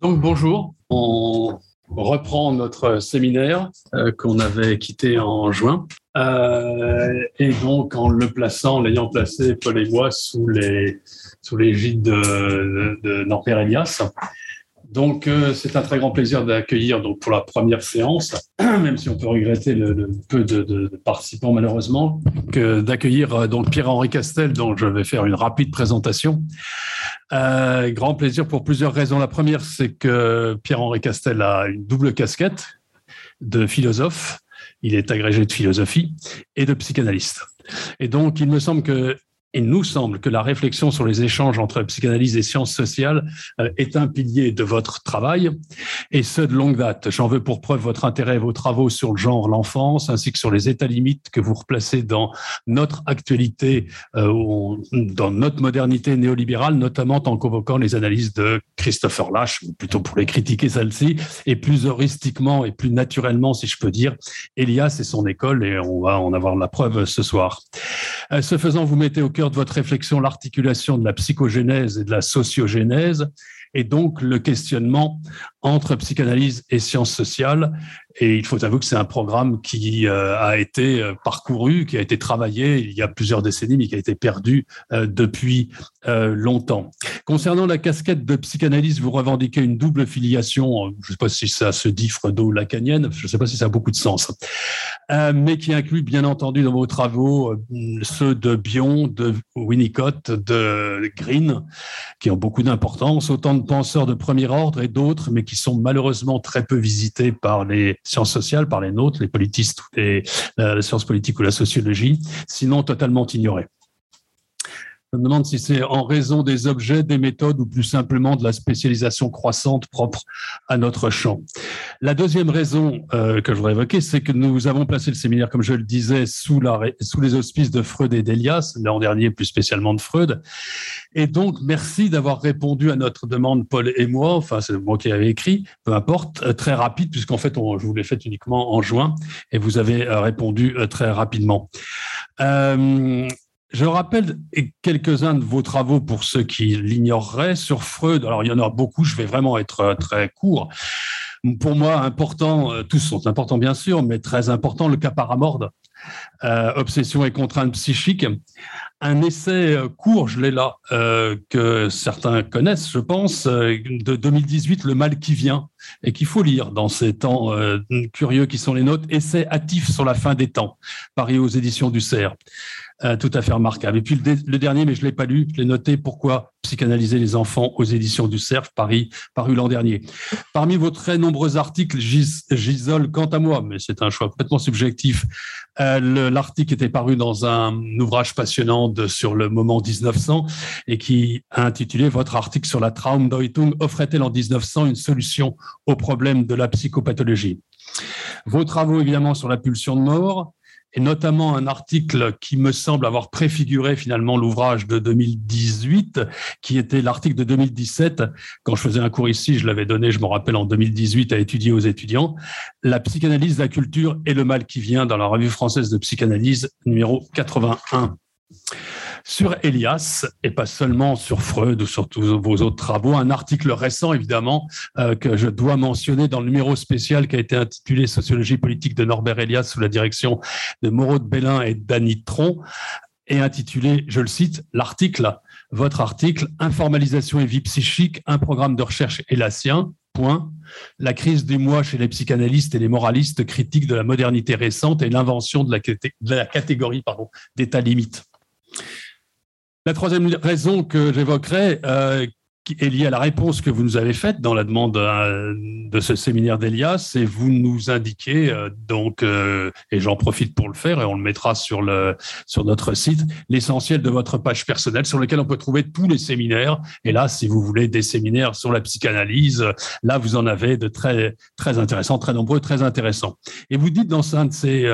Donc bonjour, on reprend notre séminaire euh, qu'on avait quitté en juin. Euh, et donc en le plaçant, l'ayant placé Paul et moi sous les sous l'égide de, de, Norbert Elias. Donc euh, c'est un très grand plaisir d'accueillir donc pour la première séance, même si on peut regretter le, peu de, participants malheureusement, d'accueillir donc Pierre-Henri Castel, dont je vais faire une rapide présentation. Euh, grand plaisir pour plusieurs raisons. La première, c'est que Pierre-Henri Castel a une double casquette de philosophe. Il est agrégé de philosophie et de psychanalyste. Et donc, il me semble que il nous semble que la réflexion sur les échanges entre psychanalyse et sciences sociales euh, est un pilier de votre travail, et ce de longue date. J'en veux pour preuve votre intérêt et vos travaux sur le genre, l'enfance, ainsi que sur les états limites que vous replacez dans notre actualité, euh, dans notre modernité néolibérale, notamment en convoquant les analyses de Christopher Lash, plutôt pour les critiquer celles-ci, et plus heuristiquement et plus naturellement, si je peux dire, Elias et son école, et on va en avoir la preuve ce soir. Euh, ce faisant, vous mettez au de votre réflexion l'articulation de la psychogénèse et de la sociogénèse, et donc le questionnement entre psychanalyse et sciences sociales. Et il faut avouer que c'est un programme qui euh, a été euh, parcouru, qui a été travaillé il y a plusieurs décennies, mais qui a été perdu euh, depuis longtemps. Concernant la casquette de psychanalyse, vous revendiquez une double filiation, je ne sais pas si ça se dit fredo-lacanienne, je ne sais pas si ça a beaucoup de sens, mais qui inclut bien entendu dans vos travaux ceux de Bion, de Winnicott, de Green, qui ont beaucoup d'importance, autant de penseurs de premier ordre et d'autres, mais qui sont malheureusement très peu visités par les sciences sociales, par les nôtres, les politistes, les, la science politique ou la sociologie, sinon totalement ignorés. Je me demande si c'est en raison des objets, des méthodes ou plus simplement de la spécialisation croissante propre à notre champ. La deuxième raison euh, que je voudrais évoquer, c'est que nous avons placé le séminaire, comme je le disais, sous, les auspices de Freud et d'Elias, l'an dernier plus spécialement de Freud. Et donc, merci d'avoir répondu à notre demande, Paul et moi, enfin c'est moi qui avais écrit, peu importe, euh, très rapide, puisqu'en fait, je vous l'ai fait uniquement en juin, et vous avez euh, répondu très rapidement. Je rappelle quelques-uns de vos travaux pour ceux qui l'ignoreraient sur Freud. Alors, il y en a beaucoup, je vais vraiment être euh, très court. Pour moi, important, euh, tous sont importants bien sûr, mais très important, le cas paramorde, euh, obsession et contrainte psychique. Un essai court, je l'ai là, que certains connaissent, je pense, de 2018, Le mal qui vient, et qu'il faut lire dans ces temps curieux qui sont les nôtres. Essai hâtif sur la fin des temps, paru aux éditions du CERF. Euh, tout à fait remarquable. Et puis le, dernier, mais je l'ai pas lu, je l'ai noté. Pourquoi psychanalyser les enfants aux éditions du CERF, Paris, paru l'an dernier. Parmi vos très nombreux articles, j'isole quant à moi, mais c'est un choix complètement subjectif. Euh, L'article était paru dans un ouvrage passionnant de, sur le moment 1900 et qui a intitulé Votre article sur la Traumdeutung offrait-elle en 1900 une solution au problème de la psychopathologie? Vos travaux évidemment sur la pulsion de mort, et notamment un article qui me semble avoir préfiguré finalement l'ouvrage de 2018, qui était l'article de 2017. Quand je faisais un cours ici, je l'avais donné, je me rappelle, en 2018 à étudier aux étudiants, La psychanalyse, la culture et le mal qui vient dans la revue française de psychanalyse numéro 81 sur Elias et pas seulement sur Freud ou sur tous vos autres travaux. Un article récent, évidemment, euh, que je dois mentionner dans le numéro spécial qui a été intitulé Sociologie politique de Norbert Elias sous la direction de Moreau de Bellin et d'Annie Tron et intitulé, je le cite, l'article, votre article, Informalisation et vie psychique, un programme de recherche hélassien, point, la crise du moi chez les psychanalystes et les moralistes critiques de la modernité récente et l'invention de la, de la catégorie d'état limite. La troisième raison que j'évoquerai, euh, est lié à la réponse que vous nous avez faite dans la demande euh, de ce séminaire d'Elias et vous nous indiquez euh, donc euh, et j'en profite pour le faire et on le mettra sur le sur notre site l'essentiel de votre page personnelle sur lequel on peut trouver tous les séminaires. Et là si vous voulez des séminaires sur la psychanalyse là vous en avez de très très intéressants très nombreux très intéressants. Et vous dites dans un de ces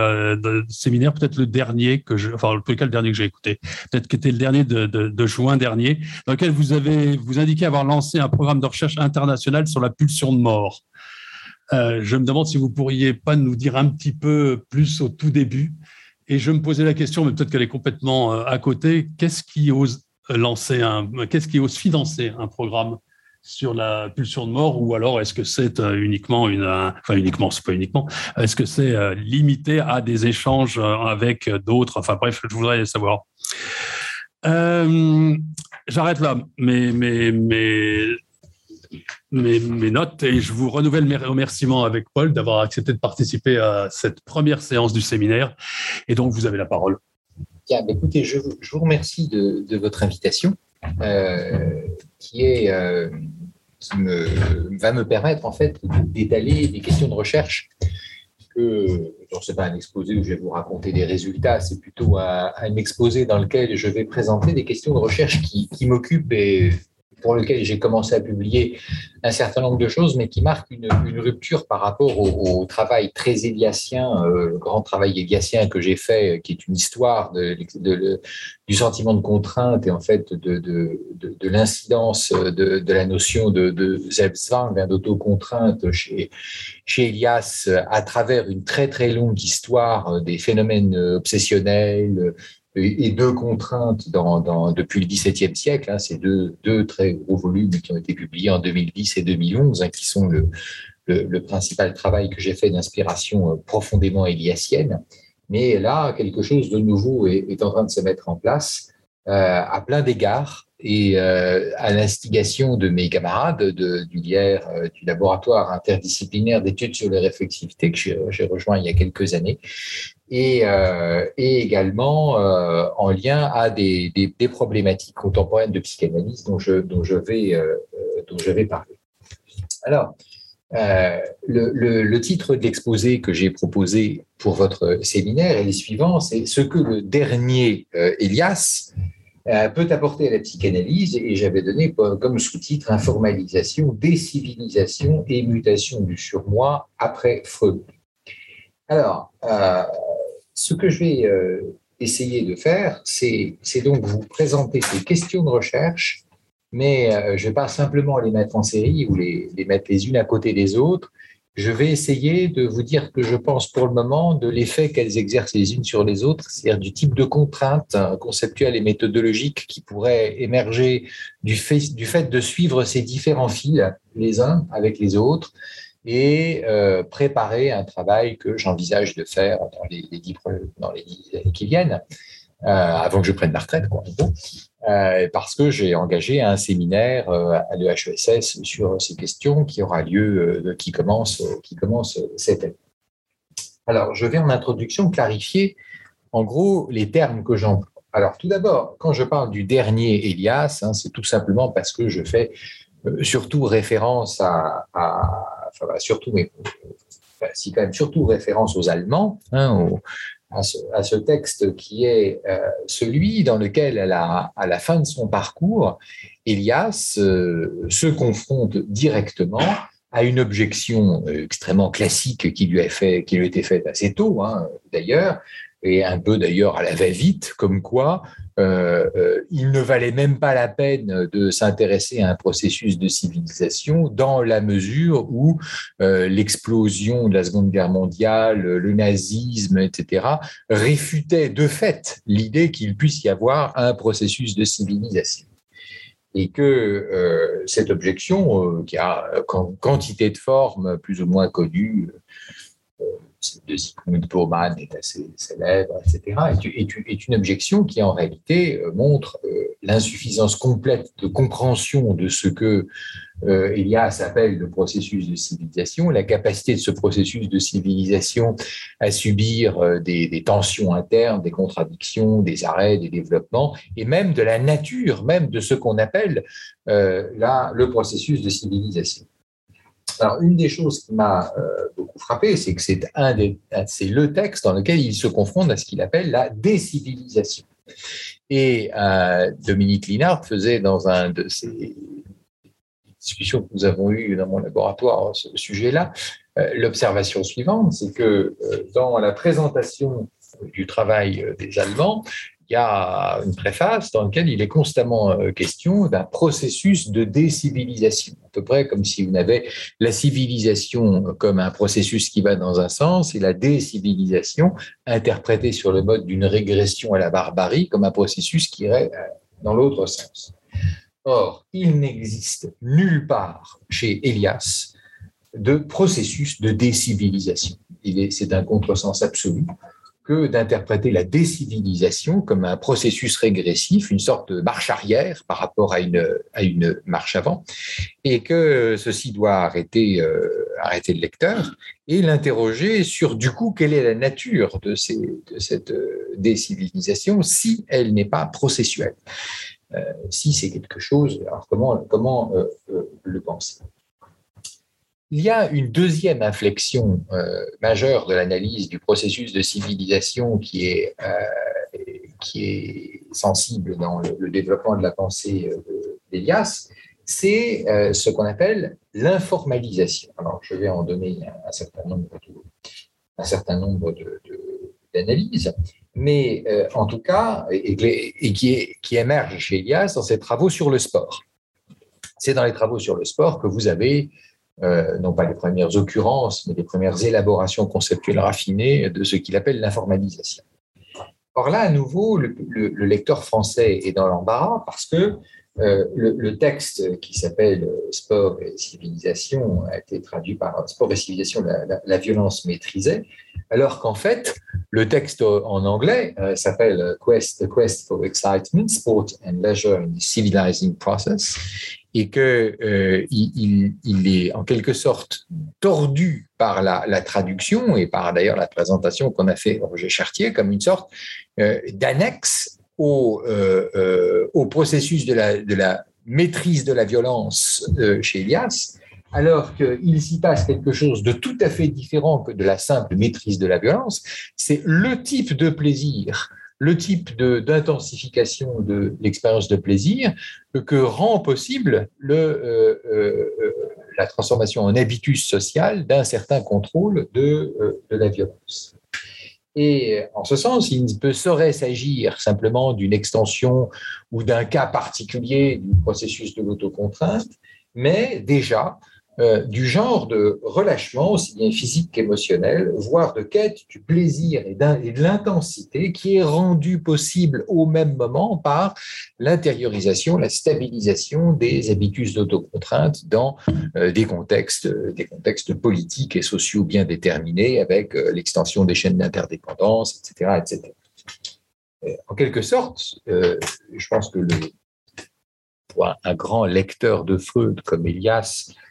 séminaires peut-être le dernier que je enfin le dernier que j'ai écouté peut-être que c'était le dernier de, de, de juin dernier dans lequel vous avez vous indiquez avoir lancé un programme de recherche international sur la pulsion de mort. Euh, je me demande si vous pourriez pas nous dire un petit peu plus au tout début. Et je me posais la question, mais peut-être qu'elle est complètement euh, à côté. Qu'est-ce qui ose lancer un, qu'est-ce qui ose financer un programme sur la pulsion de mort? Ou alors est-ce que c'est uniquement une, enfin uniquement, c'est pas uniquement, est-ce que c'est limité à des échanges avec d'autres? Enfin bref, je voudrais savoir. J'arrête là, mais, mais, mais mes, notes et je vous renouvelle mes remerciements avec Paul d'avoir accepté de participer à cette première séance du séminaire. Et donc, vous avez la parole. Bien, écoutez, je, vous remercie de, votre invitation euh, qui, est, euh, va me permettre en fait d'étaler des questions de recherche que, ce n'est pas un exposé où je vais vous raconter des résultats, c'est plutôt un, exposé dans lequel je vais présenter des questions de recherche qui, qui m'occupent et pour lequel j'ai commencé à publier un certain nombre de choses, mais qui marque une, rupture par rapport au, travail très éliassien, euh, le grand travail éliassien que j'ai fait, qui est une histoire du sentiment de contrainte et en fait de, de l'incidence de, la notion de, de Zebzwang, d'autocontrainte chez, chez Elias à travers une très très longue histoire des phénomènes obsessionnels, et deux contraintes dans, depuis le XVIIe siècle. Hein, ces deux, deux, très gros volumes qui ont été publiés en 2010 et 2011, hein, qui sont le, le, principal travail que j'ai fait d'inspiration euh, profondément éliassienne. Mais là, quelque chose de nouveau est, est en train de se mettre en place euh, à plein d'égards et euh, à l'instigation de mes camarades de, du LIER, euh, du laboratoire interdisciplinaire d'études sur les réflexivités que j'ai rejoint il y a quelques années, et, euh, également euh, en lien à des, problématiques contemporaines de psychanalyse dont je, vais, dont je vais parler. Alors, le, titre de l'exposé que j'ai proposé pour votre séminaire est le suivant, c'est ce que le dernier Elias euh, peut apporter à la psychanalyse, et j'avais donné comme sous-titre Informalisation, décivilisation et mutation du surmoi après Freud. Alors, euh, ce que je vais euh, essayer de faire, c'est donc vous présenter ces questions de recherche, mais je ne vais pas simplement les mettre en série ou les mettre les unes à côté des autres, je vais essayer de vous dire que je pense pour le moment de l'effet qu'elles exercent les unes sur les autres, c'est-à-dire du type de contraintes hein, conceptuelles et méthodologiques qui pourraient émerger du fait, de suivre ces différents fils les uns avec les autres et euh, préparer un travail que j'envisage de faire dans les, les, dans les années qui viennent, euh, avant que je prenne ma retraite, quoi, euh, parce que j'ai engagé un séminaire euh, à l'EHESS sur ces questions qui aura lieu, euh, qui commence, qui commence cette année. Alors, je vais en introduction clarifier en gros les termes que j'emploie. Alors, tout d'abord, quand je parle du dernier Elias, hein, c'est tout simplement parce que je fais surtout référence à, enfin, surtout, mais si quand même surtout référence aux Allemands, hein, aux, à ce, texte qui est euh, celui dans lequel, à la, à la, fin de son parcours, Elias se confronte directement à une objection euh, extrêmement classique qui lui a, fait, a été faite assez tôt, hein, d'ailleurs, et un peu d'ailleurs à la va-vite, comme quoi euh, euh, il ne valait même pas la peine de s'intéresser à un processus de civilisation dans la mesure où euh, l'explosion de la Seconde Guerre mondiale, le nazisme, etc., réfutait de fait l'idée qu'il puisse y avoir un processus de civilisation et que cette objection, qui a quantité de formes plus ou moins connues, de Sigmund Bauman est assez célèbre, etc., est, une objection qui en réalité euh, montre euh, l'insuffisance complète de compréhension de ce que euh, Elias appelle le processus de civilisation, la capacité de ce processus de civilisation à subir des, tensions internes, des contradictions, des arrêts, des développements, et même de la nature même de ce qu'on appelle là, le processus de civilisation. Alors, une des choses qui m'a euh, beaucoup frappé, c'est que c'est le texte dans lequel il se confronte à ce qu'il appelle la décivilisation. Et euh, Dominique Linard faisait dans un de ces discussions que nous avons eues dans mon laboratoire sur ce sujet-là, euh, l'observation suivante, c'est que dans la présentation du travail des Allemands, il y a une préface dans laquelle il est constamment euh, question d'un processus de décivilisation, à peu près comme si vous avez la civilisation comme un processus qui va dans un sens et la décivilisation interprétée sur le mode d'une régression à la barbarie comme un processus qui irait euh, dans l'autre sens. Or, il n'existe nulle part chez Elias de processus de décivilisation. C'est un contresens absolu que d'interpréter la décivilisation comme un processus régressif, une sorte de marche arrière par rapport à une, à une marche avant, et que ceci doit arrêter, euh, arrêter le lecteur et l'interroger sur du coup quelle est la nature de, ces, de cette euh, décivilisation si elle n'est pas processuelle. Euh, si c'est quelque chose, alors comment, comment le penser? Il y a une deuxième inflexion euh, majeure de l'analyse du processus de civilisation qui est, euh, qui est sensible dans le, développement de la pensée euh, d'Elias, c'est ce qu'on appelle l'informalisation. Alors, je vais en donner un, certain nombre un certain nombre d'analyses, mais en tout cas, et, qui, qui émerge chez Elias dans ses travaux sur le sport. C'est dans les travaux sur le sport que vous avez euh, non pas les premières occurrences, mais les premières élaborations conceptuelles raffinées de ce qu'il appelle l'informalisation. Or là, à nouveau, le, lecteur français est dans l'embarras parce que euh, le, texte qui s'appelle Sport et civilisation a été traduit par Sport et civilisation, la, violence maîtrisée, alors qu'en fait, le texte en anglais euh, s'appelle Quest, The Quest for Excitement, Sport and Leisure in the Civilizing Process et qu'il euh, il, est en quelque sorte tordu par la, traduction et par d'ailleurs la présentation qu'on a fait Roger Chartier comme une sorte euh, d'annexe au, euh, processus de la, maîtrise de la violence chez Elias, alors qu'il s'y passe quelque chose de tout à fait différent que de la simple maîtrise de la violence, c'est le type de plaisir le type d'intensification de, l'expérience de plaisir que rend possible le, euh, euh, euh, la transformation en habitus social d'un certain contrôle de, de, la violence. Et en ce sens, il ne peut saurait s'agir simplement d'une extension ou d'un cas particulier du processus de l'autocontrainte, mais déjà euh, du genre de relâchement, aussi bien physique qu'émotionnel, voire de quête du plaisir et, de l'intensité qui est rendu possible au même moment par l'intériorisation, la stabilisation des habitudes d'autocontrainte dans euh, des contextes, des contextes politiques et sociaux bien déterminés avec euh, l'extension des chaînes d'interdépendance, etc., etc. En quelque sorte, je pense que le, pour un grand lecteur de Freud comme Elias, euh,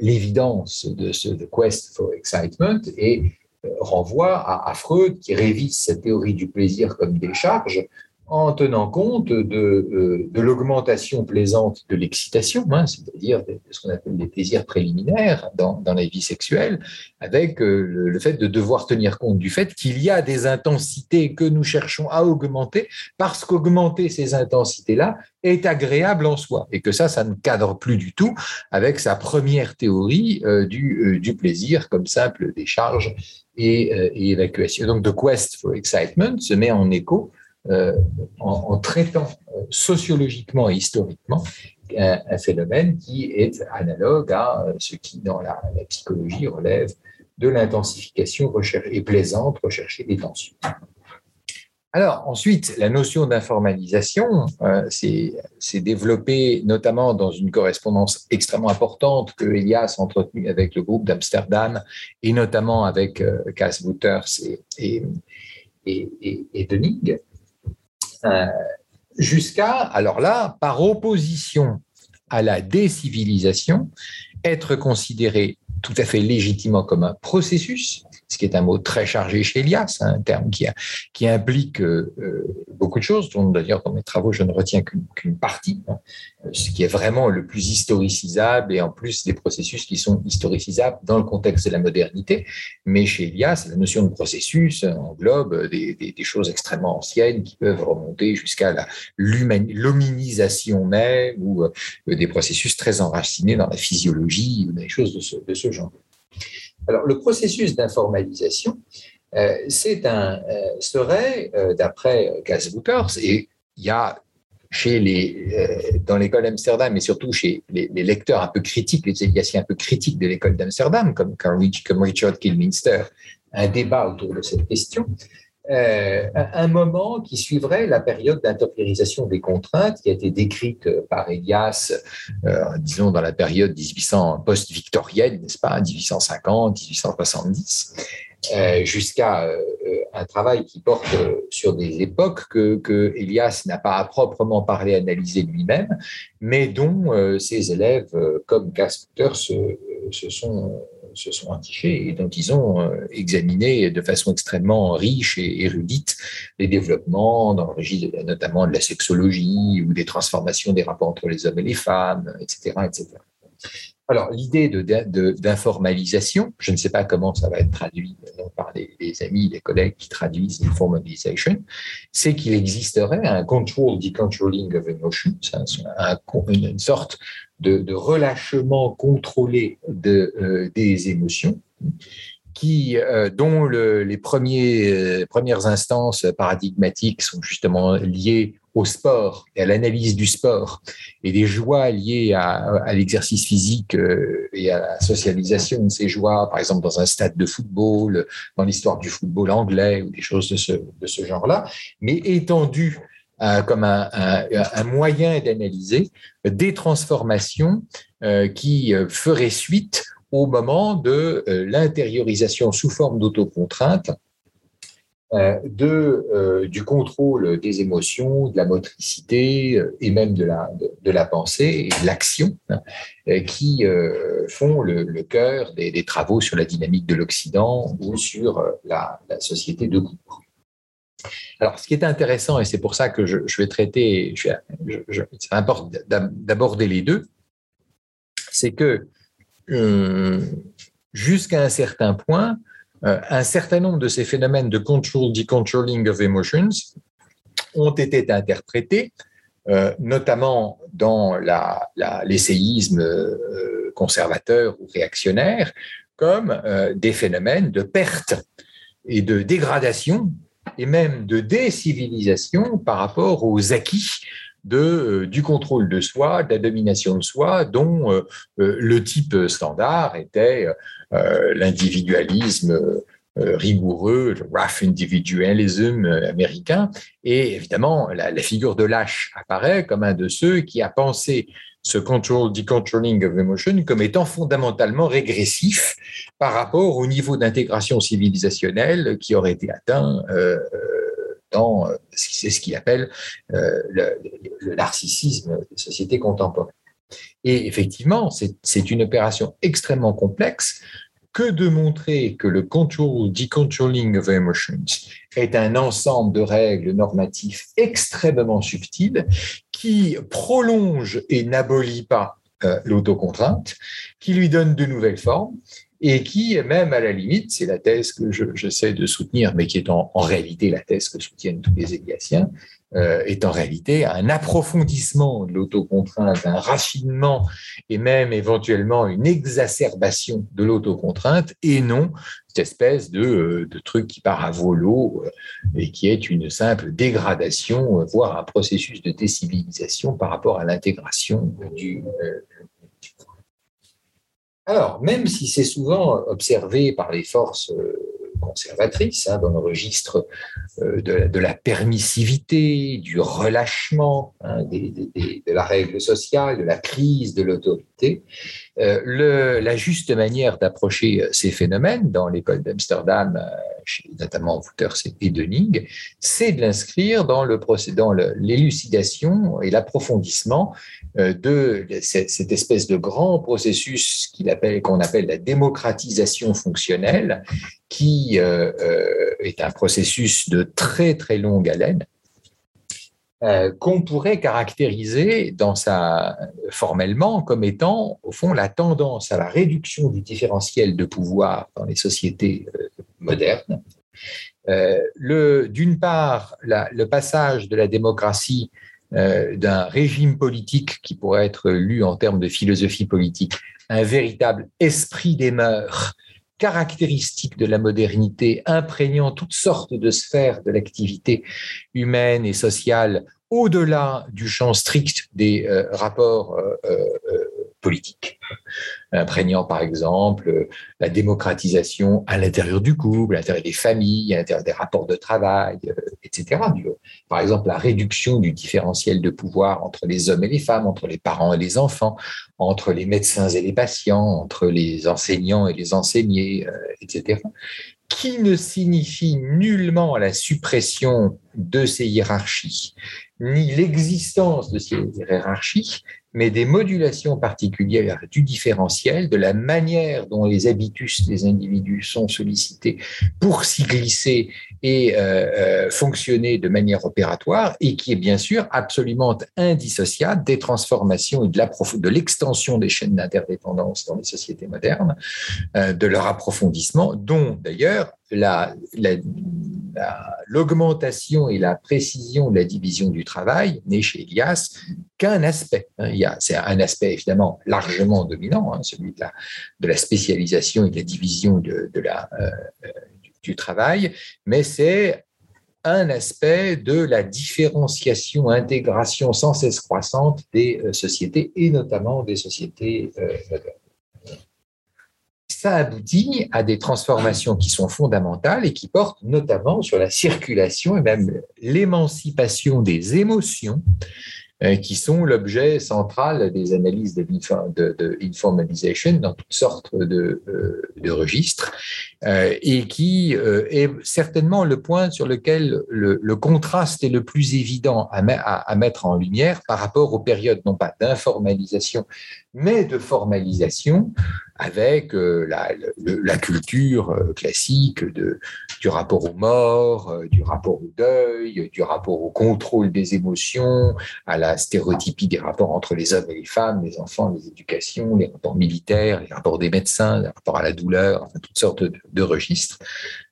l'évidence de ce Quest for Excitement et euh, renvoie à, à, Freud qui révise cette théorie du plaisir comme décharge en tenant compte de, euh, de l'augmentation plaisante de l'excitation, hein, c'est-à-dire de, ce qu'on appelle les plaisirs préliminaires dans, dans la vie sexuelle, avec euh, le, fait de devoir tenir compte du fait qu'il y a des intensités que nous cherchons à augmenter, parce qu'augmenter ces intensités-là est agréable en soi, et que ça, ça ne cadre plus du tout avec sa première théorie euh, du, du, plaisir comme simple décharge et, et évacuation. Donc, The Quest for Excitement se met en écho euh, en, traitant euh, sociologiquement et historiquement un, phénomène qui est analogue à euh, ce qui, dans la, psychologie, relève de l'intensification et plaisante recherchée des tensions. Alors ensuite, la notion d'informalisation s'est développée notamment dans une correspondance extrêmement importante que Elias a entretenue avec le groupe d'Amsterdam et notamment avec Cass Wouters et, et, et, et Denig. Euh, jusqu'à, alors là, par opposition à la décivilisation, être considéré tout à fait légitimement comme un processus, ce qui est un mot très chargé chez Elias, hein, un terme qui, implique euh, euh, beaucoup de choses, dont d'ailleurs dans mes travaux je ne retiens qu'une partie, hein, ce qui est vraiment le plus historicisable et en plus des processus qui sont historicisables dans le contexte de la modernité. Mais chez Elias, la notion de processus englobe des, des, choses extrêmement anciennes qui peuvent remonter jusqu'à l'hominisation même ou euh, des processus très enracinés dans la physiologie ou des choses de ce genre. Alors, le processus d'informalisation, euh, c'est un, euh, serait, euh, d'après Wouters, et il y a chez les, dans l'école d'Amsterdam, et surtout chez les, lecteurs un peu critiques, les éliassiens un peu critiques de l'école d'Amsterdam, comme, comme Richard Kilminster, un débat autour de cette question, euh, un moment qui suivrait la période d'intériorisation des contraintes qui a été décrite par Elias, euh, disons dans la période 1800 post-victorienne, n'est-ce pas, 1850, 1870, euh, jusqu'à euh, un travail qui porte sur des époques que, que Elias n'a pas à proprement parler analysé lui-même, mais dont ses élèves, comme Casper, se, se sont se sont entichés et dont ils ont euh, examiné de façon extrêmement riche et érudite les développements dans le registre notamment de la sexologie ou des transformations des rapports entre les hommes et les femmes, etc. etc. Alors, l'idée d'informalisation, je ne sais pas comment ça va être traduit par les, amis, les collègues qui traduisent l'informalisation, c'est qu'il existerait un control decontrolling of emotions, une sorte de, relâchement contrôlé euh, des émotions, euh, dont les euh, premières instances paradigmatiques sont justement liées au sport et à l'analyse du sport et des joies liées à, l'exercice physique et à la socialisation de ces joies, par exemple dans un stade de football, dans l'histoire du football anglais ou des choses de ce, de ce genre-là, mais étendues euh, comme un, moyen d'analyser des transformations euh, qui euh, feraient suite au moment de l'intériorisation sous forme d'autocontrainte de, du contrôle des émotions, de la motricité et même de la, de, la pensée et de l'action hein, qui font le, cœur des, travaux sur la dynamique de l'Occident ou sur la, société de groupe. Alors, ce qui est intéressant, et c'est pour ça que je, vais traiter, ça importe d'aborder les deux, c'est que euh, jusqu'à un certain point, euh, un certain nombre de ces phénomènes de control, decontrolling of emotions ont été interprétés, euh, notamment dans l'essayisme conservateur ou réactionnaire, comme des phénomènes de perte et de dégradation et même de décivilisation par rapport aux acquis de, euh, du contrôle de soi, de la domination de soi, dont euh, euh, le type standard était l'individualisme rigoureux, le rough individualism américain. Et évidemment, la, figure de lâche apparaît comme un de ceux qui a pensé ce control, decontrolling of emotion comme étant fondamentalement régressif par rapport au niveau d'intégration civilisationnelle qui aurait été atteint dans c'est ce qu'il appelle euh, le, le, narcissisme des sociétés contemporaines. Et effectivement, c'est une opération extrêmement complexe que de montrer que le control, decontrolling of emotions est un ensemble de règles normatives extrêmement subtiles qui prolonge et n'abolit pas euh, l'autocontrainte, qui lui donne de nouvelles formes et qui, même à la limite, c'est la thèse que j'essaie de soutenir, mais qui est en, réalité la thèse que soutiennent tous les Éliassiens, euh, est en réalité un approfondissement de l'autocontrainte, un raffinement et même éventuellement une exacerbation de l'autocontrainte et non cette espèce de, euh, truc qui part à volo euh, et qui est une simple dégradation, voire un processus de décivilisation par rapport à l'intégration du, alors, même si c'est souvent observé par les forces conservatrice hein, dans le registre euh, de, la permissivité, du relâchement hein, de la règle sociale, de la crise de l'autorité. Euh, la juste manière d'approcher euh, ces phénomènes dans l'école d'Amsterdam, notamment Wouters et Dunning, c'est de l'inscrire dans l'élucidation et l'approfondissement de cette espèce de grand processus qu'on appelle la démocratisation fonctionnelle, qui euh, euh, est un processus de très très longue haleine, euh, qu'on pourrait caractériser dans sa, formellement comme étant, au fond, la tendance à la réduction du différentiel de pouvoir dans les sociétés modernes. D'une part, le passage de la démocratie d'un régime politique qui pourrait être lu en termes de philosophie politique, un véritable esprit des mœurs caractéristiques de la modernité, imprégnant toutes sortes de sphères de l'activité humaine et sociale au-delà du champ strict des euh, rapports euh, euh, politique, imprégnant par exemple la démocratisation à l'intérieur du couple, à l'intérieur des familles, à l'intérieur des rapports de travail, euh, etc. Par exemple, la réduction du différentiel de pouvoir entre les hommes et les femmes, entre les parents et les enfants, entre les médecins et les patients, entre les enseignants et les enseignés, euh, etc qui ne signifie nullement la suppression de ces hiérarchies, ni l'existence de ces hiérarchies, mais des modulations particulières du différentiel, de la manière dont les habitus des individus sont sollicités pour s'y glisser et euh, euh, fonctionner de manière opératoire, et qui est bien sûr absolument indissociable des transformations et de l'extension des chaînes d'interdépendance dans les sociétés modernes, euh, de leur approfondissement, dont d'ailleurs l'augmentation et la précision de la division du travail n'est chez Elias qu'un aspect. Hein. C'est un aspect évidemment largement dominant, hein, celui de la, spécialisation et de la division de, la, euh, du, travail, mais c'est un aspect de la différenciation, intégration sans cesse croissante des euh, sociétés et notamment des sociétés euh, modernes ça aboutit à des transformations qui sont fondamentales et qui portent notamment sur la circulation et même l'émancipation des émotions euh, qui sont l'objet central des analyses de, de, informalisation dans toutes sortes de, euh, registres euh, et qui est certainement le point sur lequel le, contraste est le plus évident à, mettre en lumière par rapport aux périodes non pas d'informalisation mais de formalisation avec la, la, culture classique de, du rapport aux morts, du rapport au deuil, du rapport au contrôle des émotions, à la stéréotypie des rapports entre les hommes et les femmes, les enfants, les éducations, les rapports militaires, les rapports des médecins, les rapports à la douleur, toutes sortes de, registres.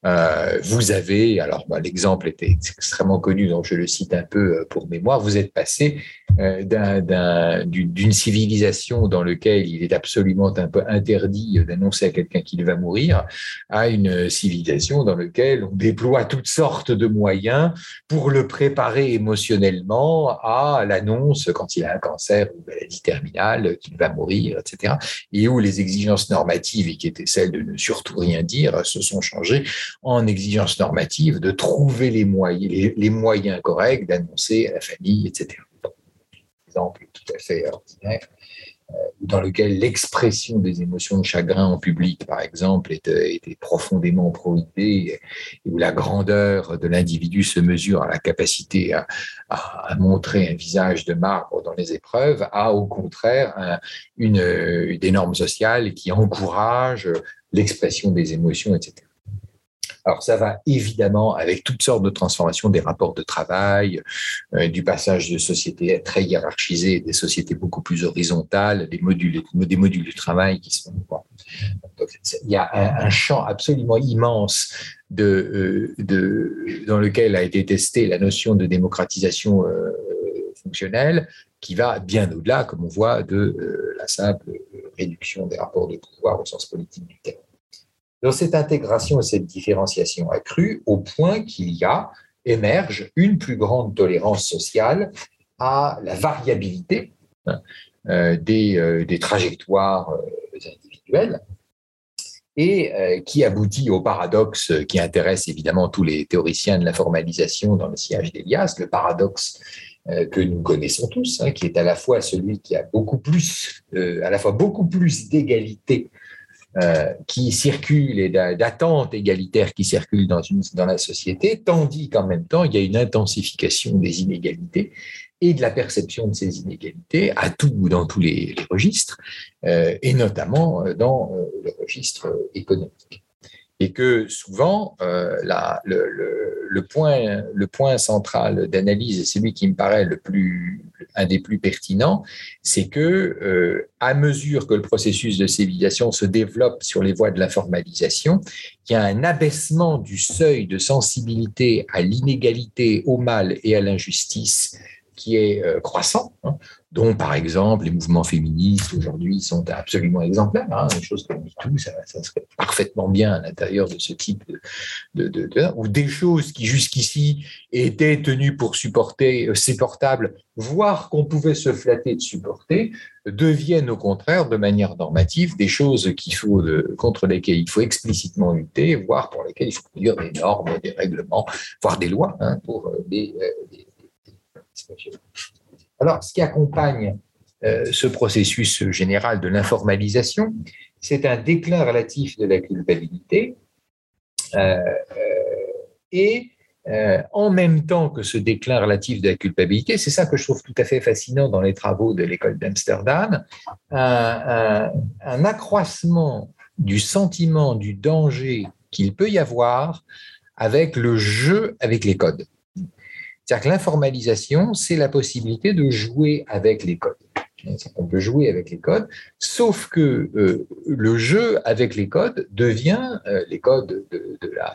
Euh, vous avez, alors bah, l'exemple était extrêmement connu, donc je le cite un peu euh, pour mémoire, vous êtes passé euh, d'une civilisation dans laquelle il est absolument un peu interdit d'annoncer à quelqu'un qu'il va mourir, à une civilisation dans laquelle on déploie toutes sortes de moyens pour le préparer émotionnellement à l'annonce quand il a un cancer ou une maladie terminale, qu'il va mourir, etc. Et où les exigences normatives, qui étaient celles de ne surtout rien dire, se sont changées en exigences normatives de trouver les moyens, corrects d'annoncer à la famille, etc exemple tout à fait ordinaire, euh, dans lequel l'expression des émotions de chagrin en public, par exemple, était, était profondément prohibée, et où la grandeur de l'individu se mesure à la capacité à, montrer un visage de marbre dans les épreuves, a au contraire une, des normes sociales qui encouragent l'expression des émotions, etc. Alors ça va évidemment avec toutes sortes de transformations des rapports de travail, euh, du passage de sociétés très hiérarchisées, des sociétés beaucoup plus horizontales, des modules, des modules du travail qui sont. il y a un, champ absolument immense euh, de, dans lequel a été testée la notion de démocratisation euh, fonctionnelle qui va bien au-delà, comme on voit, de la simple réduction des rapports de pouvoir au sens politique du terme dans cette intégration et cette différenciation accrue, au point qu'il y a, émerge une plus grande tolérance sociale à la variabilité euh, des, euh, des, trajectoires euh, individuelles et qui aboutit au paradoxe qui intéresse évidemment tous les théoriciens de la formalisation dans le sillage d'Elias, le paradoxe que nous connaissons tous, hein, qui est à la fois celui qui a beaucoup plus, à la fois beaucoup plus d'égalité euh, qui circulent et d'attentes égalitaires qui circulent dans, une, dans la société, tandis qu'en même temps, il y a une intensification des inégalités et de la perception de ces inégalités à tout, dans tous les, registres, euh, et notamment euh, dans le registre économique et que souvent, euh, le, point, central d'analyse, et celui qui me paraît un des plus pertinents, c'est que euh, à mesure que le processus de civilisation se développe sur les voies de la formalisation, il y a un abaissement du seuil de sensibilité à l'inégalité, au mal et à l'injustice qui est euh, croissant. Hein. dont par exemple les mouvements féministes aujourd'hui sont absolument exemplaires. Hein, des choses comme tout, ça, serait parfaitement bien à l'intérieur de ce type de, ou des choses qui jusqu'ici étaient tenues pour supporter, euh, supportables, voire qu'on pouvait se flatter de supporter, deviennent au contraire de manière normative des choses qu'il faut contre lesquelles il faut explicitement lutter, voire pour lesquelles il faut produire des normes, des règlements, voire des lois hein, pour euh, des alors, ce qui accompagne euh, ce processus général de l'informalisation, c'est un déclin relatif de la culpabilité euh, euh, et en même temps que ce déclin relatif de la culpabilité, c'est ça que je trouve tout à fait fascinant dans les travaux de l'école d'Amsterdam, un, un, accroissement du sentiment du danger qu'il peut y avoir avec le jeu avec les codes. C'est-à-dire que l'informalisation, c'est la possibilité de jouer avec les codes. On peut jouer avec les codes, sauf que euh, le jeu avec les codes devient euh, les codes de, la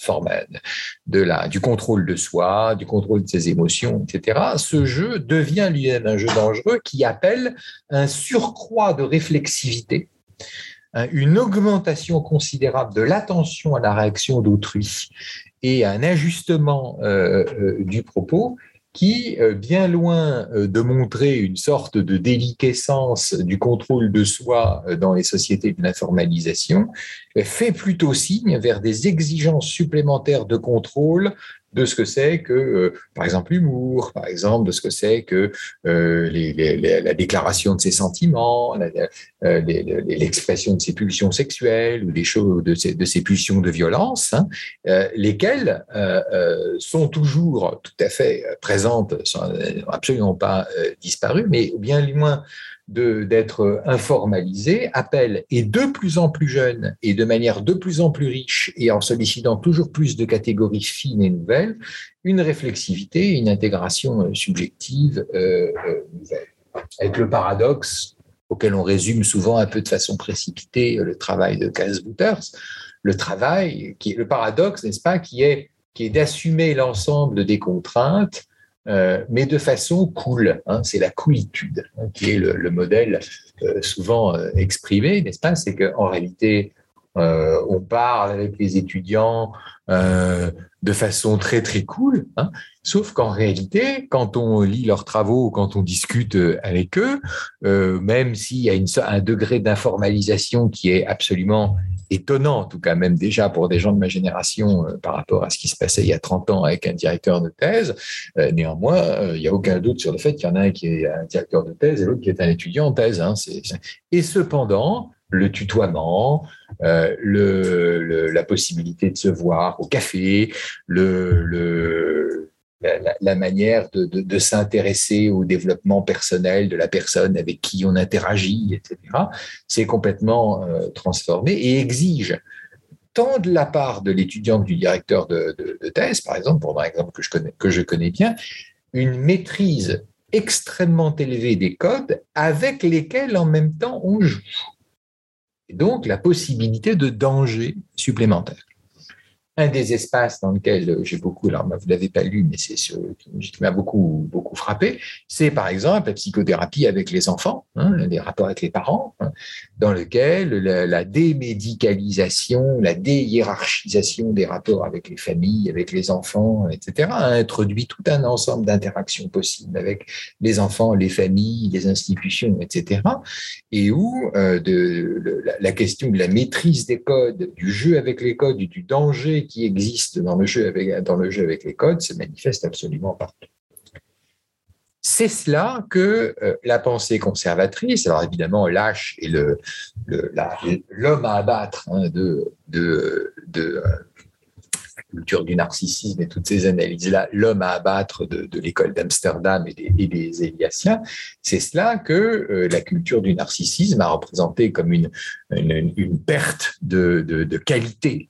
de la, du contrôle de soi, du contrôle de ses émotions, etc. Ce jeu devient lui-même un jeu dangereux qui appelle un surcroît de réflexivité, une augmentation considérable de l'attention à la réaction d'autrui et un ajustement euh, euh, du propos qui, euh, bien loin de montrer une sorte de déliquescence du contrôle de soi dans les sociétés de l'informalisation, fait plutôt signe vers des exigences supplémentaires de contrôle de ce que c'est que, euh, par exemple, l'humour, par exemple, de ce que c'est que euh, la déclaration de ses sentiments, euh, l'expression de ses pulsions sexuelles ou des choses de ses, pulsions de violence, hein, lesquelles sont toujours tout à fait présentes, sont absolument pas disparues, mais bien loin d'être informalisé, appelle, et de plus en plus jeune et de manière de plus en plus riche et en sollicitant toujours plus de catégories fines et nouvelles, une réflexivité, une intégration euh, subjective euh, euh, nouvelle. Avec le paradoxe auquel on résume souvent un peu de façon précipitée le travail de Cass le travail, qui est le paradoxe, n'est-ce pas, qui est, qui est d'assumer l'ensemble des contraintes euh, mais de façon cool. Hein, c'est la coolitude hein, qui est le, modèle euh, souvent euh, exprimé, n'est-ce pas? C'est qu'en réalité, on parle avec les étudiants de façon très très cool, hein, sauf qu'en réalité, quand on lit leurs travaux, quand on discute avec eux, même s'il y a un degré d'informalisation qui est absolument étonnant, en tout cas même déjà pour des gens de ma génération euh, par rapport à ce qui se passait il y a 30 ans avec un directeur de thèse. Euh, néanmoins, euh, il n'y a aucun doute sur le fait qu'il y en a un qui est un directeur de thèse et l'autre qui est un étudiant en thèse. Hein. Et cependant, le tutoiement, le, la possibilité de se voir au café, la, manière de, s'intéresser au développement personnel de la personne avec qui on interagit, etc., c'est complètement euh, transformé et exige tant de la part de l'étudiant que du directeur de, thèse, par exemple, pour un exemple que je connais bien, une maîtrise extrêmement élevée des codes avec lesquels en même temps on joue. Et donc la possibilité de danger supplémentaire un des espaces dans lequel j'ai beaucoup, alors vous l'avez pas lu, mais c'est ce qui m'a beaucoup beaucoup frappé, c'est par exemple la psychothérapie avec les enfants, hein, les rapports avec les parents, hein, dans lequel la, démédicalisation, la déhiérarchisation des rapports avec les familles, avec les enfants, etc., a introduit tout un ensemble d'interactions possibles avec les enfants, les familles, les institutions, etc., et où euh, la question de la maîtrise des codes, du jeu avec les codes, du danger qui existe dans le jeu avec, dans le jeu avec les codes se manifeste absolument partout. C'est cela que euh, la pensée conservatrice, alors évidemment lâche et l'homme le, à abattre hein, de, de, euh, la culture du narcissisme et toutes ces analyses-là, l'homme à abattre de, l'école d'Amsterdam et des, et Éliassiens, c'est cela que euh, la culture du narcissisme a représenté comme une, une, perte de, de, qualité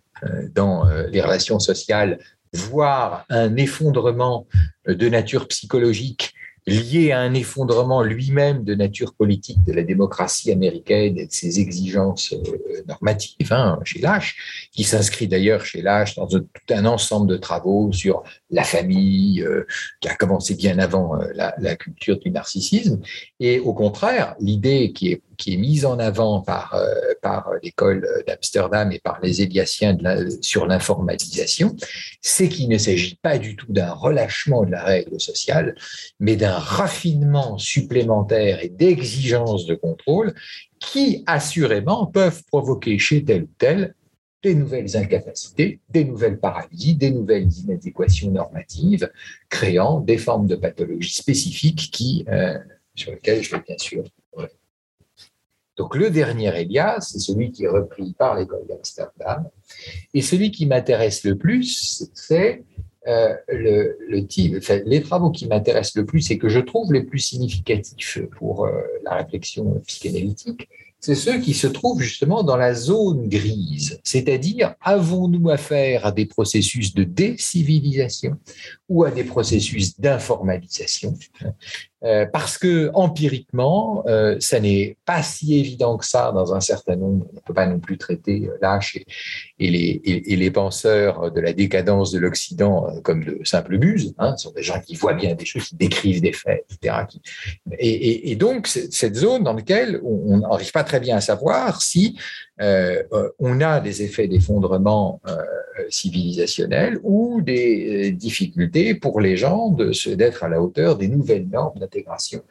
dans euh, les relations sociales, voire un effondrement euh, de nature psychologique lié à un effondrement lui-même de nature politique de la démocratie américaine et de ses exigences euh, normatives hein, chez Lâche, qui s'inscrit d'ailleurs chez Lâche dans tout un ensemble de travaux sur la famille, euh, qui a commencé bien avant euh, la, la, culture du narcissisme. Et au contraire, l'idée qui est, qui est mise en avant par, par l'école d'Amsterdam et par les Éliassiens sur l'informalisation, c'est qu'il ne s'agit pas du tout d'un relâchement de la règle sociale, mais d'un raffinement supplémentaire et d'exigence de contrôle qui, assurément, peuvent provoquer chez tel ou tel des nouvelles incapacités, des nouvelles paralysies, des nouvelles inadéquations normatives, créant des formes de pathologies spécifiques qui, euh, sur lesquelles je vais bien sûr. Donc le dernier Elias, c'est celui qui est repris par l'école d'Amsterdam. Et celui qui m'intéresse le plus, c'est euh, le, le les travaux qui m'intéressent le plus et que je trouve les plus significatifs pour euh, la réflexion psychanalytique, c'est ceux qui se trouvent justement dans la zone grise, c'est-à-dire avons-nous affaire à des processus de décivilisation ou à des processus d'informalisation? Euh, parce que empiriquement, euh, ça n'est pas si évident que ça dans un certain nombre. On ne peut pas non plus traiter euh, Lâche et, les, penseurs de la décadence de l'Occident comme de simples muses. Hein. Ce sont des gens qui voient bien des choses, qui décrivent des faits, etc. Et, et donc, cette zone dans laquelle on n'arrive pas très bien à savoir si euh, on a des effets d'effondrement euh, civilisationnel ou des euh, difficultés pour les gens d'être à la hauteur des nouvelles normes d'intégration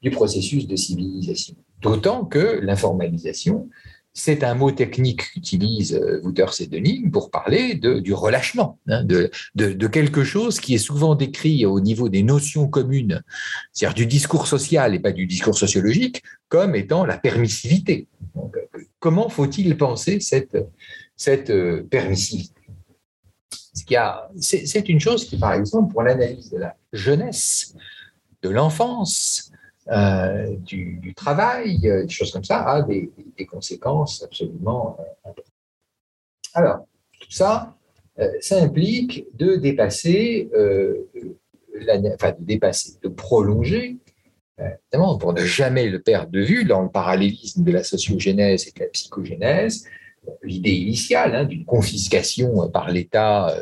du processus de civilisation. D'autant que l'informalisation, c'est un mot technique qu'utilise Wouters et Denis pour parler du relâchement, hein, de, de, quelque chose qui est souvent décrit au niveau des notions communes, c'est-à-dire du discours social et pas du discours sociologique, comme étant la permissivité. Comment faut-il penser cette, cette permissivité c'est une chose qui, par exemple, pour l'analyse de la jeunesse, de l'enfance, euh, du, travail, euh, des choses comme ça, a des, conséquences absolument euh, importantes. Alors, tout ça, ça implique de dépasser, enfin de dépasser, de prolonger, évidemment, pour ne jamais le perdre de vue dans le parallélisme de la sociogénèse et de la psychogénèse, l'idée initiale hein, d'une confiscation par l'État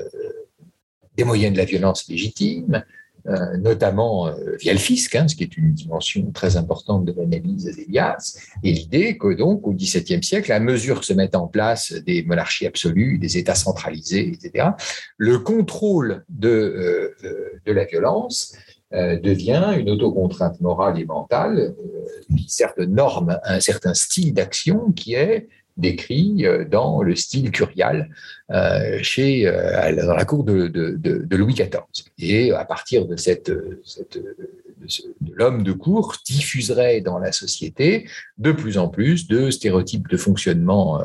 des moyens de la violence légitime, euh, notamment euh, via le fisc, hein, ce qui est une dimension très importante de l'analyse d'Elias, et l'idée que donc au XVIIe siècle, à mesure que se mettent en place des monarchies absolues, des États centralisés, etc., le contrôle euh, de la violence devient une autocontrainte morale et mentale qui certes norme un certain style d'action qui est décrit euh, dans le style curial euh, chez, euh, dans la cour de, Louis XIV. Et à partir de cette de l'homme de cour diffuserait dans la société de plus en plus de stéréotypes de fonctionnement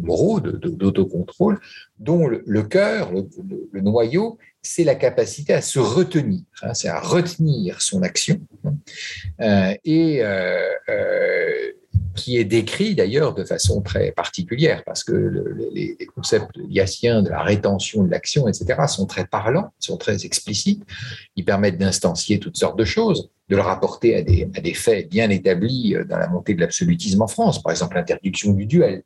moraux, d'autocontrôle, dont le, cœur, le, noyau, c'est la capacité à se retenir, hein, c'est à retenir son action. et qui est décrit d'ailleurs de façon très particulière, parce que les, concepts yassiens de la rétention de l'action, etc., sont très parlants, sont très explicites. Ils permettent d'instancier toutes sortes de choses, de le rapporter à des, faits bien établis euh, dans la montée de l'absolutisme en France, par exemple l'interdiction du duel,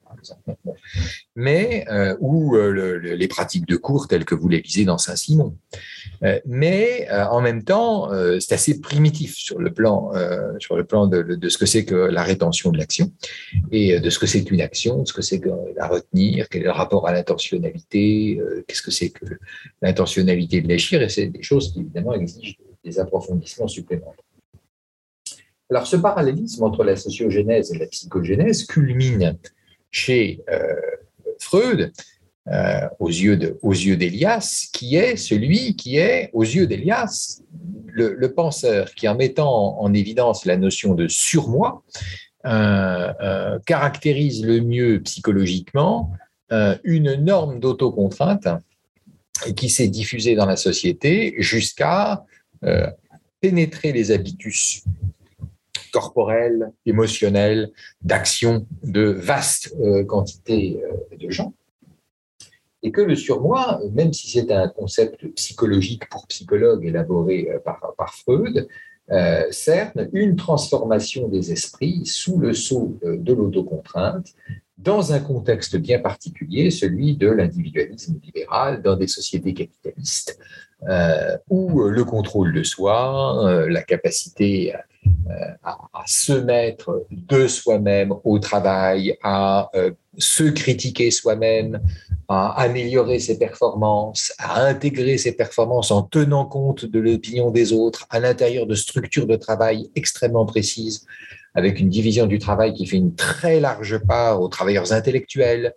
mais euh, ou euh, les pratiques de cours telles que vous les lisez dans Saint-Simon. mais en même temps, c'est assez primitif sur le plan, sur le plan de, de ce que c'est que la rétention de l'action et de ce que c'est qu'une action, de ce que c'est que la retenir, quel est le rapport à l'intentionnalité, qu'est-ce que c'est que l'intentionnalité de l'agir, et c'est des choses qui évidemment exigent des approfondissements supplémentaires. Alors, ce parallélisme entre la sociogénèse et la psychogénèse culmine chez euh, Freud, euh, aux yeux d'Elias, qui est celui qui est, aux yeux d'Elias, le, penseur qui, en mettant en, évidence la notion de surmoi, euh, caractérise le mieux psychologiquement une norme d'autocontrainte qui s'est diffusée dans la société jusqu'à pénétrer les habitus corporelle, émotionnelle, d'action de vastes euh, quantités euh, de gens. Et que le surmoi, même si c'est un concept psychologique pour psychologue élaboré euh, par, Freud, euh, cerne une transformation des esprits sous le sceau de l'autocontrainte dans un contexte bien particulier, celui de l'individualisme libéral dans des sociétés capitalistes, euh, où le contrôle de soi, la capacité à, se mettre de soi-même au travail, à se critiquer soi-même, à améliorer ses performances, à intégrer ses performances en tenant compte de l'opinion des autres à l'intérieur de structures de travail extrêmement précises, avec une division du travail qui fait une très large part aux travailleurs intellectuels,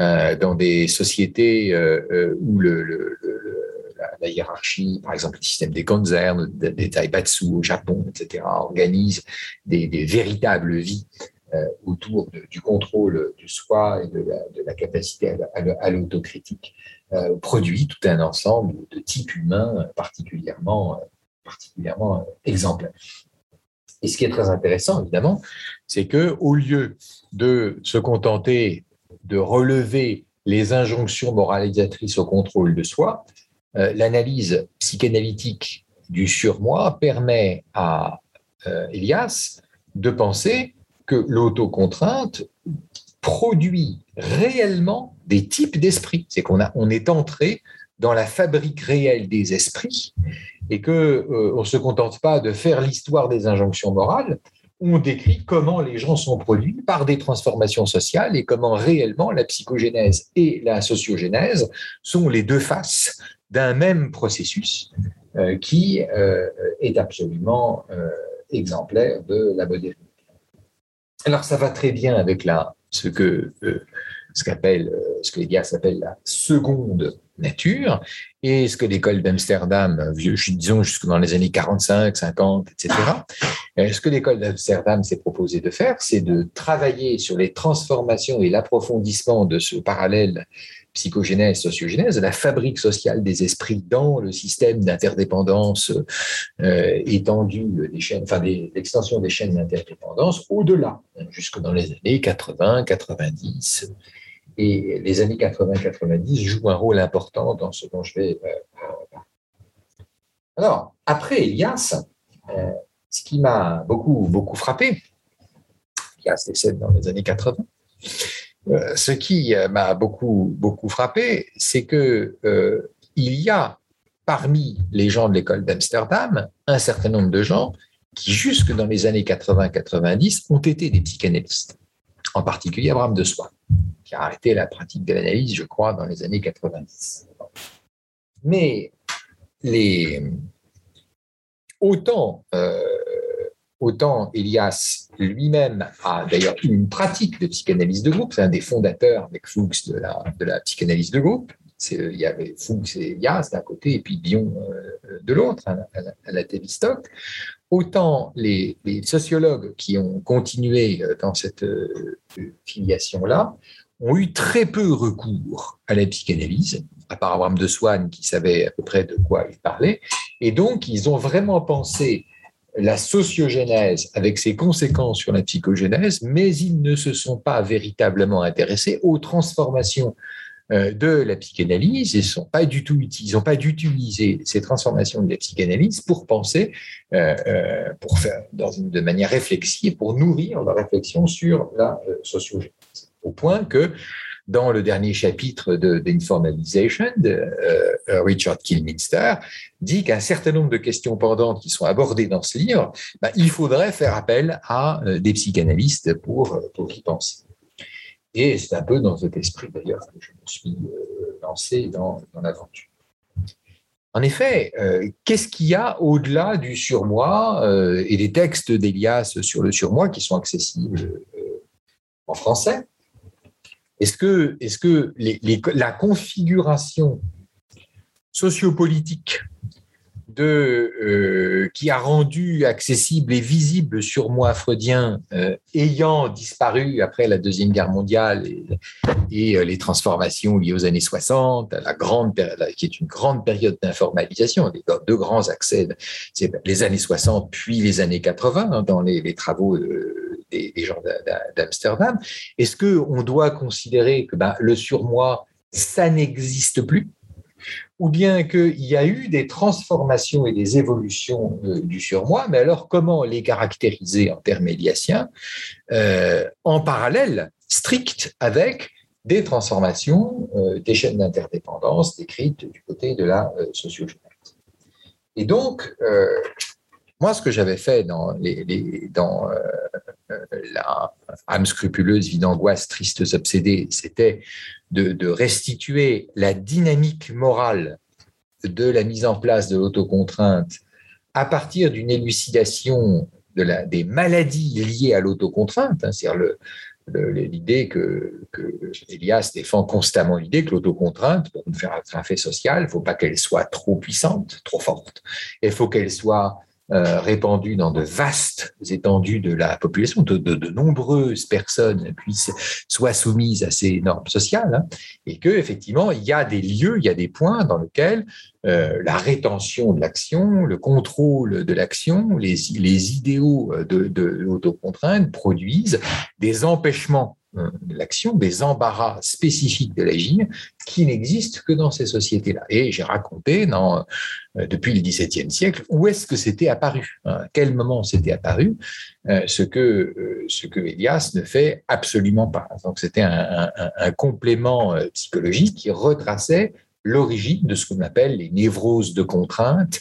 euh, dans des sociétés euh, euh, où la, hiérarchie, par exemple le système des Konzern, des Taibatsu au Japon, etc., organise des, véritables vies autour du contrôle du soi et de la, capacité à, l'autocritique, produit tout un ensemble de types humains particulièrement, particulièrement exemplaires. Et ce qui est très intéressant, évidemment, c'est que au lieu de se contenter de relever les injonctions moralisatrices au contrôle de soi, euh, l'analyse psychanalytique du surmoi permet à Elias de penser que l'autocontrainte produit réellement des types d'esprits. C'est qu'on on est entré dans la fabrique réelle des esprits et que euh, on se contente pas de faire l'histoire des injonctions morales. On décrit comment les gens sont produits par des transformations sociales et comment réellement la psychogénèse et la sociogénèse sont les deux faces d'un même processus euh, qui euh, est absolument exemplaire de la modernité. Alors, ça va très bien avec ce que euh, ce qu'appelle, euh, ce s'appellent la seconde nature et ce que l'école d'Amsterdam, disons jusque dans les années 45, 50, etc. Ce que l'école d'Amsterdam s'est proposé de faire, c'est de travailler sur les transformations et l'approfondissement de ce parallèle psychogénèse, sociogénèse, la fabrique sociale des esprits dans le système d'interdépendance euh, étendue des chaînes, enfin l'extension des chaînes d'interdépendance au-delà, jusque dans les années 80, 90. Et les années 80-90 jouent un rôle important dans ce dont je vais euh. Alors, après Elias, euh, ce qui m'a beaucoup, beaucoup frappé, Elias décède dans les années 80, euh, ce qui euh, m'a beaucoup, beaucoup frappé, c'est que il y a parmi les gens de l'école d'Amsterdam un certain nombre de gens qui, jusque dans les années 80-90, ont été des psychanalystes, en particulier Abraham de Soi, qui a arrêté la pratique de l'analyse, je crois, dans les années 90. Mais les, autant Autant Elias lui-même a d'ailleurs une pratique de psychanalyse de groupe, c'est un des fondateurs avec Fuchs de la, de la psychanalyse de groupe. Il y avait Fuchs et Elias d'un côté et puis Bion euh, de l'autre, à, la Tavistock. Autant les, sociologues qui ont continué euh, dans cette euh, filiation-là ont eu très peu recours à la psychanalyse, à part Abraham de Swann qui savait à peu près de quoi il parlait. Et donc, ils ont vraiment pensé la sociogénèse avec ses conséquences sur la psychogénèse, mais ils ne se sont pas véritablement intéressés aux transformations de la psychanalyse et sont pas du tout ils n'ont pas dû utiliser ces transformations de la psychanalyse pour penser, euh, euh, pour faire de manière réflexive, pour nourrir la réflexion sur la sociogénèse. Au point que dans le dernier chapitre de d'Informalization, de, euh, Richard Kilminster dit qu'un certain nombre de questions pendantes qui sont abordées dans ce livre, ben, il faudrait faire appel à euh, des psychanalystes pour, pour y penser. Et c'est un peu dans cet esprit d'ailleurs que je me suis euh, lancé dans, l'aventure. En effet, qu'est-ce qu'il y a au-delà du surmoi et des textes d'Elias sur le surmoi qui sont accessibles en français? Est-ce que, est que la configuration sociopolitique euh, qui a rendu accessible et visible sur moi freudien euh, ayant disparu après la Deuxième Guerre mondiale et, euh, les transformations liées aux années 60, la grande, qui est une grande période d'informalisation, des deux grands accès, c'est les années 60 puis les années 80 hein, dans les, les travaux des, gens d'Amsterdam. Est-ce qu'on doit considérer que ben, le surmoi, ça n'existe plus? Ou bien qu'il y a eu des transformations et des évolutions euh, du surmoi, mais alors comment les caractériser en termes éliassiens euh, en parallèle strict avec des transformations euh, des chaînes d'interdépendance décrites du côté de la sociogénétique. Et donc, moi, ce que j'avais fait dans, les, dans la âme scrupuleuse, vie d'angoisse, tristes obsédés, c'était de, restituer la dynamique morale de la mise en place de l'autocontrainte à partir d'une élucidation des maladies liées à l'autocontrainte, hein, c'est-à-dire l'idée que, que, Elias défend constamment l'idée que l'autocontrainte, pour faire un fait social, il ne faut pas qu'elle soit trop puissante, trop forte. Il faut qu'elle soit euh, répandu dans de vastes étendues de la population, de, de, nombreuses personnes puissent soient soumises à ces normes sociales, hein, et que effectivement il y a des lieux, il y a des points dans lesquels euh, la rétention de l'action, le contrôle de l'action, les, idéaux de, de l'autocontrainte produisent des empêchements euh, l'action, des embarras spécifiques de l'agir qui n'existent que dans ces sociétés-là. Et j'ai raconté dans, euh, depuis le XVIIe siècle où est-ce que c'était apparu, hein, à quel moment c'était apparu, euh, ce, que, ce que Elias ne fait absolument pas. Donc c'était un, complément psychologique qui retraçait l'origine de ce qu'on appelle les névroses de contrainte,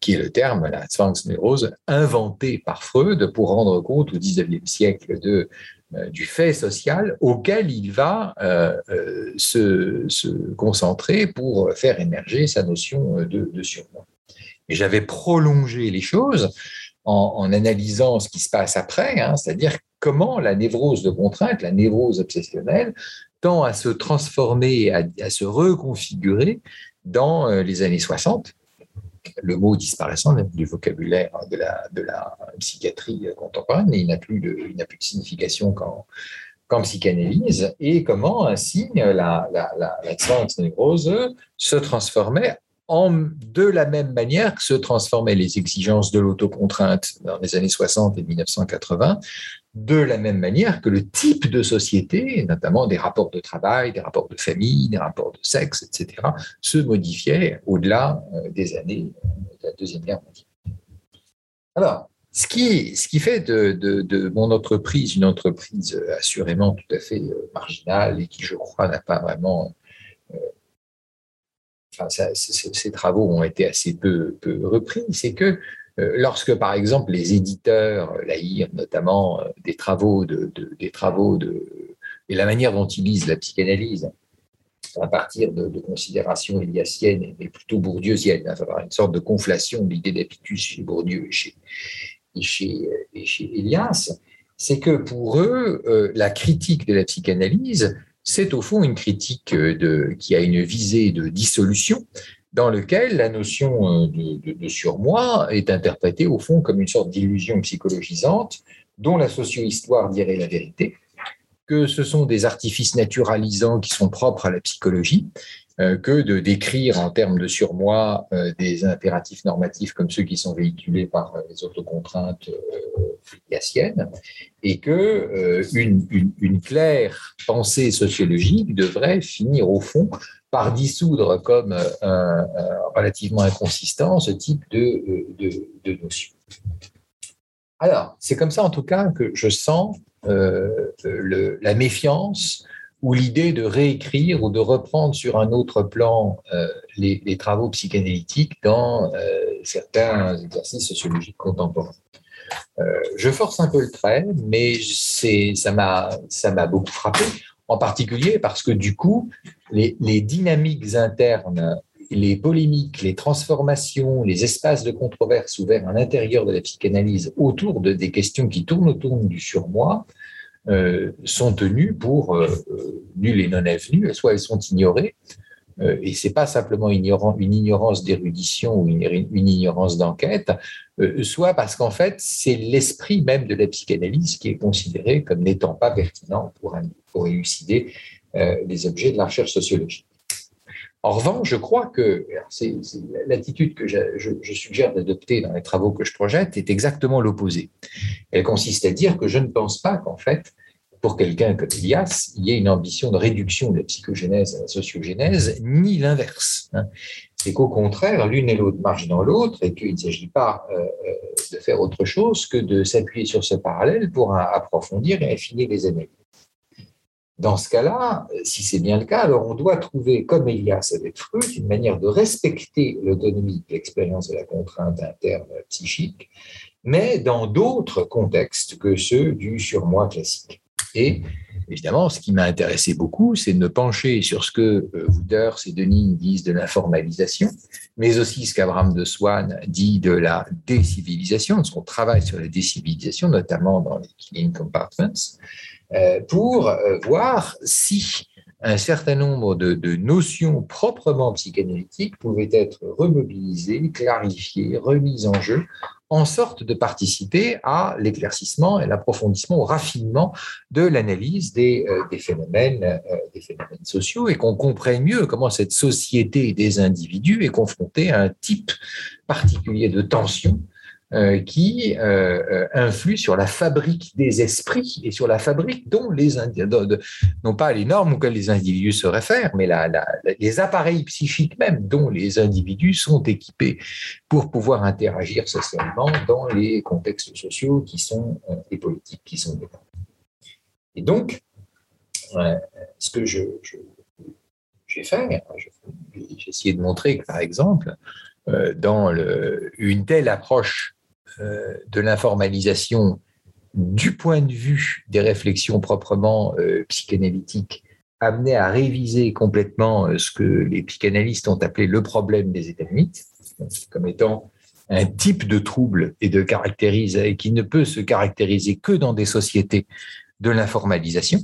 qui est le terme, la névrose, inventé par Freud pour rendre compte au XIXe siècle de euh, du fait social auquel il va euh, euh, se, concentrer pour faire émerger sa notion de, de surmoi. Et j'avais prolongé les choses en, analysant ce qui se passe après, hein, c'est-à-dire comment la névrose de contrainte, la névrose obsessionnelle, tend à se transformer, à se reconfigurer dans les années 60 le mot disparaissant du vocabulaire de la, de la psychiatrie contemporaine, il n'a plus de, plus de signification qu'en, qu'en psychanalyse, et comment ainsi la, la, la, la névrose se transformait de la même manière que se transformaient les exigences de l'autocontrainte dans les années 60 et 1980, de la même manière que le type de société, notamment des rapports de travail, des rapports de famille, des rapports de sexe, etc., se modifiait au-delà euh, des années de la Deuxième Guerre mondiale. Alors, ce qui, ce qui fait de, de, mon entreprise une entreprise assurément tout à fait euh, marginale et qui, je crois, n'a pas vraiment... Euh, ces travaux ont été assez peu, peu repris, c'est que euh, lorsque, par exemple, les éditeurs, euh, l'AIR notamment, euh, des travaux de, des travaux de, et la manière dont ils lisent la psychanalyse à partir de, considérations éliassiennes et plutôt bourdieusiennes, savoir une sorte de conflation de l'idée d'apicus chez Bourdieu et chez, chez, et chez Elias, c'est que pour eux, la critique de la psychanalyse, c'est au fond une critique de, qui a une visée de dissolution, dans lequel la notion euh, de, surmoi est interprétée au fond comme une sorte d'illusion psychologisante dont la socio-histoire dirait la vérité, que ce sont des artifices naturalisants qui sont propres à la psychologie, euh, que de décrire en termes de surmoi euh, des impératifs normatifs comme ceux qui sont véhiculés par les autocontraintes flicassiennes, et que une, une, claire pensée sociologique devrait finir au fond par dissoudre comme euh, relativement inconsistant ce type de, de, notion. Alors, c'est comme ça en tout cas que je sens euh, la méfiance ou l'idée de réécrire ou de reprendre sur un autre plan euh, les, travaux psychanalytiques dans certains exercices sociologiques contemporains. je force un peu le trait, mais ça m'a beaucoup frappé en particulier parce que du coup, les, dynamiques internes, les polémiques, les transformations, les espaces de controverse ouverts à l'intérieur de la psychanalyse autour de des questions qui tournent autour du surmoi euh, sont tenues pour euh, euh nul et non avenues, soit elles sont ignorées, euh, et c'est pas simplement ignorant, une ignorance d'érudition ou une, ignorance d'enquête, euh, soit parce qu'en fait c'est l'esprit même de la psychanalyse qui est considéré comme n'étant pas pertinent pour, pour élucider euh, les objets de la recherche sociologique. En revanche, je crois que l'attitude que je, suggère d'adopter dans les travaux que je projette est exactement l'opposé. Elle consiste à dire que je ne pense pas qu'en fait pour quelqu'un comme Elias, il y a une ambition de réduction de la psychogénèse à la sociogénèse, ni l'inverse. Hein. C'est qu'au contraire, l'une et l'autre marchent dans l'autre et qu'il ne s'agit pas euh, de faire autre chose que de s'appuyer sur ce parallèle pour approfondir et affiner les analyses. Dans ce cas-là, si c'est bien le cas, alors on doit trouver, comme Elias avec Freud, une manière de respecter l'autonomie de l'expérience de la contrainte interne psychique, mais dans d'autres contextes que ceux du surmoi classique. Et évidemment, ce qui m'a intéressé beaucoup, c'est de me pencher sur ce que euh, Wooders et Denis disent de l'informalisation, mais aussi ce qu'Abraham de Swan dit de la décivilisation, de son travail sur la décivilisation, notamment dans les Killing Compartments, pour euh, voir si un certain nombre de, notions proprement psychanalytiques pouvaient être remobilisées, clarifiées, remises en jeu, en sorte de participer à l'éclaircissement et l'approfondissement, au raffinement de l'analyse des, euh, phénomènes, des phénomènes sociaux et qu'on comprenne mieux comment cette société des individus est confrontée à un type particulier de tension euh, qui euh, euh, influe sur la fabrique des esprits et sur la fabrique dont les non pas les normes auxquelles les individus se réfèrent, mais les appareils psychiques même dont les individus sont équipés pour pouvoir interagir socialement dans les contextes sociaux qui sont les politiques qui sont dépendants. Et donc, ce que je, j'ai fait, j'ai essayé de montrer que, par exemple, dans une telle approche euh, de l'informalisation du point de vue des réflexions proprement euh, psychanalytiques amenait à réviser complètement euh, ce que les psychanalystes ont appelé le problème des états limites, comme étant un type de trouble et de caractérise qui ne peut se caractériser que dans des sociétés de l'informalisation,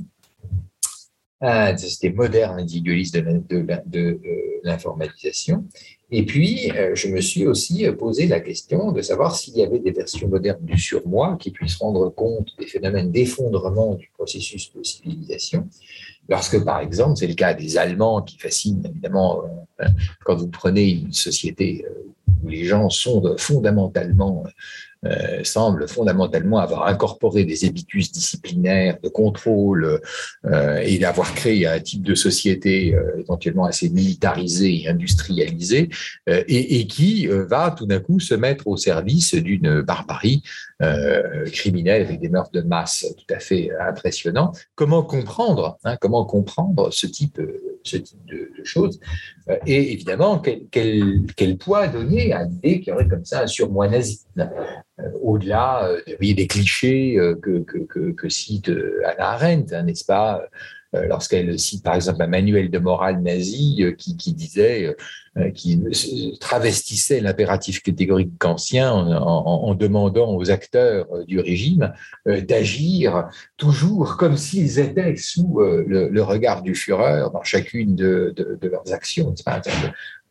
des sociétés modernes individualistes de l'informalisation, et puis, euh, je me suis aussi euh, posé la question de savoir s'il y avait des versions modernes du surmoi qui puissent rendre compte des phénomènes d'effondrement du processus de civilisation. Lorsque, par exemple, c'est le cas des Allemands qui fascinent évidemment euh, quand vous prenez une société où les gens sont fondamentalement euh, semble fondamentalement avoir incorporé des habitus disciplinaires de contrôle euh, et d'avoir créé un type de société euh, éventuellement assez militarisée et industrialisée et, qui va tout d'un coup se mettre au service d'une barbarie criminelle avec des meurtres de masse tout à fait impressionnants. Comment comprendre, hein, comment comprendre ce type, ce type de, choses? Et évidemment quel, quel, quel poids donner à l'idée qu'il y aurait comme ça un surmoi nazi? Au-delà euh, des clichés euh, que, que, que, cite Anna Arendt, hein, n'est-ce pas? Lorsqu'elle cite par exemple un manuel de morale nazi qui, disait, qui travestissait l'impératif catégorique kantien en, demandant aux acteurs du régime d'agir toujours comme s'ils étaient sous le, regard du Führer dans chacune de, leurs actions,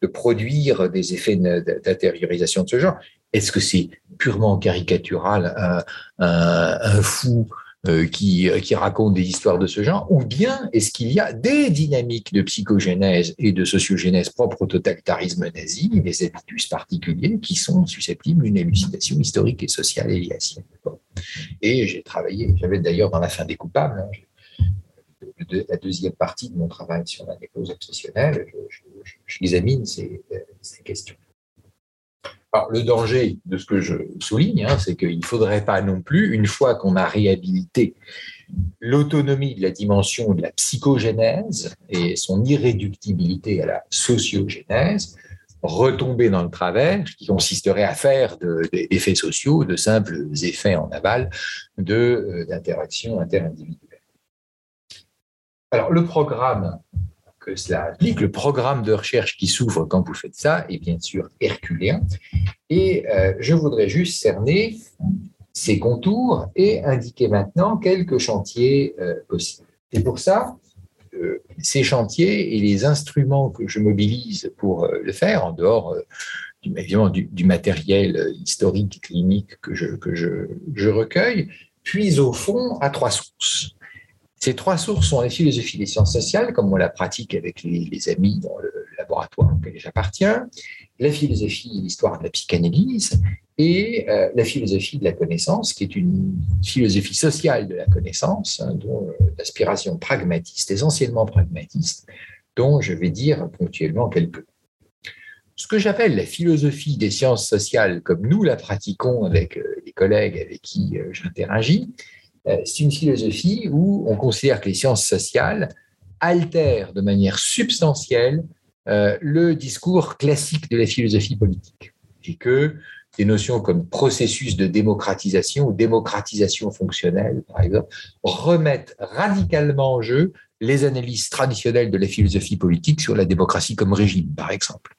de produire des effets d'intériorisation de ce genre. Est-ce que c'est purement caricatural, un, fou euh, qui, qui, raconte des histoires de ce genre, ou bien est-ce qu'il y a des dynamiques de psychogénèse et de sociogénèse propres au totalitarisme nazi, des habitus particuliers qui sont susceptibles d'une élucidation historique et sociale et Et j'ai travaillé, j'avais d'ailleurs dans la fin des coupables, hein, la deuxième partie de mon travail sur la nécrose obsessionnelle, j'examine ces, ces questions. Le danger de ce que je souligne, hein, c'est qu'il ne faudrait pas non plus, une fois qu'on a réhabilité l'autonomie de la dimension de la psychogénèse et son irréductibilité à la sociogénèse, retomber dans le travers qui consisterait à faire d'effets sociaux de simples effets en aval euh, d'interaction interindividuelle. Alors, le programme que cela implique. Le programme de recherche qui s'ouvre quand vous faites ça est bien sûr herculéen. Et euh, je voudrais juste cerner ces contours et indiquer maintenant quelques chantiers euh, possibles. Et pour ça, euh, ces chantiers et les instruments que je mobilise pour le faire, en dehors du, évidemment du, matériel historique, clinique que je, recueille, puisent au fond à trois sources. Ces trois sources sont la philosophie des sciences sociales, comme on la pratique avec les, amis dans le laboratoire auquel j'appartiens, la philosophie et l'histoire de la psychanalyse, et la philosophie de la connaissance, qui est une philosophie sociale de la connaissance, hein, dont l'aspiration pragmatiste, essentiellement pragmatiste, dont je vais dire ponctuellement quelques ce que j'appelle la philosophie des sciences sociales, comme nous la pratiquons avec euh, les collègues avec qui euh, j'interagis, euh, c'est une philosophie où on considère que les sciences sociales altèrent de manière substantielle le discours classique de la philosophie politique et que des notions comme processus de démocratisation ou démocratisation fonctionnelle, par exemple, remettent radicalement en jeu les analyses traditionnelles de la philosophie politique sur la démocratie comme régime, par exemple.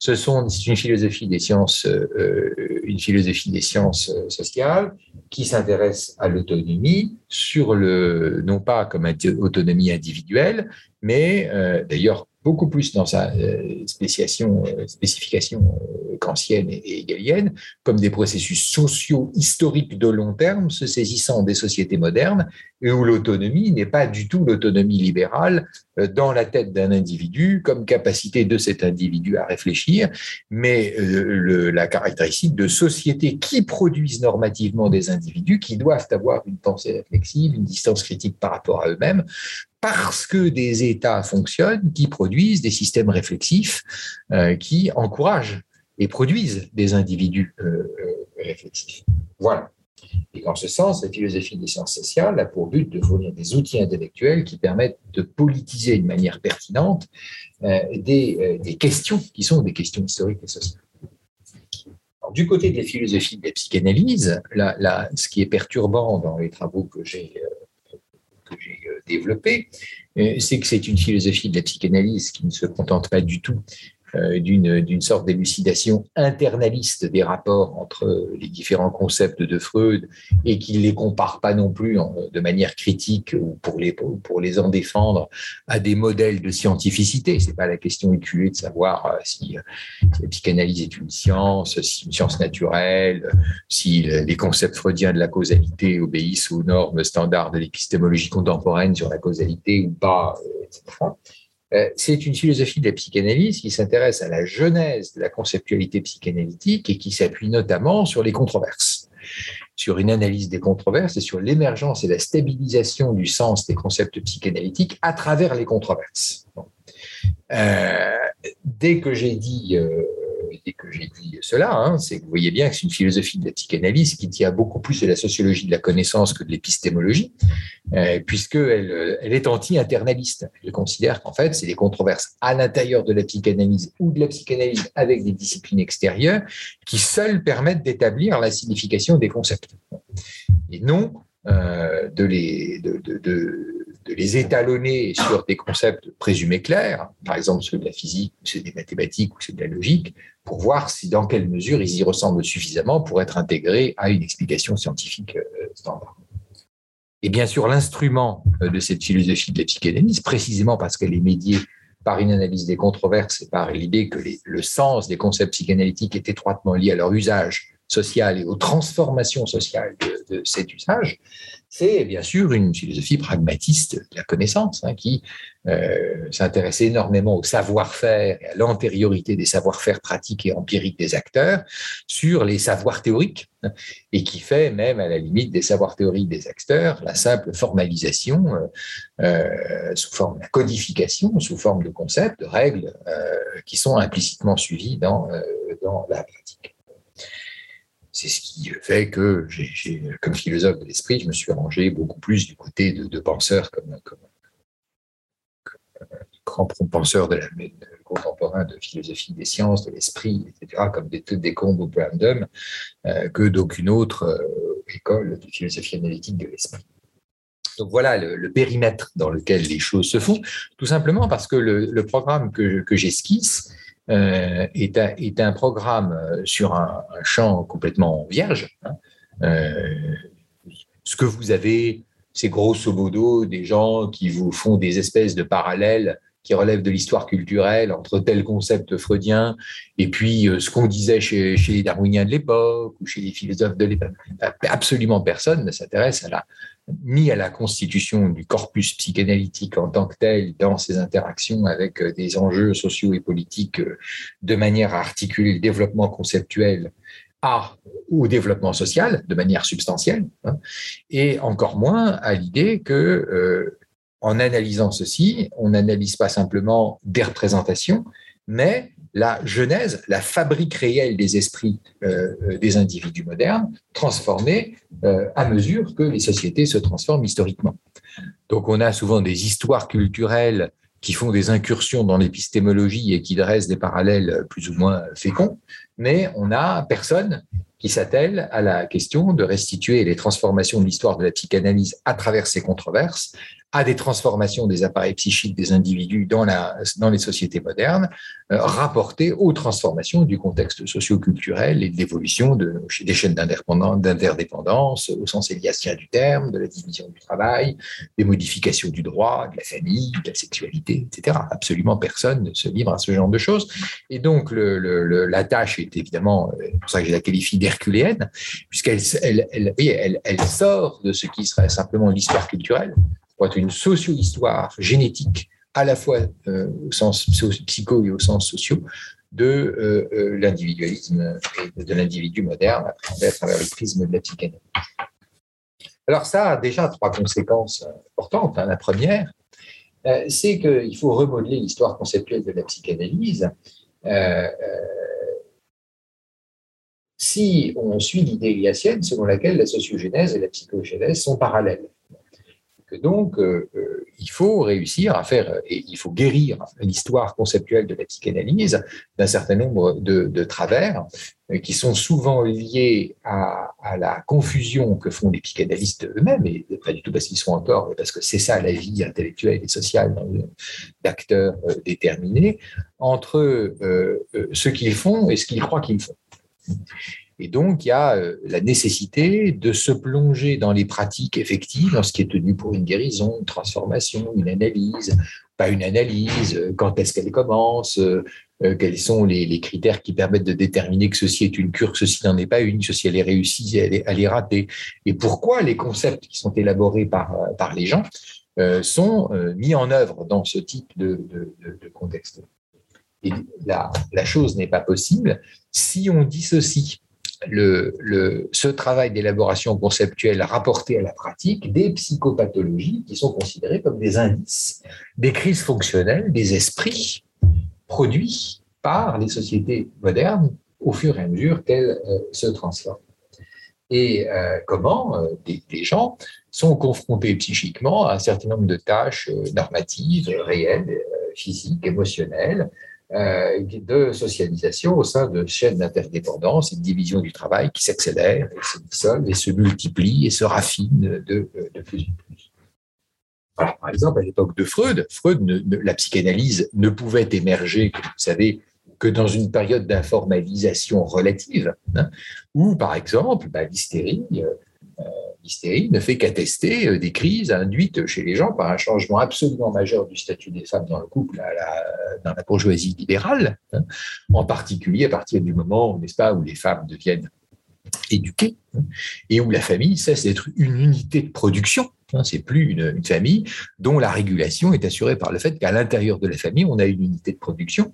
Ce c'est une philosophie des sciences, euh, une philosophie des sciences euh, sociales qui s'intéresse à l'autonomie sur le, non pas comme autonomie individuelle, mais euh, d'ailleurs beaucoup plus dans sa euh, spéciation, euh, spécification euh, kantienne et hegelienne, comme des processus sociaux historiques de long terme se saisissant des sociétés modernes et où l'autonomie n'est pas du tout l'autonomie libérale dans la tête d'un individu comme capacité de cet individu à réfléchir, mais la caractéristique de sociétés qui produisent normativement des individus qui doivent avoir une pensée réflexive, une distance critique par rapport à eux-mêmes, parce que des États fonctionnent, qui produisent des systèmes réflexifs euh, qui encouragent et produisent des individus euh, euh, réflexifs. Voilà. Et en ce sens, la philosophie des sciences sociales a pour but de fournir des outils intellectuels qui permettent de politiser de manière pertinente des, des, questions qui sont des questions historiques et sociales. du côté de la philosophie de la psychanalyse, ce qui est perturbant dans les travaux que j'ai développé, euh, c'est que c'est une philosophie de la psychanalyse qui ne se contente pas du tout d'une sorte d'élucidation internaliste des rapports entre les différents concepts de Freud et qui ne les compare pas non plus de manière critique ou pour les, pour les en défendre à des modèles de scientificité. C'est pas la question éculée de savoir euh, si, la psychanalyse est une science, si une science naturelle, si les concepts freudiens de la causalité obéissent aux normes standards de l'épistémologie contemporaine sur la causalité ou pas, etc. Euh, c'est une philosophie de la psychanalyse qui s'intéresse à la genèse de la conceptualité psychanalytique et qui s'appuie notamment sur les controverses, sur une analyse des controverses et sur l'émergence et la stabilisation du sens des concepts psychanalytiques à travers les controverses. Euh, dès que j'ai dit euh, dès que j'ai dit cela, hein, c'est que vous voyez bien que c'est une philosophie de la psychanalyse qui tient beaucoup plus de la sociologie de la connaissance que de l'épistémologie, euh, puisqu'elle elle est anti-internaliste. Elle considère qu'en fait, c'est des controverses à l'intérieur de la psychanalyse ou de la psychanalyse avec des disciplines extérieures qui seules permettent d'établir la signification des concepts. Et non euh, de les, de, de, les étalonner sur des concepts présumés clairs, par exemple ceux de la physique, ceux des mathématiques, ou ceux de la logique, pour voir si dans quelle mesure ils y ressemblent suffisamment pour être intégrés à une explication scientifique euh, standard. Et bien sûr, l'instrument euh, de cette philosophie de la psychanalyse, précisément parce qu'elle est médiée par une analyse des controverses et par l'idée que le sens des concepts psychanalytiques est étroitement lié à leur usage social et aux transformations sociales de cet usage, c'est bien sûr une philosophie pragmatiste de la connaissance hein, qui euh, s'intéresse énormément au savoir-faire et à l'antériorité des savoir-faire pratiques et empiriques des acteurs sur les savoirs théoriques hein, et qui fait même à la limite des savoirs théoriques des acteurs la simple formalisation euh, euh sous forme de codification, sous forme de concepts, de règles qui sont implicitement suivies dans, dans la pratique c'est ce qui fait que, comme philosophe de l'esprit, je me suis rangé beaucoup plus du côté de, penseurs comme, comme, grands penseurs de la, contemporain de philosophie des sciences, de l'esprit, etc., comme des, des ou Brandom, euh, que d'aucune autre euh, école de philosophie analytique de l'esprit. Donc voilà le, périmètre dans lequel les choses se font, tout simplement parce que le, programme que j'esquisse euh, est, un, est, un, programme euh, sur un, champ complètement vierge. Hein. Euh, ce que vous avez, c'est grosso modo des gens qui vous font des espèces de parallèles qui relèvent de l'histoire culturelle entre tel concept freudien et puis ce qu'on disait chez, chez, les darwiniens de l'époque ou chez les philosophes de l'époque. Absolument personne ne s'intéresse à la, ni à la constitution du corpus psychanalytique en tant que tel dans ses interactions avec euh, des enjeux sociaux et politiques euh, de manière à articuler le développement conceptuel à, au développement social de manière substantielle, hein, et encore moins à l'idée que, euh, en analysant ceci, on n'analyse pas simplement des représentations, mais la genèse, la fabrique réelle des esprits euh, euh, des individus modernes, transformés à mesure que les sociétés se transforment historiquement. Donc on a souvent des histoires culturelles qui font des incursions dans l'épistémologie et qui dressent des parallèles plus ou moins féconds, mais on n'a personne qui s'attelle à la question de restituer les transformations de l'histoire de la psychanalyse à travers ces controverses à des transformations des appareils psychiques des individus dans, la, dans les sociétés modernes, euh, rapportées aux transformations du contexte socio-culturel et de l'évolution de, des chaînes d'interdépendance au sens éliasien du terme, de la division du travail, des modifications du droit, de la famille, de la sexualité, etc. Absolument personne ne se livre à ce genre de choses. Et donc, le, la tâche est évidemment, euh, pour ça que je la qualifie d'herculéenne, puisqu'elle elle, elle, elle, elle sort de ce qui serait simplement l'histoire culturelle une socio-histoire génétique, à la fois euh, au sens psycho et au sens socio, de euh, euh, l'individualisme et de l'individu moderne à travers, le prisme de la psychanalyse. Alors ça a déjà trois conséquences importantes. Hein. La première, c'est qu'il faut remodeler l'histoire conceptuelle de la psychanalyse. si on suit l'idée iliacienne selon laquelle la sociogénèse et la psychogénèse sont parallèles donc, euh, euh, il faut réussir à faire, et il faut guérir l'histoire conceptuelle de la psychanalyse d'un certain nombre de, travers euh, qui sont souvent liés à, la confusion que font les psychanalystes eux-mêmes, et pas du tout parce qu'ils sont encore, mais parce que c'est ça la vie intellectuelle et sociale d'acteurs déterminés, entre ce qu'ils font et ce qu'ils croient qu'ils font. Et donc, il y a euh, la nécessité de se plonger dans les pratiques effectives, dans ce qui est tenu pour une guérison, une transformation, une analyse, pas une analyse, euh, quand est-ce qu'elle commence, euh, quels sont les, critères qui permettent de déterminer que ceci est une cure, que ceci n'en est pas une, ceci elle est réussie, elle est, ratée, et pourquoi les concepts qui sont élaborés par, par les gens sont mis en œuvre dans ce type de, de, contexte? Et la, la chose n'est pas possible si on dissocie le, ce travail d'élaboration conceptuelle rapporté à la pratique des psychopathologies qui sont considérées comme des indices des crises fonctionnelles des esprits produits par les sociétés modernes au fur et à mesure qu'elles euh, se transforment. Et euh, comment euh, des, des, gens sont confrontés psychiquement à un certain nombre de tâches normatives, réelles, physiques, émotionnelles, de socialisation au sein de chaînes d'interdépendance et de division du travail qui s'accélèrent et se dissolvent et se multiplient et se raffinent de, de plus en plus. Par exemple, à l'époque de Freud, Freud la psychanalyse ne pouvait émerger, comme vous savez, que dans une période d'informalisation relative, hein, où, par exemple, bah, l'hystérie euh, l'hystérie ne fait qu'attester euh, des crises induites chez les gens par un changement absolument majeur du statut des femmes dans le couple, la, dans la bourgeoisie libérale, hein. en particulier à partir du moment, n'est-ce où les femmes deviennent éduquées hein, et où la famille cesse d'être une unité de production c'est plus une, famille dont la régulation est assurée par le fait qu'à l'intérieur de la famille, on a une unité de production.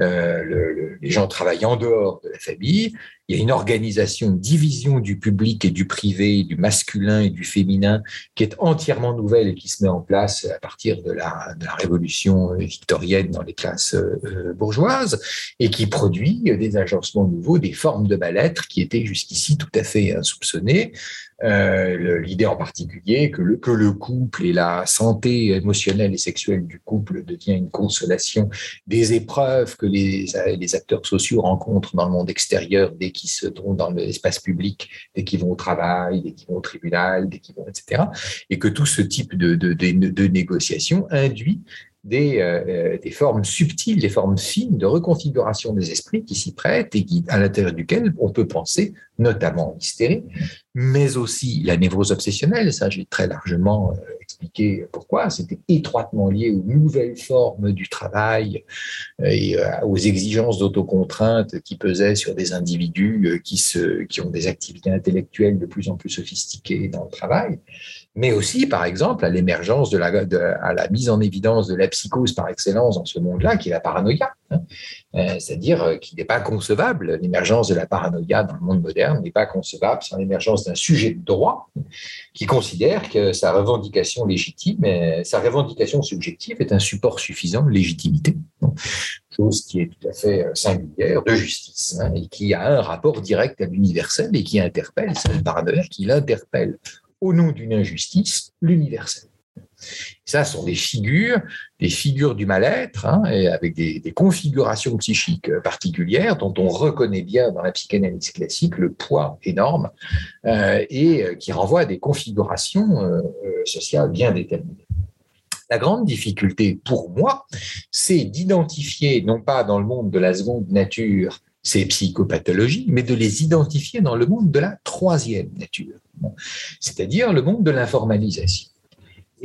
Euh, les gens travaillent en dehors de la famille. Il y a une organisation, une division du public et du privé, du masculin et du féminin qui est entièrement nouvelle et qui se met en place à partir de la, révolution victorienne dans les classes euh, bourgeoises et qui produit des agencements nouveaux, des formes de mal-être qui étaient jusqu'ici tout à fait insoupçonnées. Euh, l'idée en particulier que le, que le couple et la santé émotionnelle et sexuelle du couple devient une consolation des épreuves que les, les acteurs sociaux rencontrent dans le monde extérieur dès qu'ils se trouvent dans l'espace public, dès qu'ils vont au travail, dès qu'ils vont au tribunal, dès qu'ils vont, etc. Et que tout ce type de, de, de, de négociation induit des, euh, euh, des, formes subtiles, des formes fines de reconfiguration des esprits qui s'y prêtent et qui, à l'intérieur duquel on peut penser notamment l'hystérie, mais aussi la névrose obsessionnelle. Ça, j'ai très largement euh, expliqué pourquoi. C'était étroitement lié aux nouvelles formes du travail et aux exigences d'autocontrainte qui pesaient sur des individus qui ont des activités intellectuelles de plus en plus sophistiquées dans le travail mais aussi, par exemple, à l'émergence de la, à la mise en évidence de la psychose par excellence dans ce monde-là, qui est la paranoïa. Hein. Euh, c'est-à-dire euh, qu'il n'est pas concevable, l'émergence de la paranoïa dans le monde moderne n'est pas concevable sans l'émergence d'un sujet de droit qui considère que sa revendication légitime, sa revendication subjective est un support suffisant de légitimité, chose qui est tout à fait euh, singulière de justice hein, et qui a un rapport direct à l'universel et qui interpelle, c'est le paranoïa qui l'interpelle au nom d'une injustice, l'universel. Ça sont des figures, des figures du mal-être, hein, avec des, configurations psychiques particulières dont on reconnaît bien dans la psychanalyse classique le poids énorme euh, et qui renvoient à des configurations euh, euh, sociales bien déterminées. La grande difficulté pour moi, c'est d'identifier, non pas dans le monde de la seconde nature, ces psychopathologies, mais de les identifier dans le monde de la troisième nature, c'est-à-dire le monde de l'informalisation.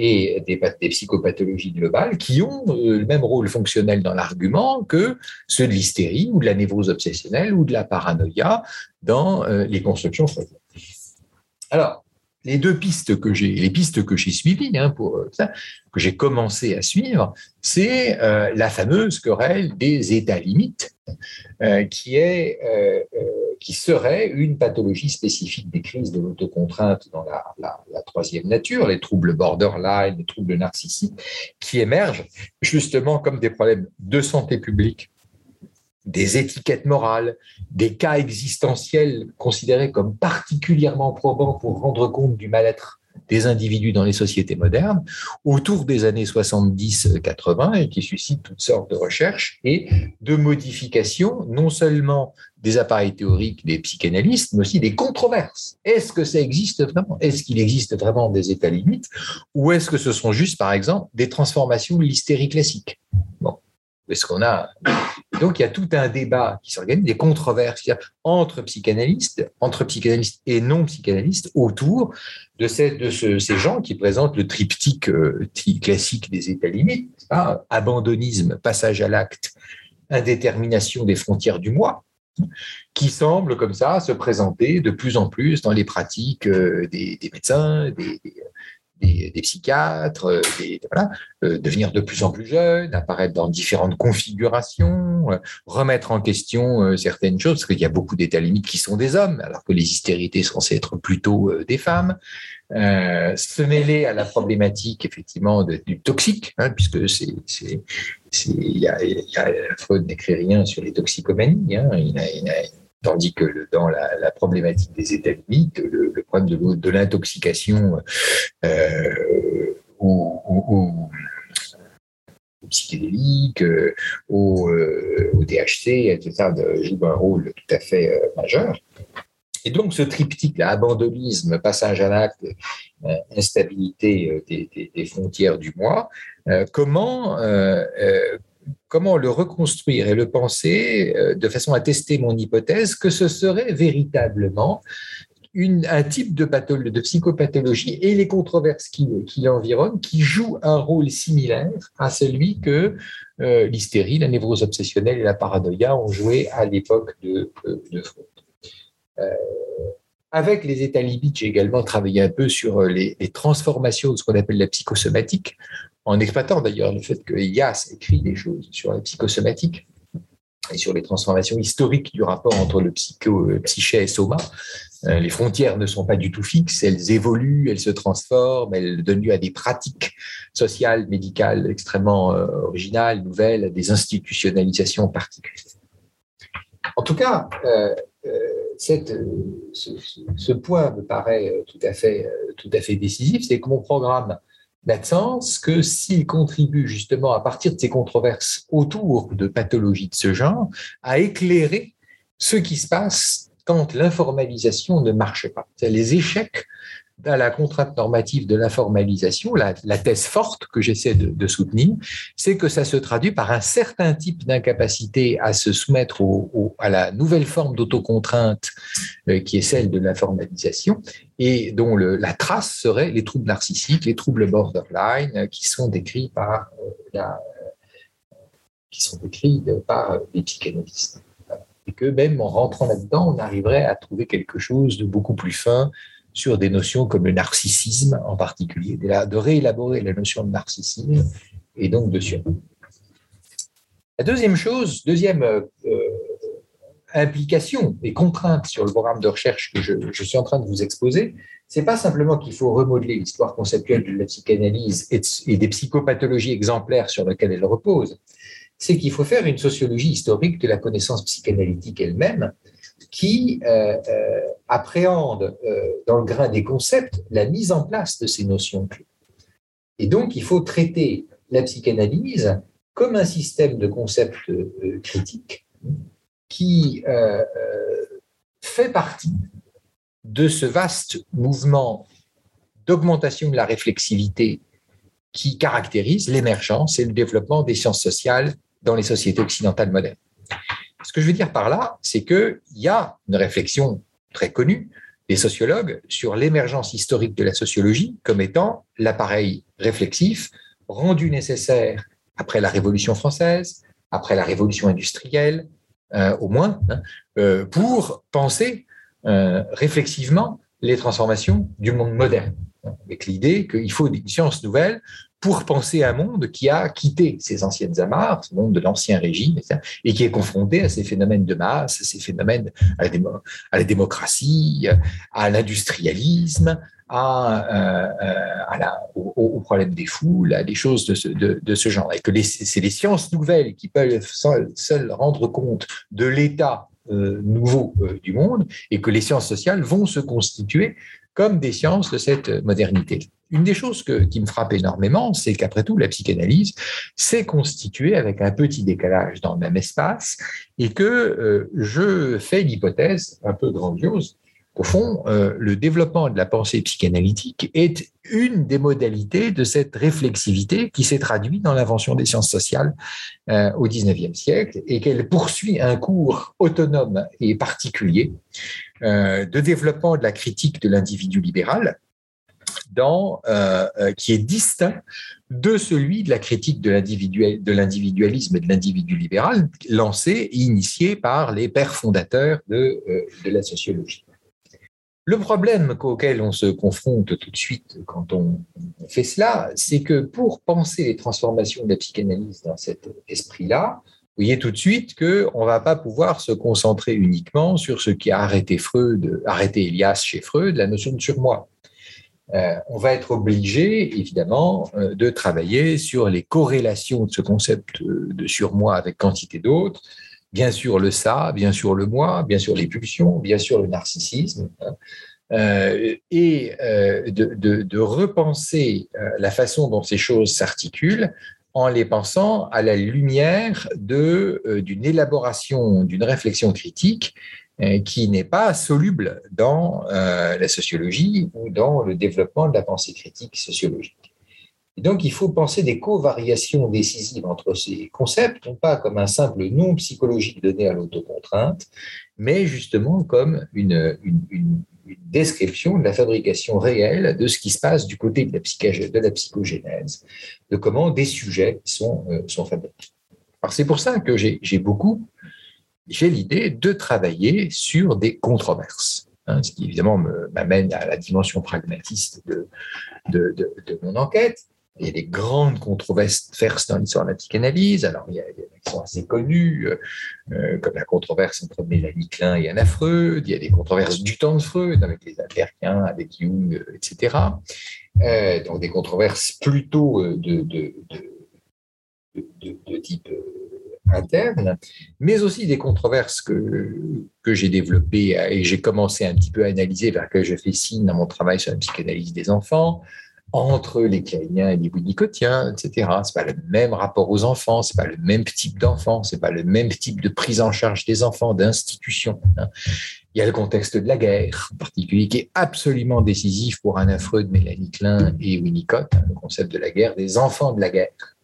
Et des, psychopathologies globales qui ont euh, le même rôle fonctionnel dans l'argument que ceux de l'hystérie ou de la névrose obsessionnelle ou de la paranoïa dans euh, les constructions. Alors, les deux pistes que j'ai, les pistes que j'ai suivies, hein, euh, que j'ai commencé à suivre, c'est la fameuse querelle des états limites, qui est qui serait une pathologie spécifique des crises de l'autocontrainte dans la, la, troisième nature, les troubles borderline, les troubles narcissiques, qui émergent justement comme des problèmes de santé publique, des étiquettes morales, des cas existentiels considérés comme particulièrement probants pour rendre compte du mal-être des individus dans les sociétés modernes autour des années 70-80 et qui suscite toutes sortes de recherches et de modifications, non seulement des appareils théoriques des psychanalystes, mais aussi des controverses. Est-ce que ça existe vraiment? Est-ce qu'il existe vraiment des états limites? Ou est-ce que ce sont juste, par exemple, des transformations de l'hystérie classique? Qu'on a donc il y a tout un débat qui s'organise, des controverses entre psychanalystes, entre psychanalystes et non psychanalystes autour de, ces, de ces gens qui présentent le triptyque euh, classique des états limites, abandonnisme, passage à l'acte, indétermination des frontières du moi, qui semble comme ça se présenter de plus en plus dans les pratiques euh, des, médecins, des, des, psychiatres, euh, euh, devenir de plus en plus jeunes, apparaître dans différentes configurations, remettre en question certaines choses, parce qu'il y a beaucoup d'états limites qui sont des hommes, alors que les hystérités sont censées être plutôt des femmes. se mêler à la problématique effectivement du toxique, hein, puisque c'est il a, Freud n'écrit rien sur les toxicomanies. Hein. Tandis que dans la, problématique des états limites, le, problème de, l'intoxication euh, au, psychédélique, au, au, THC, etc., joue un rôle tout à fait euh, majeur. Et donc, ce triptyque, abandonnisme, passage à l'acte, euh, instabilité euh, des, frontières du moi, euh, comment, comment le reconstruire et le penser de façon à tester mon hypothèse que ce serait véritablement un type de, pathologie, de psychopathologie et les controverses qui, l'environnent qui jouent un rôle similaire à celui que l'hystérie, la névrose obsessionnelle et la paranoïa ont joué à l'époque de, de Freud. Euh, avec les états limites, j'ai également travaillé un peu sur euh, les, transformations de ce qu'on appelle la psychosomatique, en exploitant d'ailleurs le fait que Yass écrit des choses sur la psychosomatique et sur les transformations historiques du rapport entre le psycho, euh, psyché et soma. Les frontières ne sont pas du tout fixes, elles évoluent, elles se transforment, elles donnent lieu à des pratiques sociales, médicales extrêmement originales, nouvelles, à des institutionnalisations particulières. En tout cas, cette, ce, point me paraît euh, tout à fait, euh, tout à fait décisif, c'est que mon programme n'a de sens que s'il contribue justement à partir de ces controverses autour de pathologies de ce genre à éclairer ce qui se passe quand l'informalisation ne marche pas. Les échecs à la contrainte normative de la formalisation, la, thèse forte que j'essaie de, soutenir, c'est que ça se traduit par un certain type d'incapacité à se soumettre à la nouvelle forme d'autocontrainte euh, qui est celle de la formalisation et dont la trace serait les troubles narcissiques, les troubles borderline euh, qui sont décrits par euh, qui sont décrits par les psychanalystes. Et que même en rentrant là-dedans, on arriverait à trouver quelque chose de beaucoup plus fin, sur des notions comme le narcissisme en particulier, de réélaborer la notion de narcissisme et donc de surnom. La deuxième chose, deuxième euh, implication et contrainte sur le programme de recherche que je, suis en train de vous exposer, c'est pas simplement qu'il faut remodeler l'histoire conceptuelle de la psychanalyse et, des psychopathologies exemplaires sur lesquelles elle repose, c'est qu'il faut faire une sociologie historique de la connaissance psychanalytique elle-même qui euh, euh, appréhende euh, dans le grain des concepts la mise en place de ces notions clés. Et donc, il faut traiter la psychanalyse comme un système de concepts critiques qui euh, euh, fait partie de ce vaste mouvement d'augmentation de la réflexivité qui caractérise l'émergence et le développement des sciences sociales dans les sociétés occidentales modernes. Ce que je veux dire par là, c'est qu'il y a une réflexion très connue des sociologues sur l'émergence historique de la sociologie comme étant l'appareil réflexif rendu nécessaire après la Révolution française, après la Révolution industrielle, euh, au moins, hein, euh, pour penser euh, réflexivement les transformations du monde moderne, avec l'idée qu'il faut des sciences nouvelles pour penser un monde qui a quitté ses anciennes amarres, ce monde de l'ancien régime, et qui est confronté à ces phénomènes de masse, à ces phénomènes à la démocratie, à l'industrialisme, à, euh, à la, au, problème des foules, à des choses de ce, genre. Et que c'est les sciences nouvelles qui peuvent seules rendre compte de l'état euh, nouveau euh, du monde et que les sciences sociales vont se constituer comme des sciences de cette modernité. Une des choses qui me frappe énormément, c'est qu'après tout, la psychanalyse s'est constituée avec un petit décalage dans le même espace et que je fais l'hypothèse un peu grandiose. Au fond, euh, le développement de la pensée psychanalytique est une des modalités de cette réflexivité qui s'est traduite dans l'invention des sciences sociales euh, au XIXe siècle et qu'elle poursuit un cours autonome et particulier euh, de développement de la critique de l'individu libéral dans, qui est distinct de celui de la critique de l'individualisme et de l'individu libéral lancé et initié par les pères fondateurs de, de la sociologie. Le problème auquel on se confronte tout de suite quand on fait cela, c'est que pour penser les transformations de la psychanalyse dans cet esprit-là, vous voyez tout de suite qu'on ne va pas pouvoir se concentrer uniquement sur ce qui a arrêté Freud, arrêté Elias chez Freud, la notion de surmoi. Euh, on va être obligé, évidemment, euh, de travailler sur les corrélations de ce concept de surmoi avec quantité d'autres, bien sûr le ça, bien sûr le moi, bien sûr les pulsions, bien sûr le narcissisme, hein. euh, et de, repenser la façon dont ces choses s'articulent en les pensant à la lumière d'une élaboration, d'une réflexion critique qui n'est pas soluble dans la sociologie ou dans le développement de la pensée critique sociologique donc, il faut penser des covariations décisives entre ces concepts, non pas comme un simple nom psychologique donné à l'autocontrainte, mais justement comme une, description de la fabrication réelle de ce qui se passe du côté de la, de la psychogénèse, de comment des sujets sont, euh, sont fabriqués. Alors, c'est pour ça que j'ai beaucoup, j'ai l'idée de travailler sur des controverses. Hein, ce qui évidemment m'amène à la dimension pragmatiste de, de, mon enquête, il y a des grandes controverses dans l'histoire de la psychanalyse. Alors, il y a des qui sont assez connues, euh, euh, comme la controverse entre Mélanie Klein et Anna Freud. Il y a des controverses du temps de Freud, avec les Interkiens, avec Jung, euh, etc. donc, des controverses plutôt de, de, de, de type interne, mais aussi des controverses que, que j'ai développées et j'ai commencé un petit peu à analyser, vers que je fais signe dans mon travail sur la psychanalyse des enfants, entre les caïniens et les winnicottiens, etc. C'est pas le même rapport aux enfants, c'est pas le même type d'enfants, c'est pas le même type de prise en charge des enfants, d'institutions. Hein. Il y a le contexte de la guerre, en particulier, qui est absolument décisif pour un affreux de Mélanie Klein et Winnicott, hein, le concept de la guerre, des enfants de la guerre,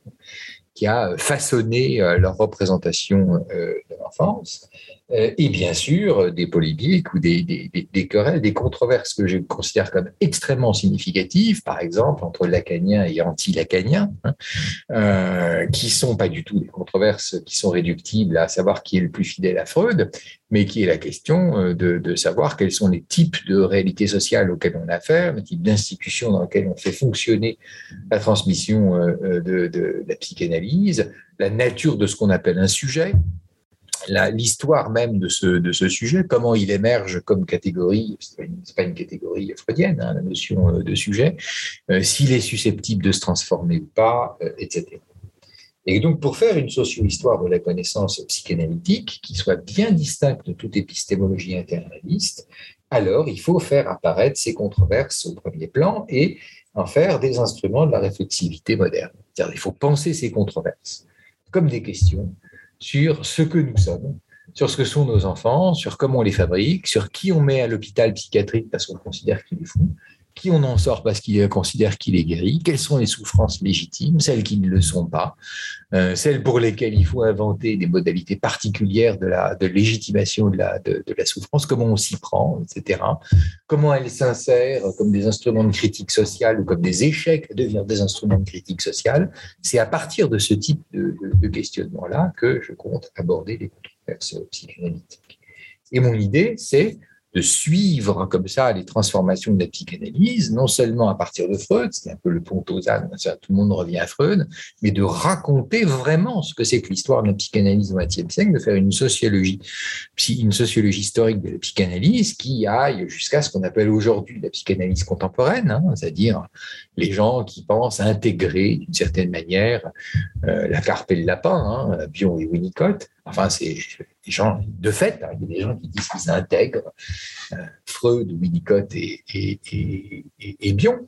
qui a façonné euh, leur représentation euh, de l'enfance. Euh, et bien sûr des polémiques ou des, querelles, des controverses que je considère comme extrêmement significatives, par exemple entre lacaniens et anti-lacaniens, hein, euh, qui sont pas du tout des controverses qui sont réductibles à savoir qui est le plus fidèle à Freud, mais qui est la question euh, de, savoir quels sont les types de réalités sociales auxquelles on a affaire, les types d'institutions dans lesquelles on fait fonctionner la transmission de la psychanalyse, la nature de ce qu'on appelle un sujet, l'histoire même de ce, sujet, comment il émerge comme catégorie, ce n'est pas, une catégorie freudienne, hein, la notion euh, de sujet, euh, s'il est susceptible de se transformer ou pas, euh, etc. Et donc, pour faire une socio-histoire de la connaissance psychanalytique qui soit bien distincte de toute épistémologie internaliste, alors il faut faire apparaître ces controverses au premier plan et en faire des instruments de la réflexivité moderne. C'est-à-dire, il faut penser ces controverses comme des questions sur ce que nous sommes, sur ce que sont nos enfants, sur comment on les fabrique, sur qui on met à l'hôpital psychiatrique parce qu'on considère qu'il est fou, qui on en sort parce qu'il considère qu'il est guéri, quelles sont les souffrances légitimes, celles qui ne le sont pas, euh, celles pour lesquelles il faut inventer des modalités particulières de la de légitimation de la, de, la souffrance, comment on s'y prend, etc. Comment elles s'insèrent comme des instruments de critique sociale ou comme des échecs deviennent des instruments de critique sociale. C'est à partir de ce type de, de questionnement-là que je compte aborder les controverses psychanalytiques. Et mon idée, c'est de suivre comme ça les transformations de la psychanalyse, non seulement à partir de Freud, c'est un peu le pont aux ânes, tout le monde revient à Freud, mais de raconter vraiment ce que c'est que l'histoire de la psychanalyse au XXe siècle, de faire une sociologie, une sociologie historique de la psychanalyse qui aille jusqu'à ce qu'on appelle aujourd'hui la psychanalyse contemporaine, hein, c'est-à-dire les gens qui pensent intégrer d'une certaine manière euh, la carpe et le lapin, hein, Bion et Winnicott, Enfin, c'est des gens, de fait, hein, il y a des gens qui disent qu'ils intègrent euh, Freud, Winnicott et, et, Bion.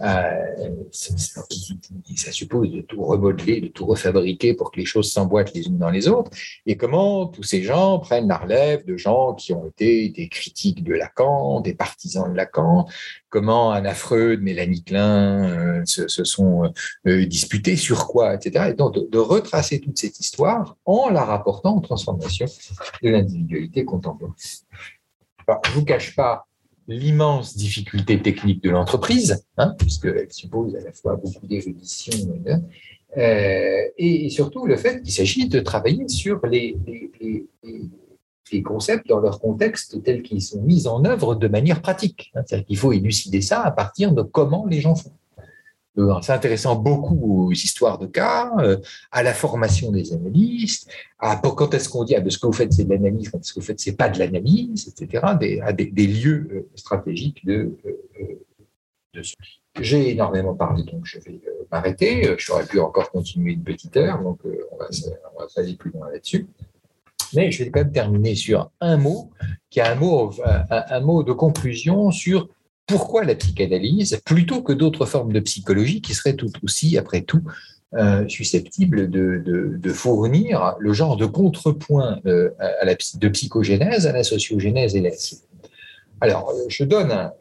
Euh, ça suppose de tout remodeler, de tout refabriquer pour que les choses s'emboîtent les unes dans les autres. Et comment tous ces gens prennent la relève de gens qui ont été des critiques de Lacan, des partisans de Lacan, comment Anna Freud, Mélanie Klein euh, se, sont euh, disputés sur quoi, etc. Et donc de, retracer toute cette histoire en la rapportant aux transformations de l'individualité contemporaine. je ne vous cache pas l'immense difficulté technique de l'entreprise, hein, puisqu'elle suppose à la fois beaucoup d'érudition euh, et, surtout le fait qu'il s'agit de travailler sur les concepts dans leur contexte tels qu'ils sont mis en œuvre de manière pratique. C'est-à-dire qu'il faut élucider ça à partir de comment les gens font. Euh, s'intéressant beaucoup aux histoires de cas, euh, à la formation des analystes, à quand est-ce qu'on dit ah, ce que vous faites c'est de l'analyse, quand est-ce que vous faites c'est pas de l'analyse, etc., à des, lieux euh, stratégiques de, de J'ai énormément parlé, donc je vais m'arrêter. J'aurais pu encore continuer une petite heure, donc on va, on va aller plus loin là-dessus. Mais je vais quand même terminer sur un mot, qui un mot, un, mot de conclusion sur pourquoi la psychanalyse, plutôt que d'autres formes de psychologie qui seraient tout aussi, après tout, euh, susceptibles de, fournir le genre de contrepoint euh, de psychogénèse à la sociogénèse et la Alors, je donne un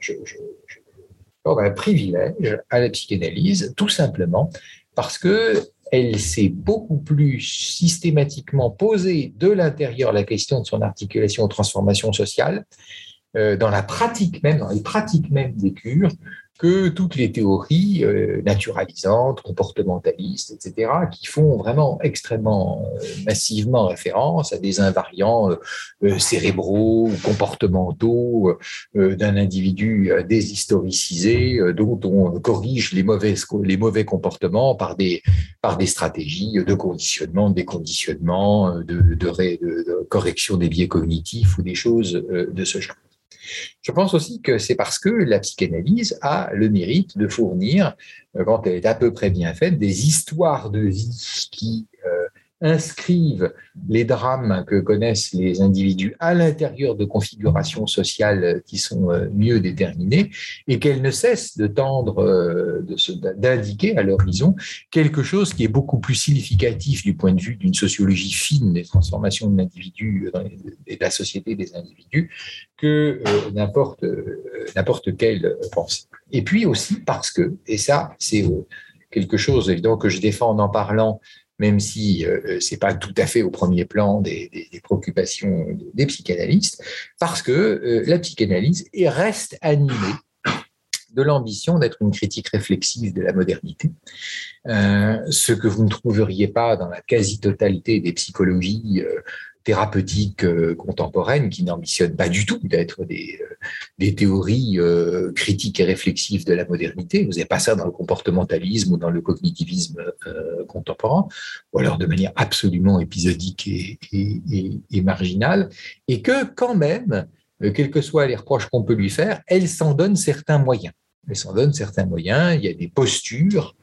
privilège à la psychanalyse, tout simplement parce que elle s'est beaucoup plus systématiquement posée de l'intérieur la question de son articulation aux transformations sociales, euh, dans la pratique même, dans les pratiques même des cures, que toutes les théories euh, naturalisantes, comportementalistes, etc., qui font vraiment extrêmement euh, massivement référence à des invariants euh, cérébraux ou comportementaux d'un individu déshistoricisé dont on corrige les mauvais, comportements par des, stratégies de conditionnement, de déconditionnement, de correction des biais cognitifs ou des choses de ce genre. Je pense aussi que c'est parce que la psychanalyse a le mérite de fournir, euh, quand elle est à peu près bien faite, des histoires de vie qui euh, inscrivent les drames que connaissent les individus à l'intérieur de configurations sociales qui sont euh, mieux déterminées et qu'elles ne cessent de tendre, euh, d'indiquer à l'horizon quelque chose qui est beaucoup plus significatif du point de vue d'une sociologie fine des transformations de l'individu et de la société des individus que euh, n'importe n'importe quelle pensée. Et puis aussi parce que, et ça c'est quelque chose évidemment que je défends en en parlant, même si euh, ce n'est pas tout à fait au premier plan des, préoccupations des psychanalystes, parce que la psychanalyse reste animée de l'ambition d'être une critique réflexive de la modernité, ce que vous ne trouveriez pas dans la quasi-totalité des psychologies thérapeutiques euh, contemporaines qui n'ambitionnent pas du tout d'être des, euh, des théories euh, critiques et réflexives de la modernité. Vous n'avez pas ça dans le comportementalisme ou dans le cognitivisme contemporain, ou alors de manière absolument épisodique et, et, et marginale, et que quand même, quels que soient les reproches qu'on peut lui faire, elle s'en donne certains moyens. Elle s'en donne certains moyens, il y a des postures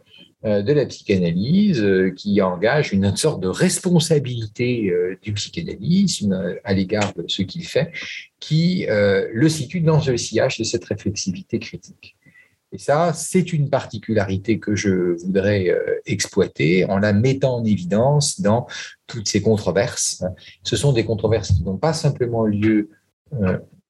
de la psychanalyse euh, qui engage une sorte de responsabilité euh, du psychanalyste à l'égard de ce qu'il fait, qui le situe dans le sillage de cette réflexivité critique. Et ça, c'est une particularité que je voudrais exploiter en la mettant en évidence dans toutes ces controverses. Ce sont des controverses qui n'ont pas simplement lieu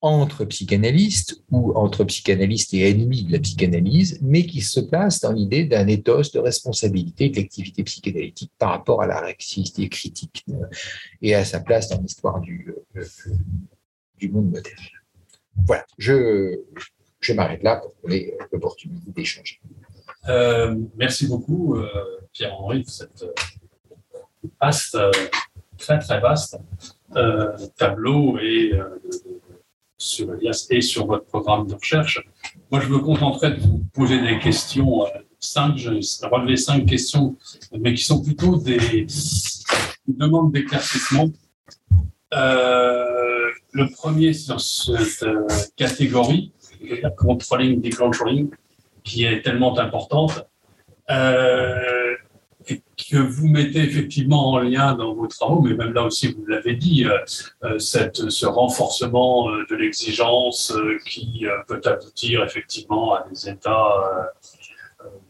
entre psychanalystes ou entre psychanalystes et ennemis de la psychanalyse, mais qui se place dans l'idée d'un éthos de responsabilité de l'activité psychanalytique par rapport à la réactivité critique euh, et à sa place dans l'histoire du, euh, du monde moderne. Voilà, je, je m'arrête là pour donner l'opportunité d'échanger. Euh, merci beaucoup, Pierre-Henri, pour cette vaste, très très vaste tableau et sur Elias et sur votre programme de recherche. Moi, je me contenterai de vous poser des questions, euh, cinq, je relever cinq questions, mais qui sont plutôt des demandes d'éclaircissement. Euh, le premier sur cette euh, catégorie, controlling, declenching, qui est tellement importante. Euh, que vous mettez effectivement en lien dans vos travaux, mais même là aussi, vous l'avez dit, euh, euh, ce renforcement euh, de l'exigence qui peut aboutir effectivement à des états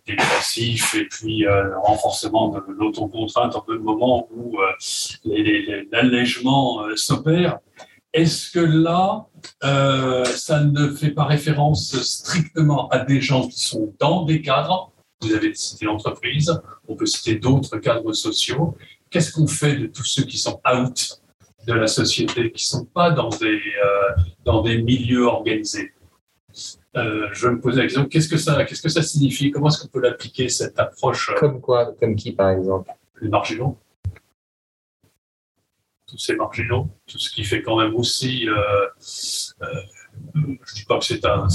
dépressifs et puis le renforcement de l'autocontrainte en le moment où l'allègement s'opère. Est-ce que là, ça ne fait pas référence strictement à des gens qui sont dans des cadres vous avez cité l'entreprise, on peut citer d'autres cadres sociaux. Qu'est-ce qu'on fait de tous ceux qui sont out de la société, qui ne sont pas dans des, euh, dans des milieux organisés? Euh, Je me posais la question, qu'est-ce que ça, qu'est-ce que ça signifie? Comment est-ce qu'on peut l'appliquer, cette approche euh, Comme quoi Comme qui, par exemple? Les marginaux. Tous ces marginaux, tout ce qui fait quand même aussi je ne dis pas que c'est un,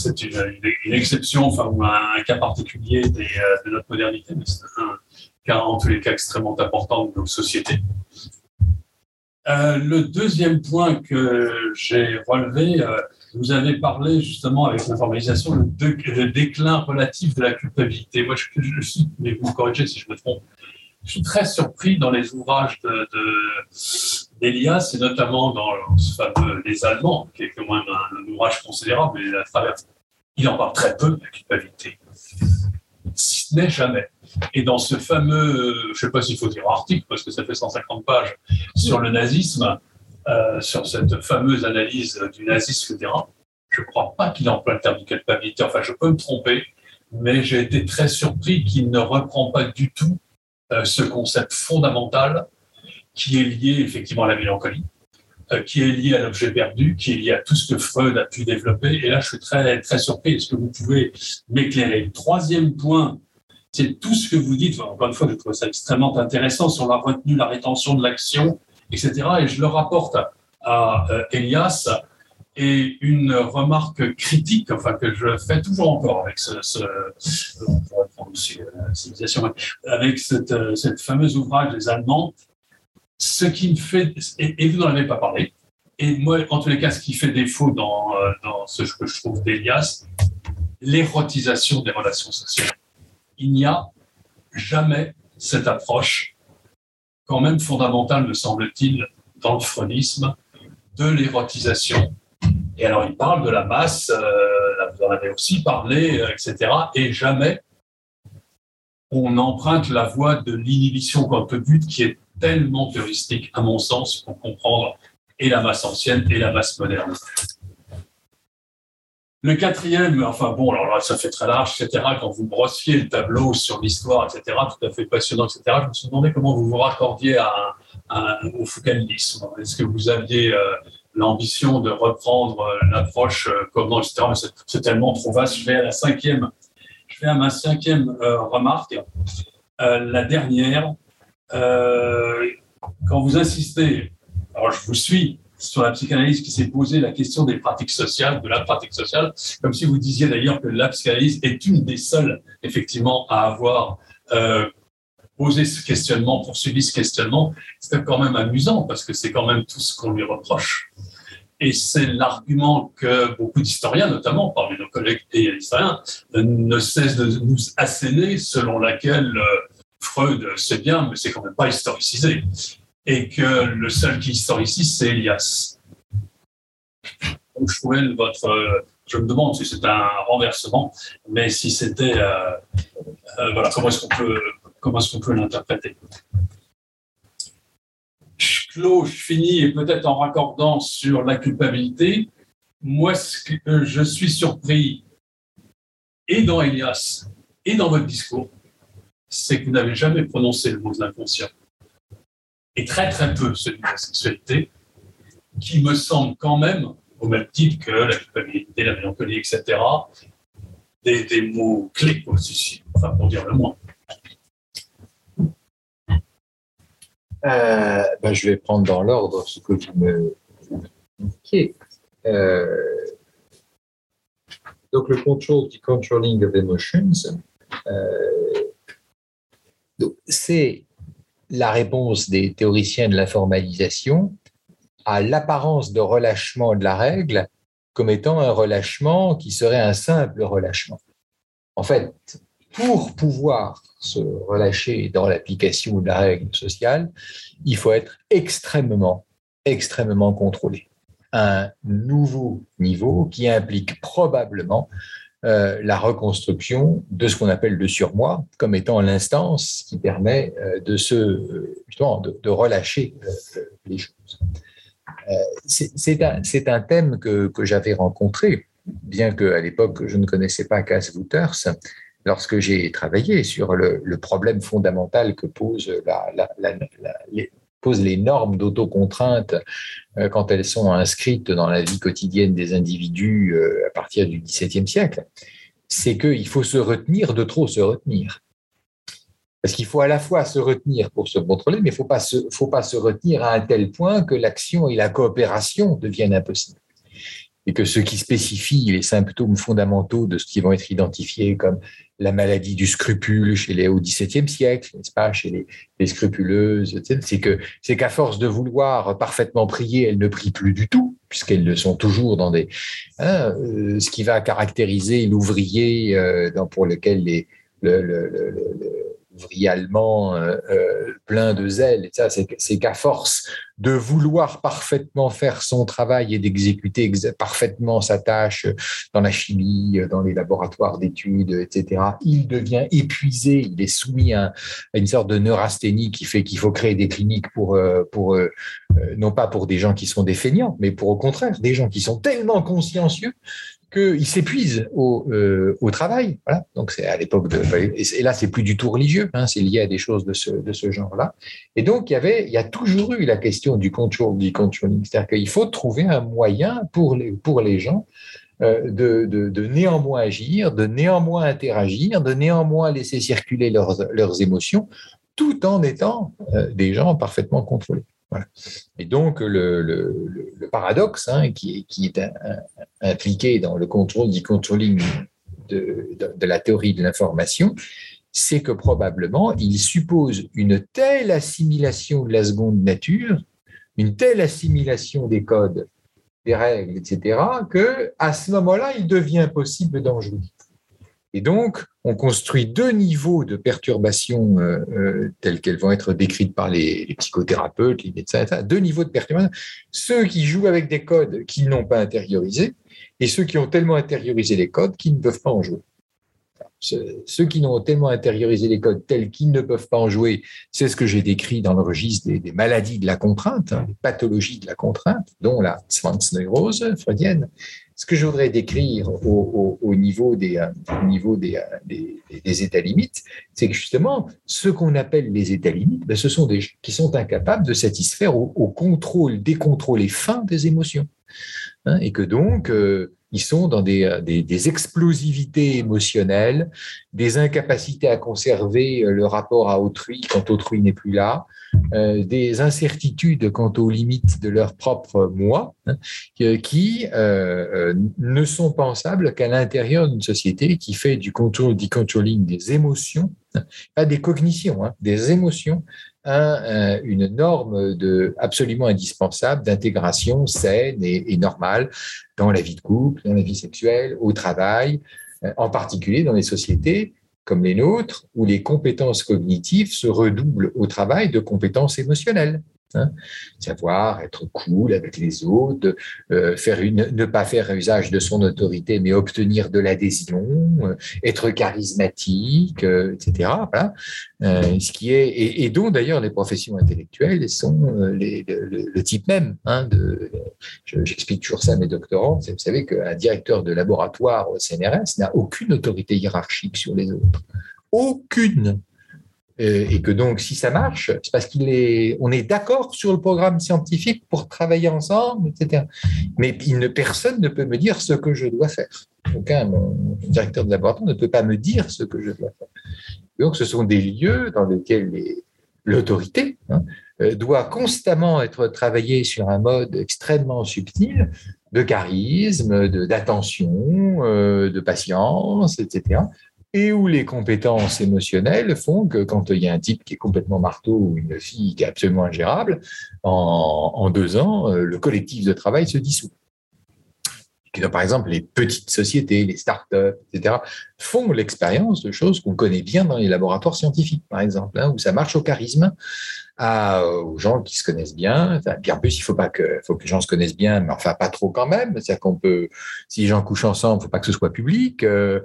une, exception, enfin, ou un, cas particulier euh, de notre modernité, mais c'est un cas en tous les cas extrêmement important de nos sociétés. Euh, le deuxième point que j'ai relevé, euh, vous avez parlé justement avec l'informalisation, le, le, déclin relatif de la culpabilité. Moi, je, je, suis, mais vous me corrigez si je me trompe, je suis très surpris dans les ouvrages de, et notamment dans ce fameux Les Allemands, qui est quand même un, ouvrage considérable, mais à il en parle très peu de la culpabilité, si ce n'est jamais. Et dans ce fameux, je ne sais pas s'il faut dire article, parce que ça fait 150 pages, sur le nazisme, euh, sur cette fameuse analyse du nazisme, etc., je ne crois pas qu'il emploie le terme de culpabilité. Enfin, je peux me tromper, mais j'ai été très surpris qu'il ne reprend pas du tout euh, ce concept fondamental qui est lié effectivement à la mélancolie, euh, qui est lié à l'objet perdu, qui est lié à tout ce que Freud a pu développer. Et là, je suis très, très surpris. Est-ce que vous pouvez m'éclairer? Troisième point, c'est tout ce que vous dites. encore une fois, je trouve ça extrêmement intéressant sur la retenue, la rétention de l'action, etc. Et je le rapporte à euh, Elias et une remarque critique, enfin que je fais toujours encore avec ce, ce aussi, euh, avec cette, euh, cette ouvrage des Allemands, ce qui me fait, et, vous n'en avez pas parlé, et moi, en tous les cas, ce qui fait défaut dans, euh, ce que je trouve d'Elias, l'érotisation des relations sociales. Il n'y a jamais cette approche, quand même fondamentale, me semble-t-il, dans le freudisme, de l'érotisation et alors, il parle de la masse, euh, vous en avez aussi parlé, euh, etc. Et jamais on emprunte la voie de l'inhibition au but qui est tellement heuristique, à mon sens, pour comprendre et la masse ancienne et la masse moderne. Le quatrième, enfin bon, alors là, ça fait très large, etc. Quand vous brossiez le tableau sur l'histoire, etc., tout à fait passionnant, etc., je me suis demandé comment vous vous raccordiez au foucaultisme. Est-ce que vous aviez euh, l'ambition de reprendre euh, l'approche euh, comment, etc. c'est tellement trop vaste. Je vais à la cinquième, je vais à ma cinquième remarque. la dernière, quand vous insistez, alors je vous suis, sur la psychanalyse qui s'est posé la question des pratiques sociales, de la pratique sociale, comme si vous disiez d'ailleurs que la psychanalyse est une des seules, effectivement, à avoir euh, posé ce questionnement, poursuivi ce questionnement. C'est quand même amusant parce que c'est quand même tout ce qu'on lui reproche. Et c'est l'argument que beaucoup d'historiens, notamment parmi nos collègues et historiens, ne cessent de nous asséner, selon laquelle euh, Freud, c'est bien, mais c'est quand même pas historicisé et que le seul qui ici, c'est Elias. Donc, je votre. Je me demande si c'est un renversement, mais si c'était. Euh, euh, voilà, comment est-ce qu'on peut, est-ce peut l'interpréter? Je clôt, je finis, et peut-être en raccordant sur la culpabilité. Moi, ce que je suis surpris, et dans Elias, et dans votre discours, c'est que vous n'avez jamais prononcé le mot de l'inconscient et très très peu celui de la sexualité, qui me semble quand même, au même titre que la culpabilité, la mélancolie, etc., des, des mots clés aussi, enfin pour dire le moins. Euh, ben, je vais prendre dans l'ordre ce que vous me. Euh, donc le control, the controlling of emotions, euh, c'est la réponse des théoriciens de l'informalisation à l'apparence de relâchement de la règle comme étant un relâchement qui serait un simple relâchement. En fait, pour pouvoir se relâcher dans l'application de la règle sociale, il faut être extrêmement, extrêmement contrôlé. Un nouveau niveau qui implique probablement euh, la reconstruction de ce qu'on appelle le surmoi comme étant l'instance qui permet euh, de se justement de, relâcher euh, les choses. C'est un, un, thème que, que j'avais rencontré, bien qu'à l'époque je ne connaissais pas Cass Wouters, lorsque j'ai travaillé sur le, problème fondamental que pose la, les, pose les normes d'autocontrainte euh, quand elles sont inscrites dans la vie quotidienne des individus euh, à partir du XVIIe siècle, c'est qu'il faut se retenir de trop se retenir. Parce qu'il faut à la fois se retenir pour se contrôler, mais il ne faut, pas se, faut pas se retenir à un tel point que l'action et la coopération deviennent impossibles et que ce qui spécifie les symptômes fondamentaux de ce qui vont être identifiés comme la maladie du scrupule chez les au XVIIe siècle, n'est-ce pas, chez les, scrupuleuses, c'est que c'est qu'à force de vouloir parfaitement prier, elles ne prient plus du tout, puisqu'elles le sont toujours dans des hein, euh, ce qui va caractériser l'ouvrier euh, pour lequel les le, le, le, ouvrier euh, euh, plein de zèle. C'est qu'à force de vouloir parfaitement faire son travail et d'exécuter parfaitement sa tâche dans la chimie, dans les laboratoires d'études, etc., il devient épuisé, il est soumis à, une sorte de neurasthénie qui fait qu'il faut créer des cliniques pour, euh, pour non pas pour des gens qui sont des feignants, mais pour au contraire des gens qui sont tellement consciencieux qu'il s'épuise au, euh, travail. Donc c'est à l'époque de et là c'est plus du tout religieux, c'est lié à des choses de ce, de ce genre-là. Et donc il y avait, il y a toujours eu la question du control, du controlling, c'est-à-dire qu'il faut trouver un moyen pour les pour les gens euh, de, de, de, néanmoins agir, de néanmoins interagir, de néanmoins laisser circuler leurs, leurs émotions, tout en étant euh, des gens parfaitement contrôlés. Et donc, le, paradoxe hein, qui, est impliqué dans le contrôle du controlling de, la théorie de l'information, c'est que probablement, il suppose une telle assimilation de la seconde nature, une telle assimilation des codes, des règles, etc., que à ce moment-là, il devient possible d'en jouir. Et donc, on construit deux niveaux de perturbation euh, euh, telles qu'elles vont être décrites par les, psychothérapeutes, les médecins, etc. Deux niveaux de perturbation. Ceux qui jouent avec des codes qu'ils n'ont pas intériorisés et ceux qui ont tellement intériorisé les codes qu'ils ne peuvent pas en jouer. Ceux qui n'ont tellement intériorisé les codes tels qu'ils ne peuvent pas en jouer, c'est ce que j'ai décrit dans le registre des, maladies de la contrainte, hein, les pathologies de la contrainte, dont la zwangsneurose freudienne, ce que je voudrais décrire au, niveau, des, états limites, c'est que justement, ce qu'on appelle les états limites, ben, ce sont des qui sont incapables de satisfaire au, contrôle, des contrôles fins des émotions. Hein, et que donc, euh, ils sont dans des, des, explosivités émotionnelles, des incapacités à conserver euh, le rapport à autrui quand autrui n'est plus là, euh, des incertitudes quant aux limites de leur propre moi, hein, qui euh, ne sont pensables qu'à l'intérieur d'une société qui fait du contrôle, du controlling des émotions, hein, pas des cognitions, hein, des émotions, une norme de, absolument indispensable d'intégration saine et, et, normale dans la vie de couple, dans la vie sexuelle, au travail, en particulier dans les sociétés comme les nôtres, où les compétences cognitives se redoublent au travail de compétences émotionnelles. Hein. savoir être cool avec les autres, euh, ne pas faire usage de son autorité, mais obtenir de l'adhésion, euh, être charismatique, euh, etc. Voilà. ce qui est et, dont d'ailleurs les professions intellectuelles sont le, type même. Hein, j'explique toujours ça à mes doctorants. Vous savez qu'un directeur de laboratoire au CNRS n'a aucune autorité hiérarchique sur les autres, aucune. Euh, et que donc si ça marche, c'est parce qu'il est, d'accord sur le programme scientifique pour travailler ensemble, etc. Mais personne ne peut me dire ce que je dois faire. Aucun directeur de laboratoire ne peut pas me dire ce que je dois faire. Donc ce sont des lieux dans lesquels l'autorité hein, euh, doit constamment être travaillée sur un mode extrêmement subtil de charisme, d'attention, euh, de patience, etc et où les compétences émotionnelles font que quand il y a un type qui est complètement marteau ou une fille qui est absolument ingérable, en, deux ans, euh, le collectif de travail se dissout. Par exemple, les petites sociétés, les start-up, etc., font l'expérience de choses qu'on connaît bien dans les laboratoires scientifiques, par exemple, hein, où ça marche au charisme, à, aux gens qui se connaissent bien. Enfin, en plus, il faut pas que, faut que les gens se connaissent bien, mais enfin pas trop quand même. C'est-à-dire qu'on peut, si les gens couchent ensemble, il faut pas que ce soit public. Euh,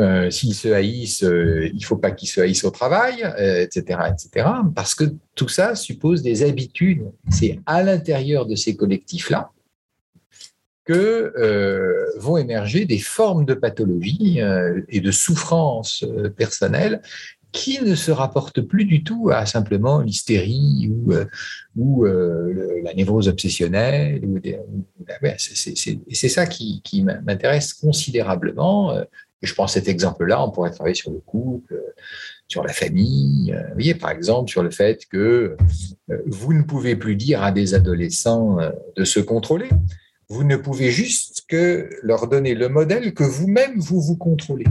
euh, S'ils se haïssent, euh, il faut pas qu'ils se haïssent au travail, etc., euh, etc. Parce que tout ça suppose des habitudes. C'est à l'intérieur de ces collectifs-là que euh, vont émerger des formes de pathologie euh, et de souffrance euh, personnelle qui ne se rapportent plus du tout à simplement l'hystérie ou, ou la névrose obsessionnelle. c'est ça qui, m'intéresse considérablement. Et je prends cet exemple-là, on pourrait travailler sur le couple, sur la famille. Vous voyez, par exemple, sur le fait que vous ne pouvez plus dire à des adolescents de se contrôler vous ne pouvez juste que leur donner le modèle que vous-même, vous vous contrôlez.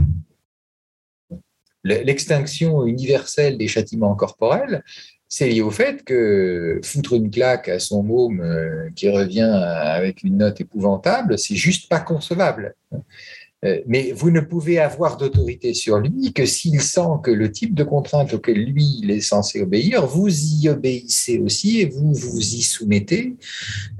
L'extinction universelle des châtiments corporels, c'est lié au fait que foutre une claque à son môme euh, qui revient avec une note épouvantable, c'est juste pas concevable. Euh, mais vous ne pouvez avoir d'autorité sur lui que s'il sent que le type de contrainte auquel lui il est censé obéir, vous y obéissez aussi et vous vous y soumettez,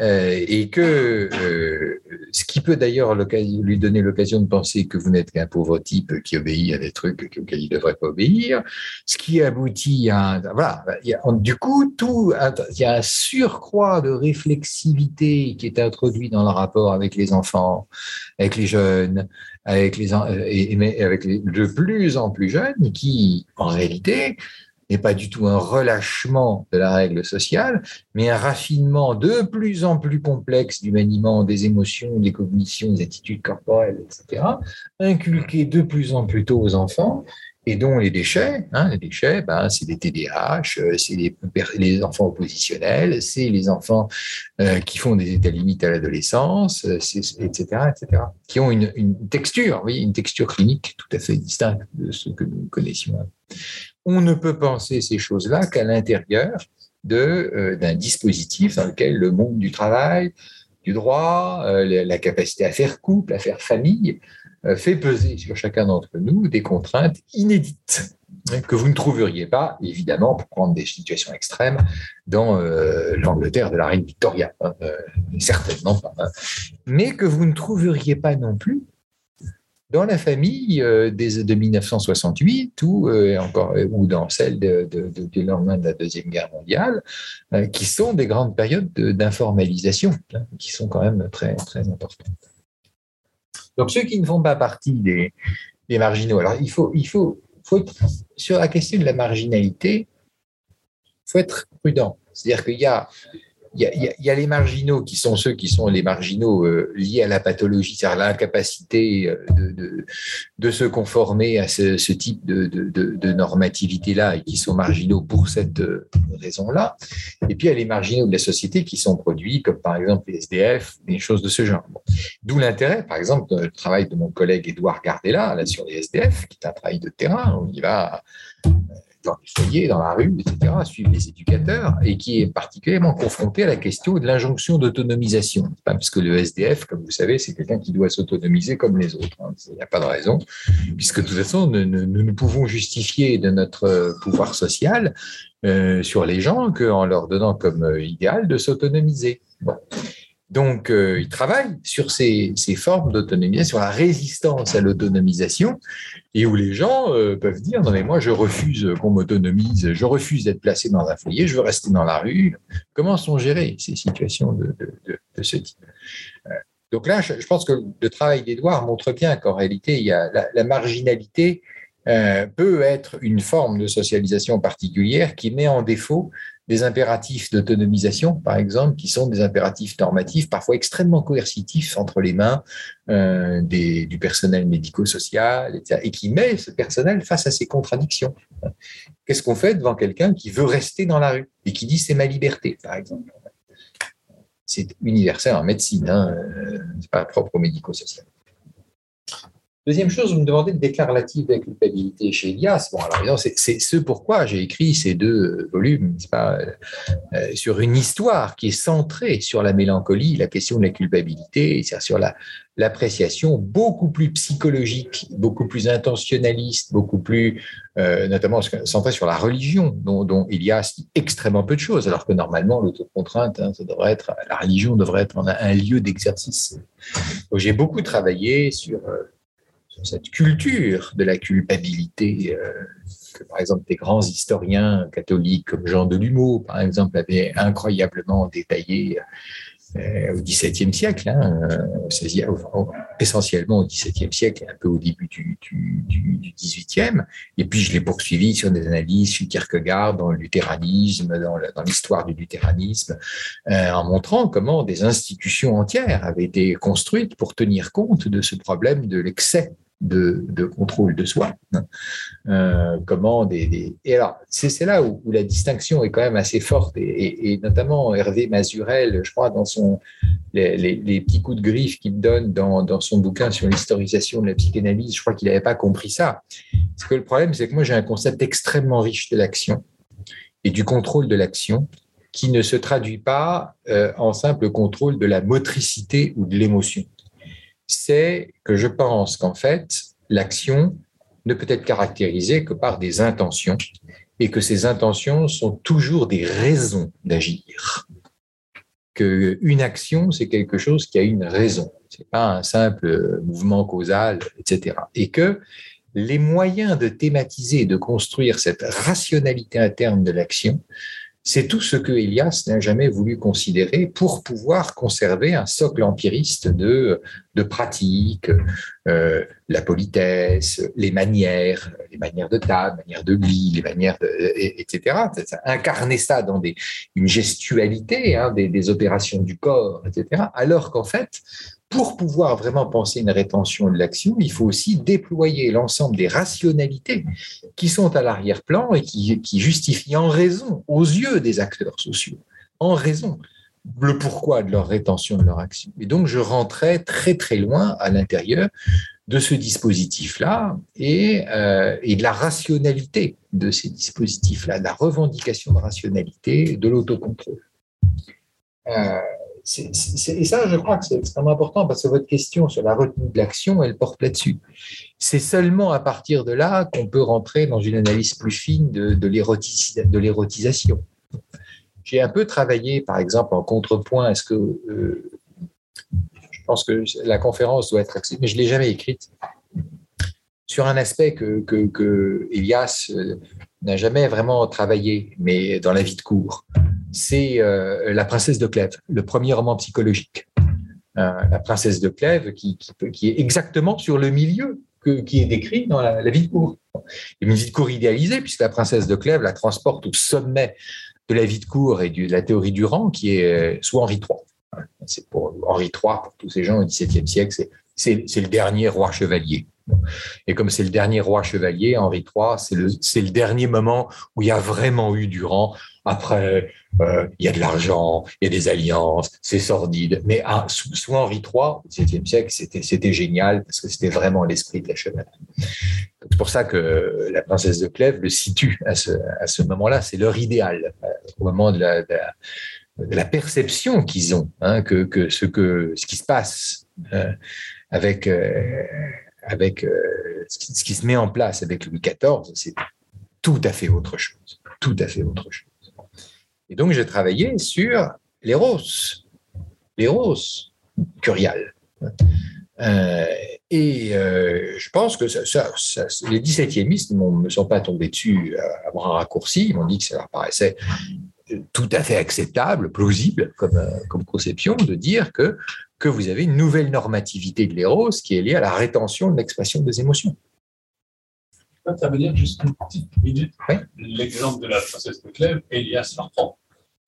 euh, et que euh, ce qui peut d'ailleurs lui donner l'occasion de penser que vous n'êtes qu'un pauvre type qui obéit à des trucs auxquels il ne devrait pas obéir, ce qui aboutit à voilà, du coup tout il y a un surcroît de réflexivité qui est introduit dans le rapport avec les enfants, avec les jeunes avec les, et, avec les de plus en plus jeunes qui, en réalité, n'est pas du tout un relâchement de la règle sociale, mais un raffinement de plus en plus complexe du maniement des émotions, des cognitions, des attitudes corporelles, etc., inculqué de plus en plus tôt aux enfants, et dont les déchets, hein, les déchets, ben, c'est les TDAH, euh, c'est les, enfants oppositionnels, c'est les enfants euh, qui font des états limites à l'adolescence, etc., euh, etc., qui ont une, texture, oui, une texture clinique tout à fait distincte de ce que nous connaissions. On ne peut penser ces choses-là qu'à l'intérieur d'un dispositif dans lequel le monde du travail, du droit, la capacité à faire couple, à faire famille, euh, fait peser sur chacun d'entre nous des contraintes inédites hein, que vous ne trouveriez pas, évidemment, pour prendre des situations extrêmes, dans euh, l'Angleterre de la reine Victoria. Hein, euh, certainement pas. Hein. mais que vous ne trouveriez pas non plus dans la famille de 1968 ou, encore, ou dans celle de, du lendemain de la Deuxième Guerre mondiale, qui sont des grandes périodes d'informalisation, qui sont quand même très, très importantes. Donc ceux qui ne font pas partie des, des marginaux. Alors il faut, il faut, faut être, sur la question de la marginalité, il faut être prudent. C'est-à-dire qu'il y a il y, a, les marginaux qui sont ceux qui sont les marginaux euh, liés à la pathologie, c'est-à-dire l'incapacité euh, de, se conformer à ce, type de, normativité-là et qui sont marginaux pour cette euh, raison-là. Et puis il y a les marginaux de la société qui sont produits, comme par exemple les SDF, des choses de ce genre. D'où l'intérêt, par exemple, du travail de mon collègue Édouard Gardella là, sur les SDF, qui est un travail de terrain où il va dans les foyers, dans la rue, etc., suivre les éducateurs, et qui est particulièrement confronté à la question de l'injonction d'autonomisation. Parce que le SDF, comme vous savez, c'est quelqu'un qui doit s'autonomiser comme les autres. Hein. Il n'y a pas de raison, puisque de toute façon, nous ne pouvons justifier de notre pouvoir social euh, sur les gens qu'en leur donnant comme euh, idéal de s'autonomiser. Bon. Donc, euh, il travaille sur ces, formes d'autonomie, sur la résistance à l'autonomisation, et où les gens euh, peuvent dire non mais moi je refuse qu'on m'autonomise, je refuse d'être placé dans un foyer, je veux rester dans la rue. Comment sont gérées ces situations de, ce type? Euh, Donc là, je, pense que le travail d'Edouard montre bien qu'en réalité, il y a la, marginalité peut être une forme de socialisation particulière qui met en défaut des impératifs d'autonomisation, par exemple, qui sont des impératifs normatifs, parfois extrêmement coercitifs entre les mains euh, du personnel médico-social, et qui met ce personnel face à ces contradictions. Qu'est-ce qu'on fait devant quelqu'un qui veut rester dans la rue et qui dit c'est ma liberté, par exemple? C'est universel en médecine, hein, euh, c'est pas propre au médico-social. Deuxième chose, vous me demandez de déclarative de la culpabilité chez Elias. Bon, alors, c'est ce pourquoi j'ai écrit ces deux volumes, pas, euh, sur une histoire qui est centrée sur la mélancolie, la question de la culpabilité, c'est-à-dire sur la, l'appréciation beaucoup plus psychologique, beaucoup plus intentionnaliste, beaucoup plus, euh, notamment centrée sur la religion, dont, dont Elias dit extrêmement peu de choses, alors que normalement, l'autocontrainte, hein, ça devrait être, la religion devrait être un, un lieu d'exercice. J'ai beaucoup travaillé sur euh, cette culture de la culpabilité euh, que, par exemple, des grands historiens catholiques comme Jean Delumeau, par exemple, avaient incroyablement détaillé euh, au XVIIe siècle, hein, euh, essentiellement au XVIIe siècle et un peu au début du, XVIIIe. Et puis je l'ai poursuivi sur des analyses sur Kierkegaard dans le luthéranisme, dans l'histoire du luthéranisme, en montrant comment des institutions entières avaient été construites pour tenir compte de ce problème de l'excès de, contrôle de soi. Euh, comment Et alors, c'est là où, la distinction est quand même assez forte, et, notamment Hervé Mazurel, je crois, dans son, les, petits coups de griffe qu'il donne dans, dans, son bouquin sur l'historisation de la psychanalyse, je crois qu'il n'avait pas compris ça. Parce que le problème, c'est que moi, j'ai un concept extrêmement riche de l'action et du contrôle de l'action qui ne se traduit pas euh, en simple contrôle de la motricité ou de l'émotion c'est que je pense qu'en fait, l'action ne peut être caractérisée que par des intentions et que ces intentions sont toujours des raisons d'agir. Qu'une action, c'est quelque chose qui a une raison. Ce n'est pas un simple mouvement causal, etc. Et que les moyens de thématiser, de construire cette rationalité interne de l'action c'est tout ce que Elias n'a jamais voulu considérer pour pouvoir conserver un socle empiriste de, pratiques, euh, la politesse, les manières, les manières de table, les manières de lit, les manières, etc. Incarner ça dans des, une gestualité, hein, des opérations du corps, etc. Alors qu'en fait, pour pouvoir vraiment penser une rétention de l'action, il faut aussi déployer l'ensemble des rationalités qui sont à l'arrière-plan et qui, justifient en raison, aux yeux des acteurs sociaux, en raison, le pourquoi de leur rétention de leur action. Et donc, je rentrais très, très loin à l'intérieur de ce dispositif-là et, euh, de la rationalité de ces dispositifs-là, de la revendication de rationalité, de l'autocontrôle. Euh, et ça, je crois que c'est extrêmement important parce que votre question sur la retenue de l'action, elle porte là-dessus. C'est seulement à partir de là qu'on peut rentrer dans une analyse plus fine de, l'érotisation. J'ai un peu travaillé, par exemple, en contrepoint. Est-ce que euh, je pense que la conférence doit être mais je l'ai jamais écrite sur un aspect que, que, que Elias euh, n'a jamais vraiment travaillé, mais dans la vie de cours c'est euh, La princesse de Clèves, le premier roman psychologique. la princesse de Clèves, qui, qui, est exactement sur le milieu que, qui est décrit dans la, vie de cour. Une vie de cour idéalisée, puisque la princesse de Clèves la transporte au sommet de la vie de cour et de la théorie du rang, qui est sous Henri III. C'est pour Henri III, pour tous ces gens au XVIIe siècle, c'est le dernier roi chevalier. Et comme c'est le dernier roi chevalier, Henri III, c'est le, le, dernier moment où il y a vraiment eu du rang. Après, euh, il y a de l'argent, il y a des alliances, c'est sordide. Mais ah, sous, Henri III, au XVIIe siècle, c'était génial parce que c'était vraiment l'esprit de la chevalerie. C'est pour ça que la princesse de Clèves le situe à ce, à ce moment-là. C'est leur idéal, euh, au moment de la, la, perception qu'ils ont, hein, que, que, ce que ce qui se passe euh, avec avec euh, ce, qui, se met en place avec Louis XIV, c'est tout à fait autre chose. Tout à fait autre chose. Et donc, j'ai travaillé sur les roses, les roses curiales. Euh, et euh, je pense que les 17e ne me sont pas tombés dessus à, avoir un raccourci. Ils m'ont dit que ça leur paraissait tout à fait acceptable, plausible comme conception de dire que que vous avez une nouvelle normativité de l'éros qui est liée à la rétention de l'expression des émotions. Je peux intervenir juste une petite minute. L'exemple de la princesse de Clèves, Elias la reprend.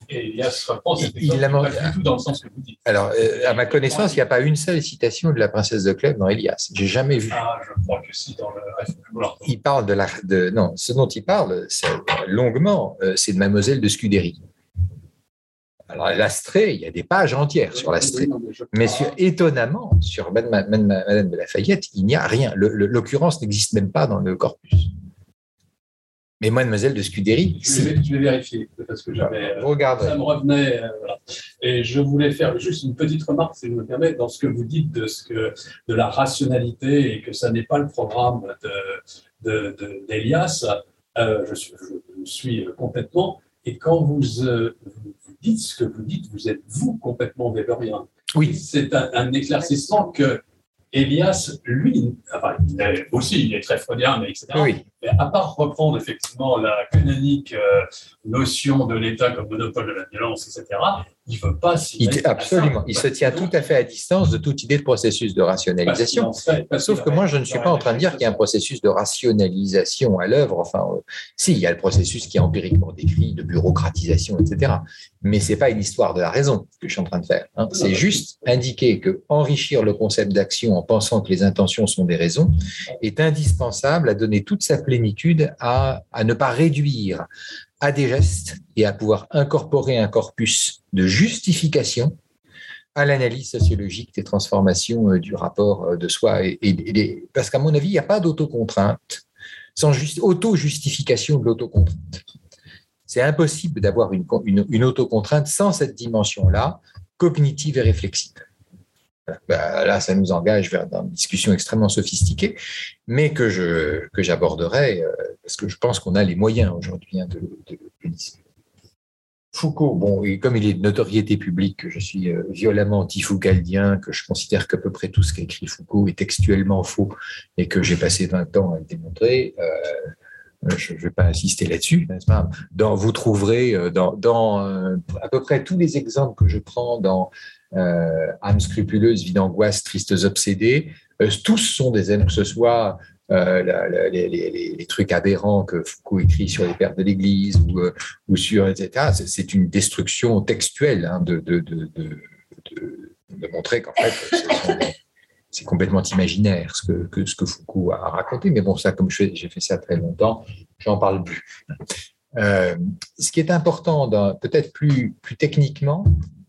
Et Elias reprend cet il l'a pas du tout dans le sens que vous dites. Alors, euh, à ma connaissance, il n'y a pas une seule citation de la princesse de Clèves dans Elias. J'ai jamais vu. Ah, je crois que si, dans le Il parle de la. De, non, ce dont il parle, longuement, euh, c'est de Mademoiselle de Scudéry. Alors, l'Astrée, il y a des pages entières sur l'Astrée. Mais étonnamment, sur Madame, de Lafayette, il n'y a rien. L'occurrence n'existe même pas dans le corpus. Mais Mademoiselle de Scudéry, je vais, je vais vérifier parce que j'avais. Euh, ça me revenait. Euh, et je voulais faire juste une petite remarque, si vous me permettez, dans ce que vous dites de, ce que, de la rationalité et que ça n'est pas le programme d'Elias. De, de, euh, je, suis, je, suis, complètement. Et quand vous, dites ce que vous dites, vous êtes vous complètement Weberien. Oui. C'est un, éclaircissement que Elias, lui, enfin, aussi, il est très freudien, mais etc. Oui. Mais à part reprendre effectivement la canonique euh, notion de l'État comme monopole de la violence, etc., il ne veut pas s'y Absolument. Il se tient tout à fait à distance de toute idée de processus de rationalisation. Sauf que moi, je ne suis pas en train de dire qu'il y a un processus de rationalisation à l'œuvre. Enfin, euh, si, il y a le processus qui est empiriquement décrit, de bureaucratisation, etc. Mais ce n'est pas une histoire de la raison que je suis en train de faire. Hein. C'est juste indiquer que enrichir le concept d'action en pensant que les intentions sont des raisons est indispensable à donner toute sa à, ne pas réduire à des gestes et à pouvoir incorporer un corpus de justification à l'analyse sociologique des transformations euh, du rapport euh, de soi. Parce qu'à mon avis, il n'y a pas d'autocontrainte sans juste auto-justification de l'autocontrainte. C'est impossible d'avoir une, une, une autocontrainte sans cette dimension-là, cognitive et réflexive. Bah, là, ça nous engage vers une discussion extrêmement sophistiquée, mais que je que j'aborderai euh, parce que je pense qu'on a les moyens aujourd'hui hein, de, de, discuter. Foucault, bon, comme il est de notoriété publique que je suis euh, violemment anti-foucaldien, que je considère qu'à peu près tout ce qu'a Foucault est textuellement faux et que j'ai passé 20 ans à le démontrer, euh, je ne vais pas insister là-dessus, dans, vous trouverez dans, dans à peu près tous les exemples que je prends dans euh, âme scrupuleuse, vie d'angoisse, tristes obsédés. Euh, tous sont des êtres, que ce soit euh, les, trucs aberrants que Foucault écrit sur les pères de l'Église ou, sur etc. C'est une destruction textuelle hein, de, montrer qu'en fait c'est complètement imaginaire ce que, ce que Foucault a raconté. Mais bon, ça, comme j'ai fait ça très longtemps, j'en parle plus. ce qui est important, peut-être plus, plus techniquement,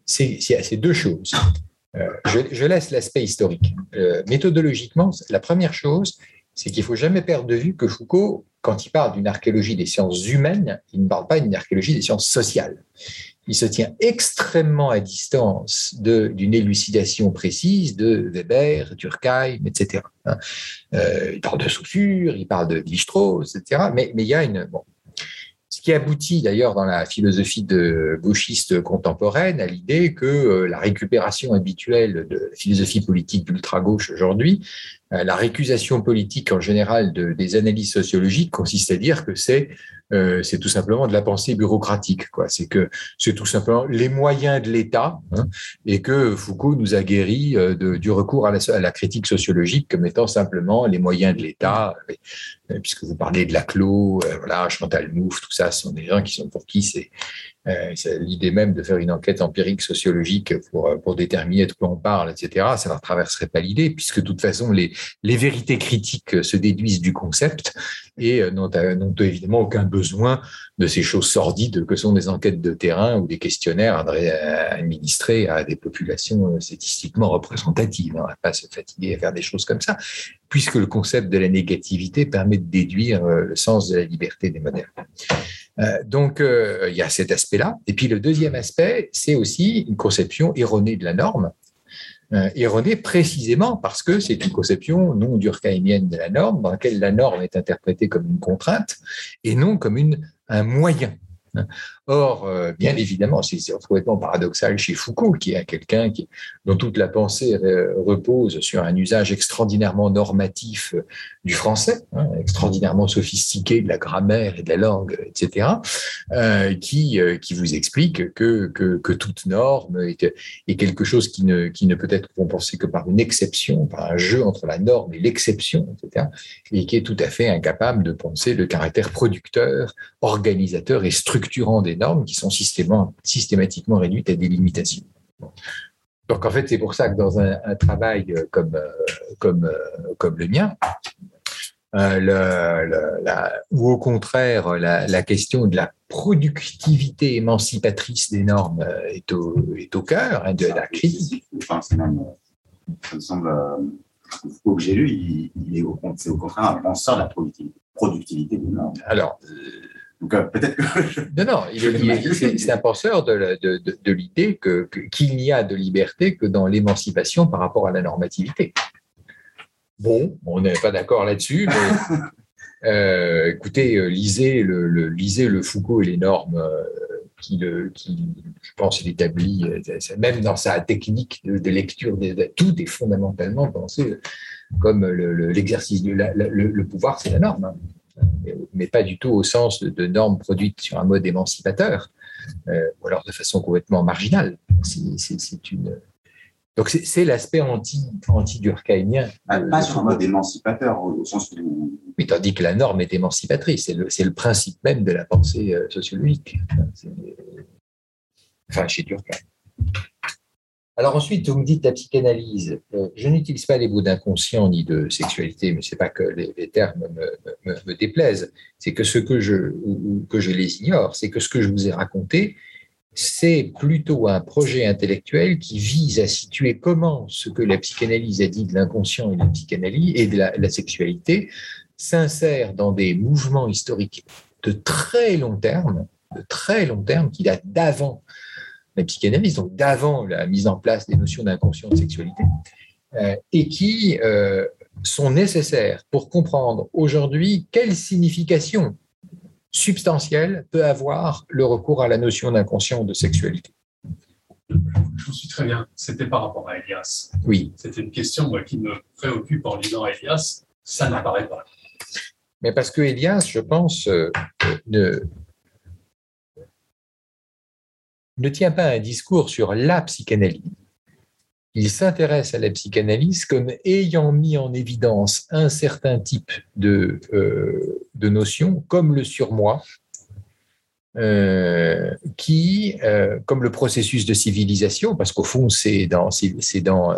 c'est deux choses. Euh, je, laisse l'aspect historique. Euh, méthodologiquement, la première chose, c'est qu'il faut jamais perdre de vue que Foucault, quand il parle d'une archéologie des sciences humaines, il ne parle pas d'une archéologie des sciences sociales. Il se tient extrêmement à distance d'une élucidation précise de Weber, Durkheim, etc. Hein. Euh, il parle de Saussure, il parle de Lévi-Strauss, etc. Mais, il y a une... qui aboutit d'ailleurs dans la philosophie gauchiste contemporaine à l'idée que euh, la récupération habituelle de la philosophie politique d'ultra-gauche aujourd'hui, euh, la récusation politique en général de, des analyses sociologiques consiste à dire que c'est euh, c'est tout simplement de la pensée bureaucratique. Quoi. C'est que c'est tout simplement les moyens de l'État hein, et que Foucault nous a guéri euh, du recours à la, la, critique sociologique comme étant simplement les moyens de l'État. Puisque vous parlez de Laclos, voilà, Chantal Mouffe, tout ça, ce sont des gens qui sont pour qui c'est euh, l'idée même de faire une enquête empirique sociologique pour, pour déterminer de quoi on parle, etc., ça ne leur traverserait pas l'idée, puisque de toute façon, les, les vérités critiques se déduisent du concept et euh, n'ont évidemment aucun besoin de ces choses sordides que sont des enquêtes de terrain ou des questionnaires administrés à des populations euh, statistiquement représentatives. On ne va pas se fatiguer à faire des choses comme ça, puisque le concept de la négativité permet de déduire le sens de la liberté des modèles. Euh, donc, euh, il y a cet aspect-là. Et puis, le deuxième aspect, c'est aussi une conception erronée de la norme. Euh, erronée précisément parce que c'est une conception non durkheimienne de la norme, dans laquelle la norme est interprétée comme une contrainte et non comme une, un moyen. Or, euh, bien évidemment, c'est complètement paradoxal chez Foucault, qui est quelqu'un dont toute la pensée repose sur un usage extraordinairement normatif du français, hein, extraordinairement sophistiqué de la grammaire et de la langue, etc., euh, qui, euh, qui vous explique que, que, toute norme est, est, quelque chose qui ne, qui ne peut être compensé que par une exception, par un jeu entre la norme et l'exception, etc., et qui est tout à fait incapable de penser le caractère producteur, organisateur et structurant des normes qui sont systématiquement réduites à des limitations. Donc en fait, c'est pour ça que dans un, travail euh, comme, euh, comme, euh, comme le mien, ou au contraire la, question de la productivité émancipatrice des normes est au, est au cœur hein, de la crise. Enfin, c'est même, ça me semble, Foucault que j'ai lu, il, il est au, au contraire un penseur de la productivité, des normes. Alors, donc euh, peut-être que. non, non, c'est un penseur de, de, de, l'idée qu'il n'y a de liberté que dans l'émancipation par rapport à la normativité. Bon, on n'est pas d'accord là-dessus, mais euh, écoutez, euh, lisez le, lisez le Foucault et les normes qui, le, qui, je pense, il établit, même dans sa technique de, lecture, des, tout est fondamentalement pensé comme l'exercice du le, pouvoir, c'est la norme. Mais pas du tout au sens de, normes produites sur un mode émancipateur, euh, ou alors de façon complètement marginale. C'est une. Donc c'est l'aspect anti, anti-durkheimien. Pas, sur un mode émancipateur, au sens où. Oui, tandis que la norme est émancipatrice, c'est le, le, principe même de la pensée euh, sociologique. Enfin, chez Durkheim. Alors ensuite, vous me dites la psychanalyse. Euh, je n'utilise pas les mots d'inconscient ni de sexualité, mais c'est pas que les, termes me, déplaisent. C'est que ce que je que je les ignore, c'est que ce que je vous ai raconté, c'est plutôt un projet intellectuel qui vise à situer comment ce que la psychanalyse a dit de l'inconscient et de la psychanalyse et de la, s'insère s'insère dans des mouvements historiques de très long terme, de très long terme, qui datent d'avant la psychanalyse, donc d'avant la mise en place des notions d'inconscient de sexualité, euh, et qui euh, sont nécessaires pour comprendre aujourd'hui quelle signification substantielle peut avoir le recours à la notion d'inconscient de sexualité. Je suis très bien. C'était par rapport à Elias. Oui. C'était une question qui me préoccupe en lisant Elias. Ça n'apparaît pas. Mais parce que Elias, je pense, euh, ne, ne tient pas un discours sur la psychanalyse. Il s'intéresse à la psychanalyse comme ayant mis en évidence un certain type de, euh, de notions, comme le surmoi, euh, qui, euh, comme le processus de civilisation, parce qu'au fond, c'est dans, c'est dans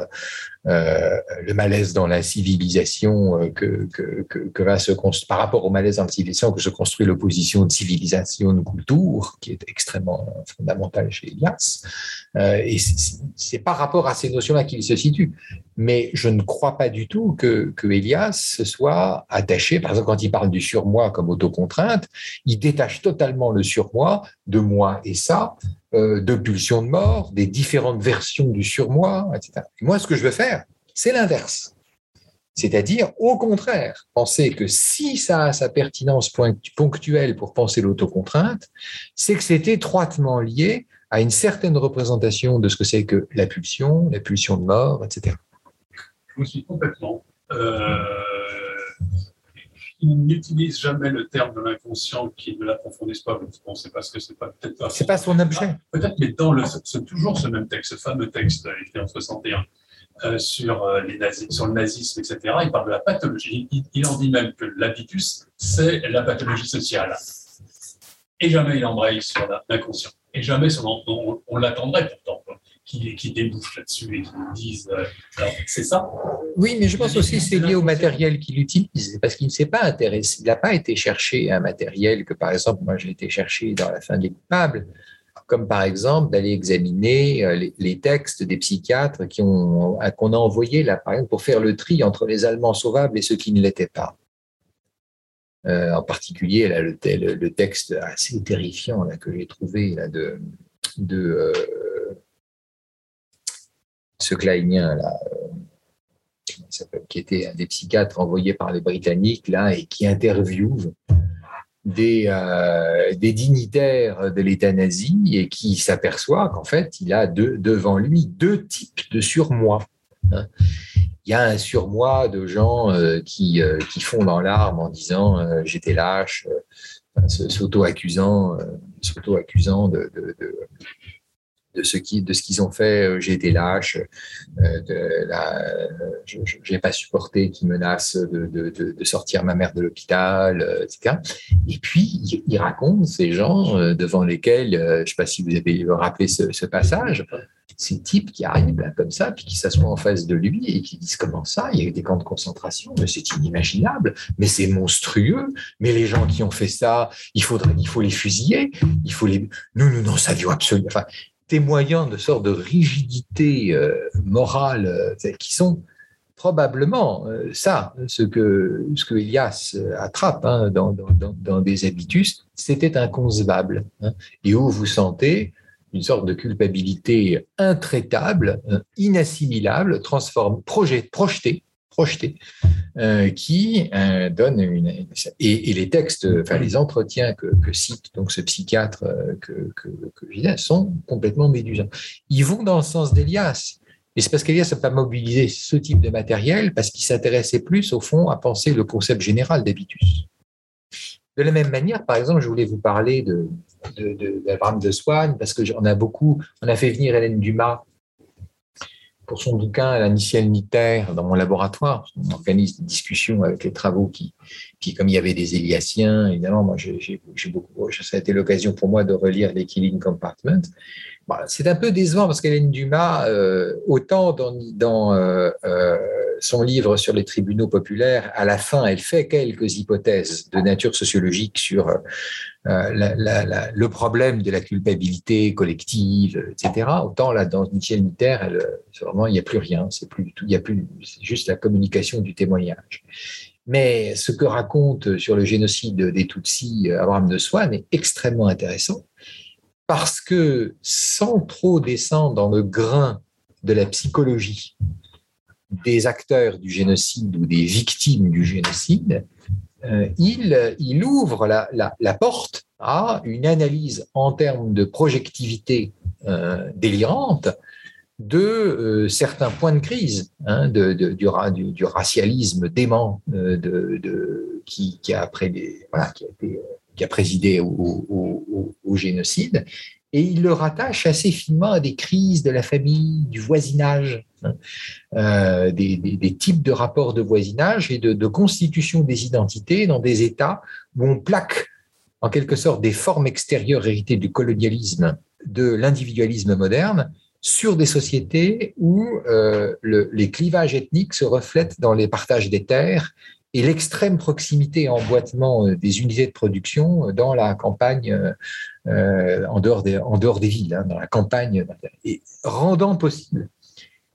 le malaise dans la civilisation que, que, va se construire, par rapport au malaise dans la civilisation, que se construit l'opposition de civilisation de culture, qui est extrêmement fondamentale chez Elias. et c'est par rapport à ces notions-là qu'il se situe. Mais je ne crois pas du tout que, que Elias se soit attaché, par exemple, quand il parle du surmoi comme autocontrainte, il détache totalement le surmoi de moi et ça, euh, de pulsion de mort, des différentes versions du surmoi, etc. moi, ce que je veux faire, c'est l'inverse. C'est-à-dire, au contraire, penser que si ça a sa pertinence ponctuelle pour penser l'autocontrainte, c'est que c'est étroitement lié à une certaine représentation de ce que c'est que la pulsion, la pulsion de mort, etc je me suis complètement. Euh, ils n'utilisent jamais le terme de l'inconscient qui ne l'approfondissent pas. On ne sait pas ce que c'est pas. Peut-être pas. C'est pas son objet. Peut-être, mais dans le, c'est toujours ce même texte, ce fameux texte écrit en 61 euh, sur euh, les nazis, sur le nazisme, etc. Il parle de la pathologie. Il, en dit même que l'habitus, c'est la pathologie sociale. Et jamais il embraye sur l'inconscient. Et jamais on, on l'attendrait pourtant qui, qui débouchent là-dessus et qui nous disent euh, c'est ça Oui, mais je pense aussi que c'est lié au matériel qu'il utilise, parce qu'il ne s'est pas intéressé, il n'a pas été chercher un matériel que, par exemple, moi j'ai été chercher dans la fin des coupables, comme par exemple d'aller examiner euh, les, textes des psychiatres ont qu'on a envoyés là, par exemple, pour faire le tri entre les Allemands sauvables et ceux qui ne l'étaient pas. Euh, en particulier là, le, le, texte assez terrifiant là, que j'ai trouvé là, de, de ce Kleinien, euh, qui était un des psychiatres envoyés par les Britanniques, là, et qui interviewe des, euh, des dignitaires de nazi et qui s'aperçoit qu'en fait, il a devant lui deux types de surmoi. Hein. Il y a un surmoi de gens euh, qui, qui font en disant j'étais lâche, s'auto-accusant, s'auto-accusant de ce qui de ce qu'ils ont fait. Euh, j'ai été lâche, euh, de je n'ai pas supporté qu'ils menacent de, de, sortir ma mère de l'hôpital, euh, etc. Et puis il, raconte ces gens devant lesquels, je ne sais pas si vous avez rappelé ce, passage, ces types qui arrivent comme ça, puis qui s'assoient en face de lui et qui disent comment ça, il y a eu des camps de concentration, mais c'est inimaginable, mais c'est monstrueux, mais les gens qui ont fait ça, il faudrait, il faut les fusiller, il faut les, nous, nous n'en savions absolument, enfin, témoignant de sortes de rigidité euh, morale euh, qui sont probablement euh, ça, ce que, ce que Elias attrape hein, dans, des habitus, c'était inconcevable. Hein, et où vous sentez une sorte de culpabilité intraitable, inassimilable, transforme, projet, projetée projeté, euh, qui euh, donne une. Et, les textes, enfin les entretiens que, cite donc ce psychiatre euh, que, que, que sont complètement médusants. Ils vont dans le sens d'Elias. Et c'est parce qu'Elias n'a pas mobilisé ce type de matériel parce qu'il s'intéressait plus, au fond, à penser le concept général d'habitus. De la même manière, par exemple, je voulais vous parler de, d'Abraham de, de, Swann parce que on a beaucoup, on a fait venir Hélène Dumas pour son bouquin L'initiale unitaire dans mon laboratoire. On organise des discussions avec les travaux qui, qui comme il y avait des Éliasiens, évidemment, moi j'ai beaucoup, ça a été l'occasion pour moi de relire les Killing Compartment. C'est un peu décevant parce qu'Hélène Dumas, euh, autant dans, euh, euh, son livre sur les tribunaux populaires, à la fin, elle fait quelques hypothèses de nature sociologique sur le problème de la culpabilité collective, etc. Autant là, dans Michel Mitter, vraiment, il n'y a plus rien, c'est plus tout, il y a plus, c'est juste la communication du témoignage. Mais ce que raconte sur le génocide des Tutsis Abraham de Swann est extrêmement intéressant parce que sans trop descendre dans le grain de la psychologie des acteurs du génocide ou des victimes du génocide, euh, il, ouvre la, porte à une analyse en termes de projectivité euh, délirante de euh, certains points de crise hein, du, racialisme dément qui, a été, qui a présidé au, génocide et il le rattache assez finement à des crises de la famille, du voisinage, hein, euh, des, types de rapports de voisinage et de, constitution des identités dans des États où on plaque en quelque sorte des formes extérieures héritées du colonialisme, de l'individualisme moderne, sur des sociétés où euh, le, les clivages ethniques se reflètent dans les partages des terres et l'extrême proximité et emboîtement euh, des unités de production dans la campagne, euh, en, dehors des, villes, hein, dans la campagne, et rendant possible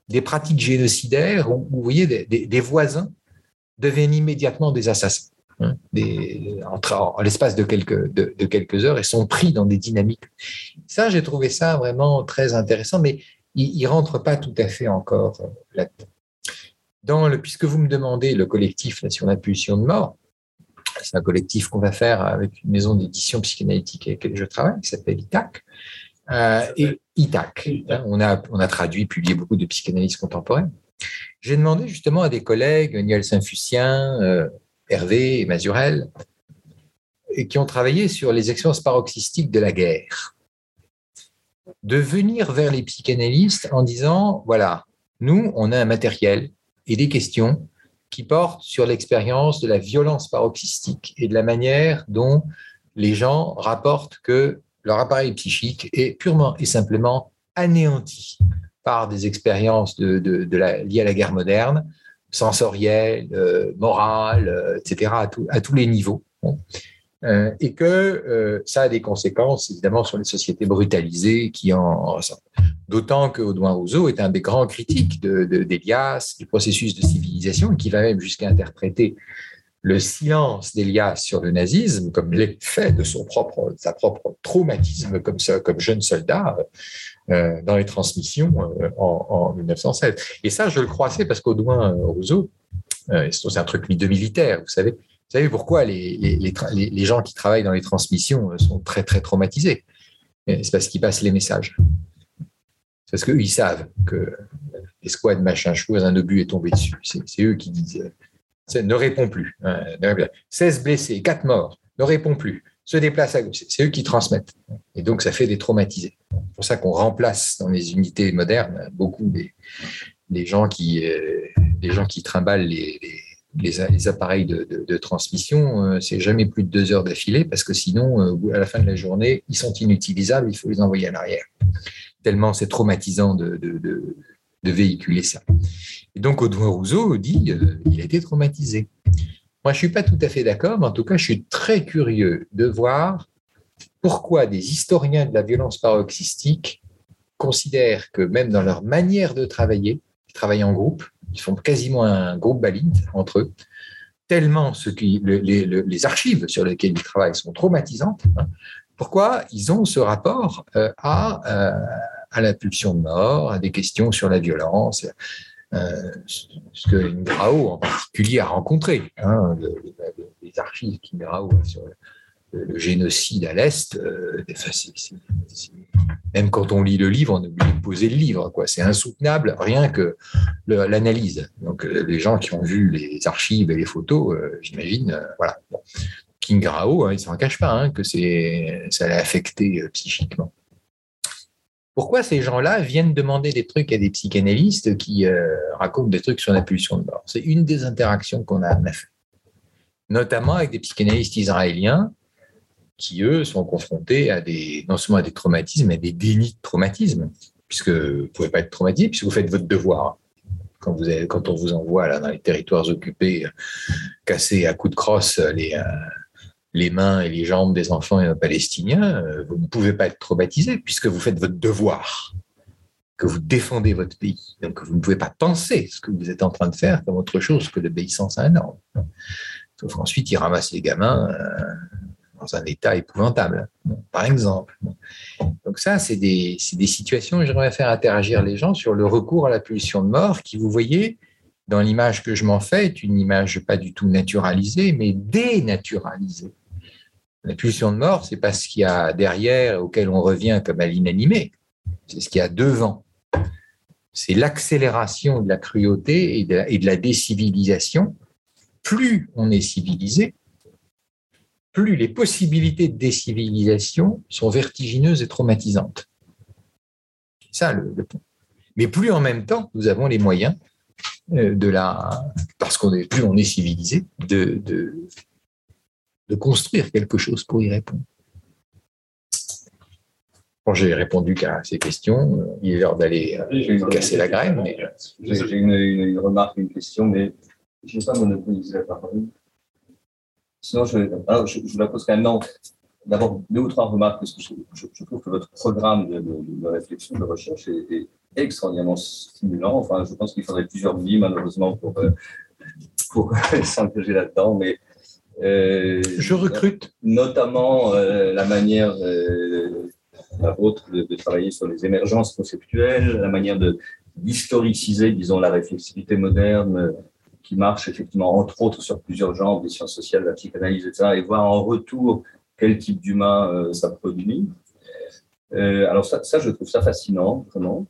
des pratiques génocidaires où, vous voyez, des, voisins deviennent immédiatement des assassins. Hein, en, l'espace de quelques, de, quelques heures et sont pris dans des dynamiques. Ça, j'ai trouvé ça vraiment très intéressant, mais il ne rentre pas tout à fait encore euh, là-dedans. Dans le, puisque vous me demandez le collectif Nation d'impulsion de mort, c'est un collectif qu'on va faire avec une maison d'édition psychanalytique avec laquelle je travaille, qui s'appelle ITAC. Euh, et ITAC, hein, on a, on a traduit, publié beaucoup de psychanalyse contemporaine. J'ai demandé justement à des collègues, Niel Saint-Fucien, euh, Hervé et Mazurel, et qui ont travaillé sur les expériences paroxystiques de la guerre. De venir vers les psychanalystes en disant, voilà, nous, on a un matériel et des questions qui portent sur l'expérience de la violence paroxystique et de la manière dont les gens rapportent que leur appareil psychique est purement et simplement anéanti par des expériences liées à la guerre moderne, sensorielles, euh, morales, euh, etc., à, tous les niveaux. Euh, et que ça a des conséquences évidemment sur les sociétés brutalisées qui en D'autant que Audouin Rousseau est un des grands critiques d'Elias, du processus de civilisation, et qui va même jusqu'à interpréter le silence d'Elias sur le nazisme comme l'effet de son propre, sa propre traumatisme comme, jeune soldat euh, dans les transmissions euh, en, 1916. Et ça, je le crois, c'est parce qu'Audouin Rousseau, euh, c'est un truc de militaire, vous savez. Vous savez pourquoi les, gens qui travaillent dans les transmissions sont très, très traumatisés? C'est parce qu'ils passent les messages. Parce qu'ils savent que l'escouade machin chose, un obus est tombé dessus. C'est eux qui disent ne répond plus. 16 blessés, 4 morts, ne répond plus, se déplace à gauche. C'est eux qui transmettent. Et donc, ça fait des traumatisés. C'est pour ça qu'on remplace dans les unités modernes beaucoup des, gens, qui, euh, gens qui trimballent les, les, appareils de, transmission. Euh, c'est jamais plus de deux heures d'affilée parce que sinon, euh, à la fin de la journée, ils sont inutilisables, il faut les envoyer à l'arrière. Tellement c'est traumatisant de, véhiculer ça. Et donc, Audouin Rousseau dit euh, il a été traumatisé. Moi, je ne suis pas tout à fait d'accord, mais en tout cas, je suis très curieux de voir pourquoi des historiens de la violence paroxystique considèrent que même dans leur manière de travailler, ils travaillent en groupe, ils font quasiment un groupe baline entre eux, tellement ce qui, les, archives sur lesquelles ils travaillent sont traumatisantes. Hein. pourquoi ils ont ce rapport euh, à, euh, à la pulsion de mort, à des questions sur la violence, euh, ce que Ingrao en particulier a rencontré. Hein, les archives qu'Ingrao a sur génocide à l'Est, euh, même quand on lit le livre, on obligé de poser le livre. C'est insoutenable, rien que l'analyse. Donc, euh, les gens qui ont vu les archives et les photos, j'imagine, voilà. King Rao, hein, il ne s'en cache pas hein, que ça l'a affecté psychiquement. Pourquoi ces gens-là viennent demander des trucs à des psychanalystes qui euh, racontent des trucs sur la pulsion de mort? C'est une des interactions qu'on a, a fait, notamment avec des psychanalystes israéliens qui, eux, sont confrontés à des, non seulement à des traumatismes, mais à des dénis de traumatisme, puisque vous ne pouvez pas être traumatisé, puisque vous faites votre devoir. Quand, on vous envoie là, dans les territoires occupés, casser à coups de crosse les, euh, les mains et les jambes des enfants palestiniens, euh, vous ne pouvez pas être traumatisé puisque vous faites votre devoir, que vous défendez votre pays. Donc vous ne pouvez pas penser ce que vous êtes en train de faire comme autre chose que l'obéissance à un ordre. Sauf qu'ensuite, ils ramassent les gamins euh, un état épouvantable, par exemple. Donc ça, c'est des, des situations où j'aimerais faire interagir les gens sur le recours à la pulsion de mort qui, vous voyez, dans l'image que je m'en fais, est une image pas du tout naturalisée, mais dénaturalisée. La pulsion de mort, c'est pas ce qu'il y a derrière auquel on revient comme à l'inanimé, c'est ce qu'il y a devant. C'est l'accélération de la cruauté et de la, décivilisation. Plus on est civilisé, plus les possibilités de décivilisation sont vertigineuses et traumatisantes. C'est ça le, point. Mais plus en même temps, nous avons les moyens euh, de la, parce qu'on est plus on est civilisé, de, de construire quelque chose pour y répondre. Bon, j'ai répondu qu'à ces questions. Il est l'heure d'aller euh, casser la graine. Mais... J'ai une, remarque, une question, mais je n'ai pas monopolisé la parole. Sinon, je, je, vous la pose quand même. d'abord, deux ou trois remarques, parce que je, trouve que votre programme de, réflexion, de recherche est, extraordinairement stimulant. Enfin, je pense qu'il faudrait plusieurs vies, malheureusement, pour, euh, pour s'engager là-dedans. Mais euh, je recrute. Notamment euh, la manière, euh, la vôtre, de, travailler sur les émergences conceptuelles, la manière de d'historiciser, disons, la réflexivité moderne qui marche effectivement, entre autres, sur plusieurs genres, des sciences sociales, la psychanalyse, etc., et voir en retour quel type d'humain ça produit. alors ça, ça, je trouve ça fascinant, vraiment.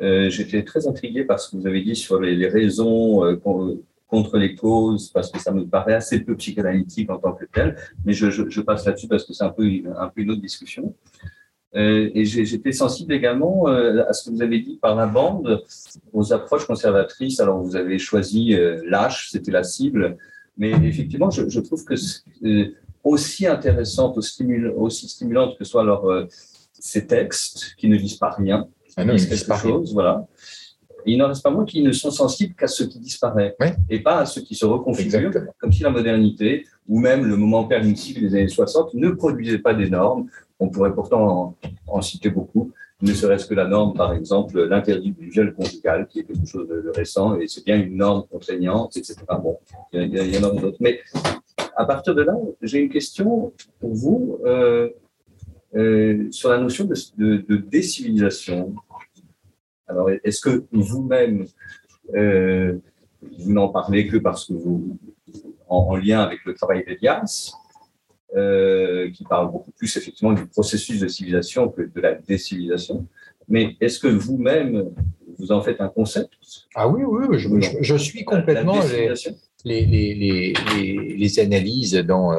J'étais très intrigué par ce que vous avez dit sur les, raisons contre les causes parce que ça me paraît assez peu psychanalytique en tant que tel, mais je passe là-dessus parce que c'est un peu, un peu une autre discussion. Euh, et j'étais sensible également euh, à ce que vous avez dit par la bande, aux approches conservatrices. Alors, vous avez choisi euh, l'âge, c'était la cible, mais effectivement, je, je trouve que aussi intéressante, aussi, stimul aussi stimulante que soient leur, ces textes qui ne disent pas rien, ah non, ils disent pas chose, voilà. Il n'en reste pas moins qui ne sont sensibles qu'à ce qui disparaît ouais. et pas à ce qui se reconfigure, comme si la modernité ou même le moment permissif des années 60 ne produisait pas des normes on pourrait pourtant en, citer beaucoup, ne serait-ce que la norme, par exemple, l'interdit du viol conjugal, qui est quelque chose de, récent, et c'est bien une norme contraignante, etc. Bon, il y, en a d'autres. Mais à partir de là, j'ai une question pour vous euh, euh, sur la notion de, décivilisation. Alors, est-ce que vous-même, euh, vous n'en parlez que parce que vous, en, lien avec le travail d'Elias, euh, qui parle beaucoup plus effectivement du processus de civilisation que de la décivilisation. Mais est-ce que vous-même, vous en faites un concept? Ah oui, oui, je, je, suis complètement les, les, les, les, analyses dans euh,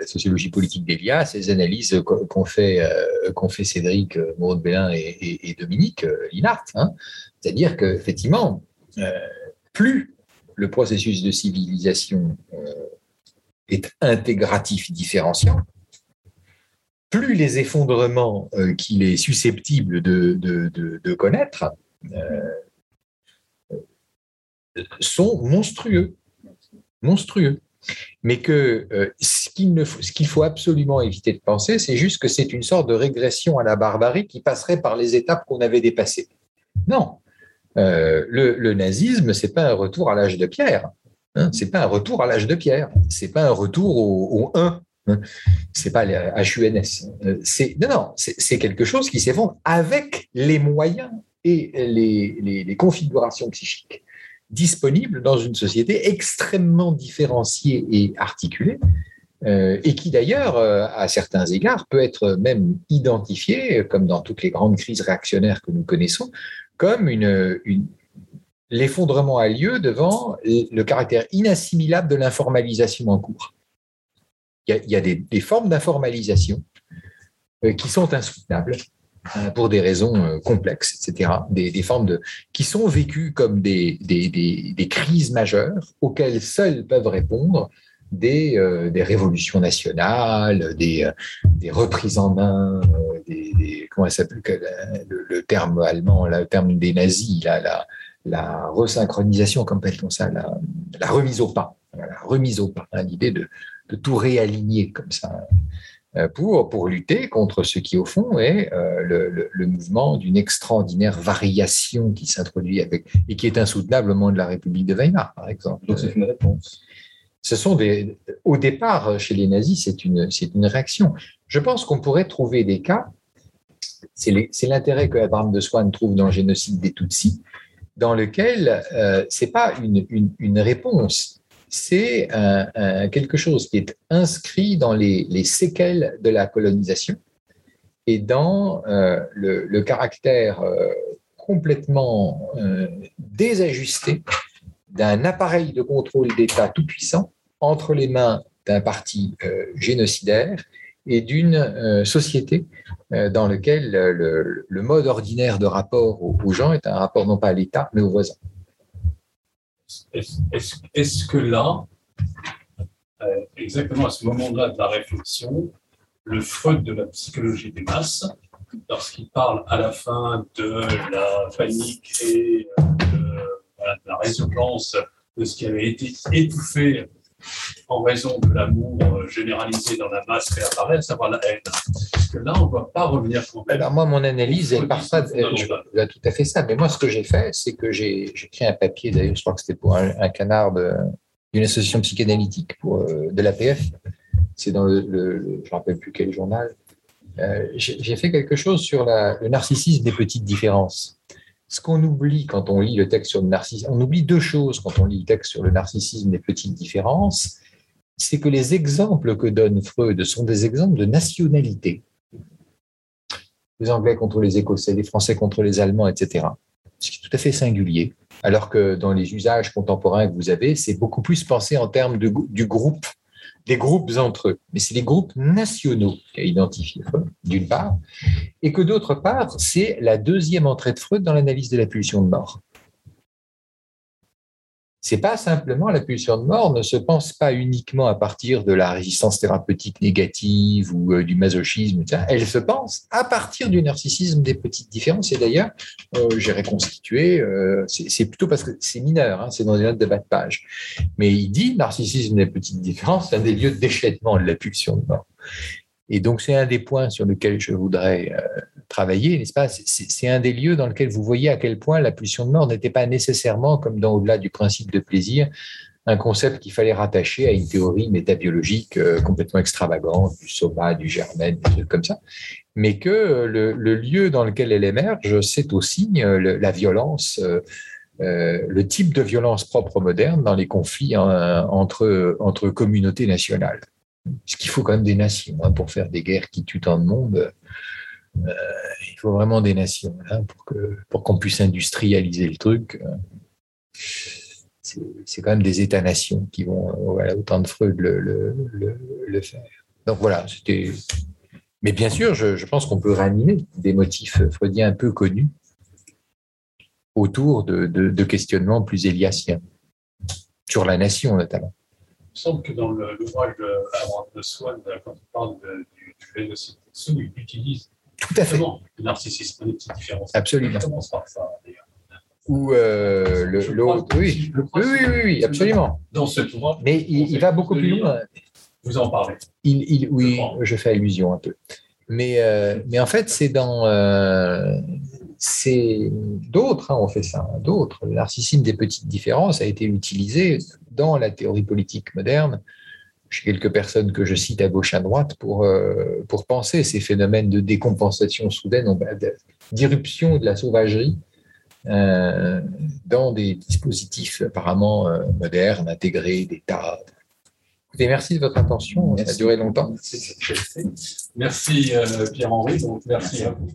la sociologie politique d'Elias, les analyses qu'ont fait, euh, fait Cédric Maud Bellin et, et, Dominique Linhart. Hein. C'est-à-dire qu'effectivement, plus le processus de civilisation est intégratif différenciant, plus les effondrements euh, qu'il est susceptible de, connaître euh, sont monstrueux. Monstrueux. Mais que euh, ce qu'il qu'il faut absolument éviter de penser, c'est juste que c'est une sorte de régression à la barbarie qui passerait par les étapes qu'on avait dépassées. Non. le, le nazisme, c'est pas un retour à l'âge de pierre. Hein, c'est pas un retour à l'âge de pierre, c'est pas un retour au, 1, hein, c'est pas le HUNS. Euh, non, non, c'est quelque chose qui s'effondre avec les moyens et les, configurations psychiques disponibles dans une société extrêmement différenciée et articulée, euh, et qui d'ailleurs, euh, à certains égards, peut être même identifiée, comme dans toutes les grandes crises réactionnaires que nous connaissons, comme une, l'effondrement a lieu devant le caractère inassimilable de l'informalisation en cours. Il y a, des, formes d'informalisation euh, qui sont insoutenables euh, pour des raisons euh, complexes, etc. Des, formes de, qui sont vécues comme des, crises majeures auxquelles seules peuvent répondre des, révolutions nationales, des, reprises en main, des, comment s'appelle le, terme allemand, le terme des nazis, là la resynchronisation, comme appelle-t-on ça, la, remise au pas, la remise au pas, hein, l'idée de, tout réaligner comme ça euh, pour, pour lutter contre ce qui, au fond, est euh, le, mouvement d'une extraordinaire variation qui s'introduit avec et qui est insoutenable au moment de la République de Weimar, par exemple. Donc c'est une réponse. Ce sont des, au départ, chez les nazis, c'est une, c'est une réaction. Je pense qu'on pourrait trouver des cas, c'est l'intérêt que Abraham de Swann trouve dans le génocide des Tutsis, dans lequel euh, c'est pas une, une, réponse, c'est quelque chose qui est inscrit dans les, les, séquelles de la colonisation et dans euh, le, caractère euh, complètement euh, désajusté d'un appareil de contrôle d'État tout-puissant entre les mains d'un parti génocidaire et d'une société euh, dans lequel le, le, mode ordinaire de rapport aux, gens est un rapport non pas à l'État, mais aux voisins. Est-ce que là, euh, exactement à ce moment-là de la réflexion, le Freud de la psychologie des masses, lorsqu'il parle à la fin de la panique et euh, de, de la résurgence de ce qui avait été étouffé en raison de l'amour euh, généralisé dans la masse réapparaît, à savoir la haine. Parce que là, on ne va pas revenir complètement. Alors moi, mon analyse, elle part pas, je, tout à fait ça. Mais moi, ce que j'ai fait, c'est que j'ai écrit un papier, d'ailleurs, je crois que c'était pour un, canard d'une association psychanalytique pour, euh, de l'APF. C'est dans le, je ne me rappelle plus quel journal. Euh, j'ai fait quelque chose sur le narcissisme des petites différences ce qu'on oublie quand on lit le texte sur le narcissisme, on oublie deux choses quand on lit le texte sur le narcissisme des petites différences, c'est que les exemples que donne Freud sont des exemples de nationalité. Les Anglais contre les Écossais, les Français contre les Allemands, etc. ce qui est tout à fait singulier. Alors que dans les usages contemporains que vous avez, c'est beaucoup plus pensé en termes de, du groupe, des groupes entre eux. Mais c'est les groupes nationaux qu'a identifié Freud, d'une part, et que d'autre part, c'est la deuxième entrée de Freud dans l'analyse de la pulsion de mort c'est pas simplement la pulsion de mort ne se pense pas uniquement à partir de la résistance thérapeutique négative ou euh, du masochisme, elle se pense à partir du narcissisme des petites différences. Et d'ailleurs, euh, j'ai reconstitué, euh, c'est plutôt parce que c'est mineur, hein, c'est dans les notes de bas de page, mais il dit narcissisme des petites différences, un des lieux de de la pulsion de mort. Et donc, c'est un des points sur lesquels je voudrais euh, travailler, n'est-ce pas? C'est un des lieux dans lesquels vous voyez à quel point la pulsion de mort n'était pas nécessairement, comme dans au-delà du principe de plaisir, un concept qu'il fallait rattacher à une théorie métabiologique euh, complètement extravagante, du soma, du germaine, des trucs comme ça, mais que euh, le, lieu dans lequel elle émerge, c'est aussi la violence. le type de violence propre moderne dans les conflits entre communautés nationales. Parce qu'il faut quand même des nations hein, pour faire des guerres qui tuent tant de monde. Euh, il faut vraiment des nations hein, pour pour qu'on puisse industrialiser le truc. c'est quand même des États-nations qui vont, voilà, autant de Freud le, faire. Donc voilà, c'était. Mais bien sûr, je, pense qu'on peut réanimer des motifs freudiens un peu connus autour de, de questionnements plus éliasiens, sur la nation notamment. Il me semble que dans l'ouvrage de, de Swann, quand il parle du, du génocide il utilise tout à fait le narcissisme des petites différences. Absolument. Il commence par ça, d'ailleurs. Ou euh, l'autre, oui. oui. oui, oui, absolument. Dans ce ouvrage. Mais il, va beaucoup plus loin. Vous en parlez. Il, il, oui, je, fais allusion un peu. Mais, euh, mais en fait, c'est dans. Euh, c'est d'autres hein, ont fait ça, hein, d'autres. Le narcissisme des petites différences a été utilisé dans la théorie politique moderne, chez quelques personnes que je cite à gauche à droite, pour, euh, pour penser ces phénomènes de décompensation soudaine, d'irruption de la sauvagerie euh, dans des dispositifs apparemment euh, modernes, intégrés, d'État. merci de votre attention, ça a duré longtemps. Merci, Pierre-Henri, merci à vous.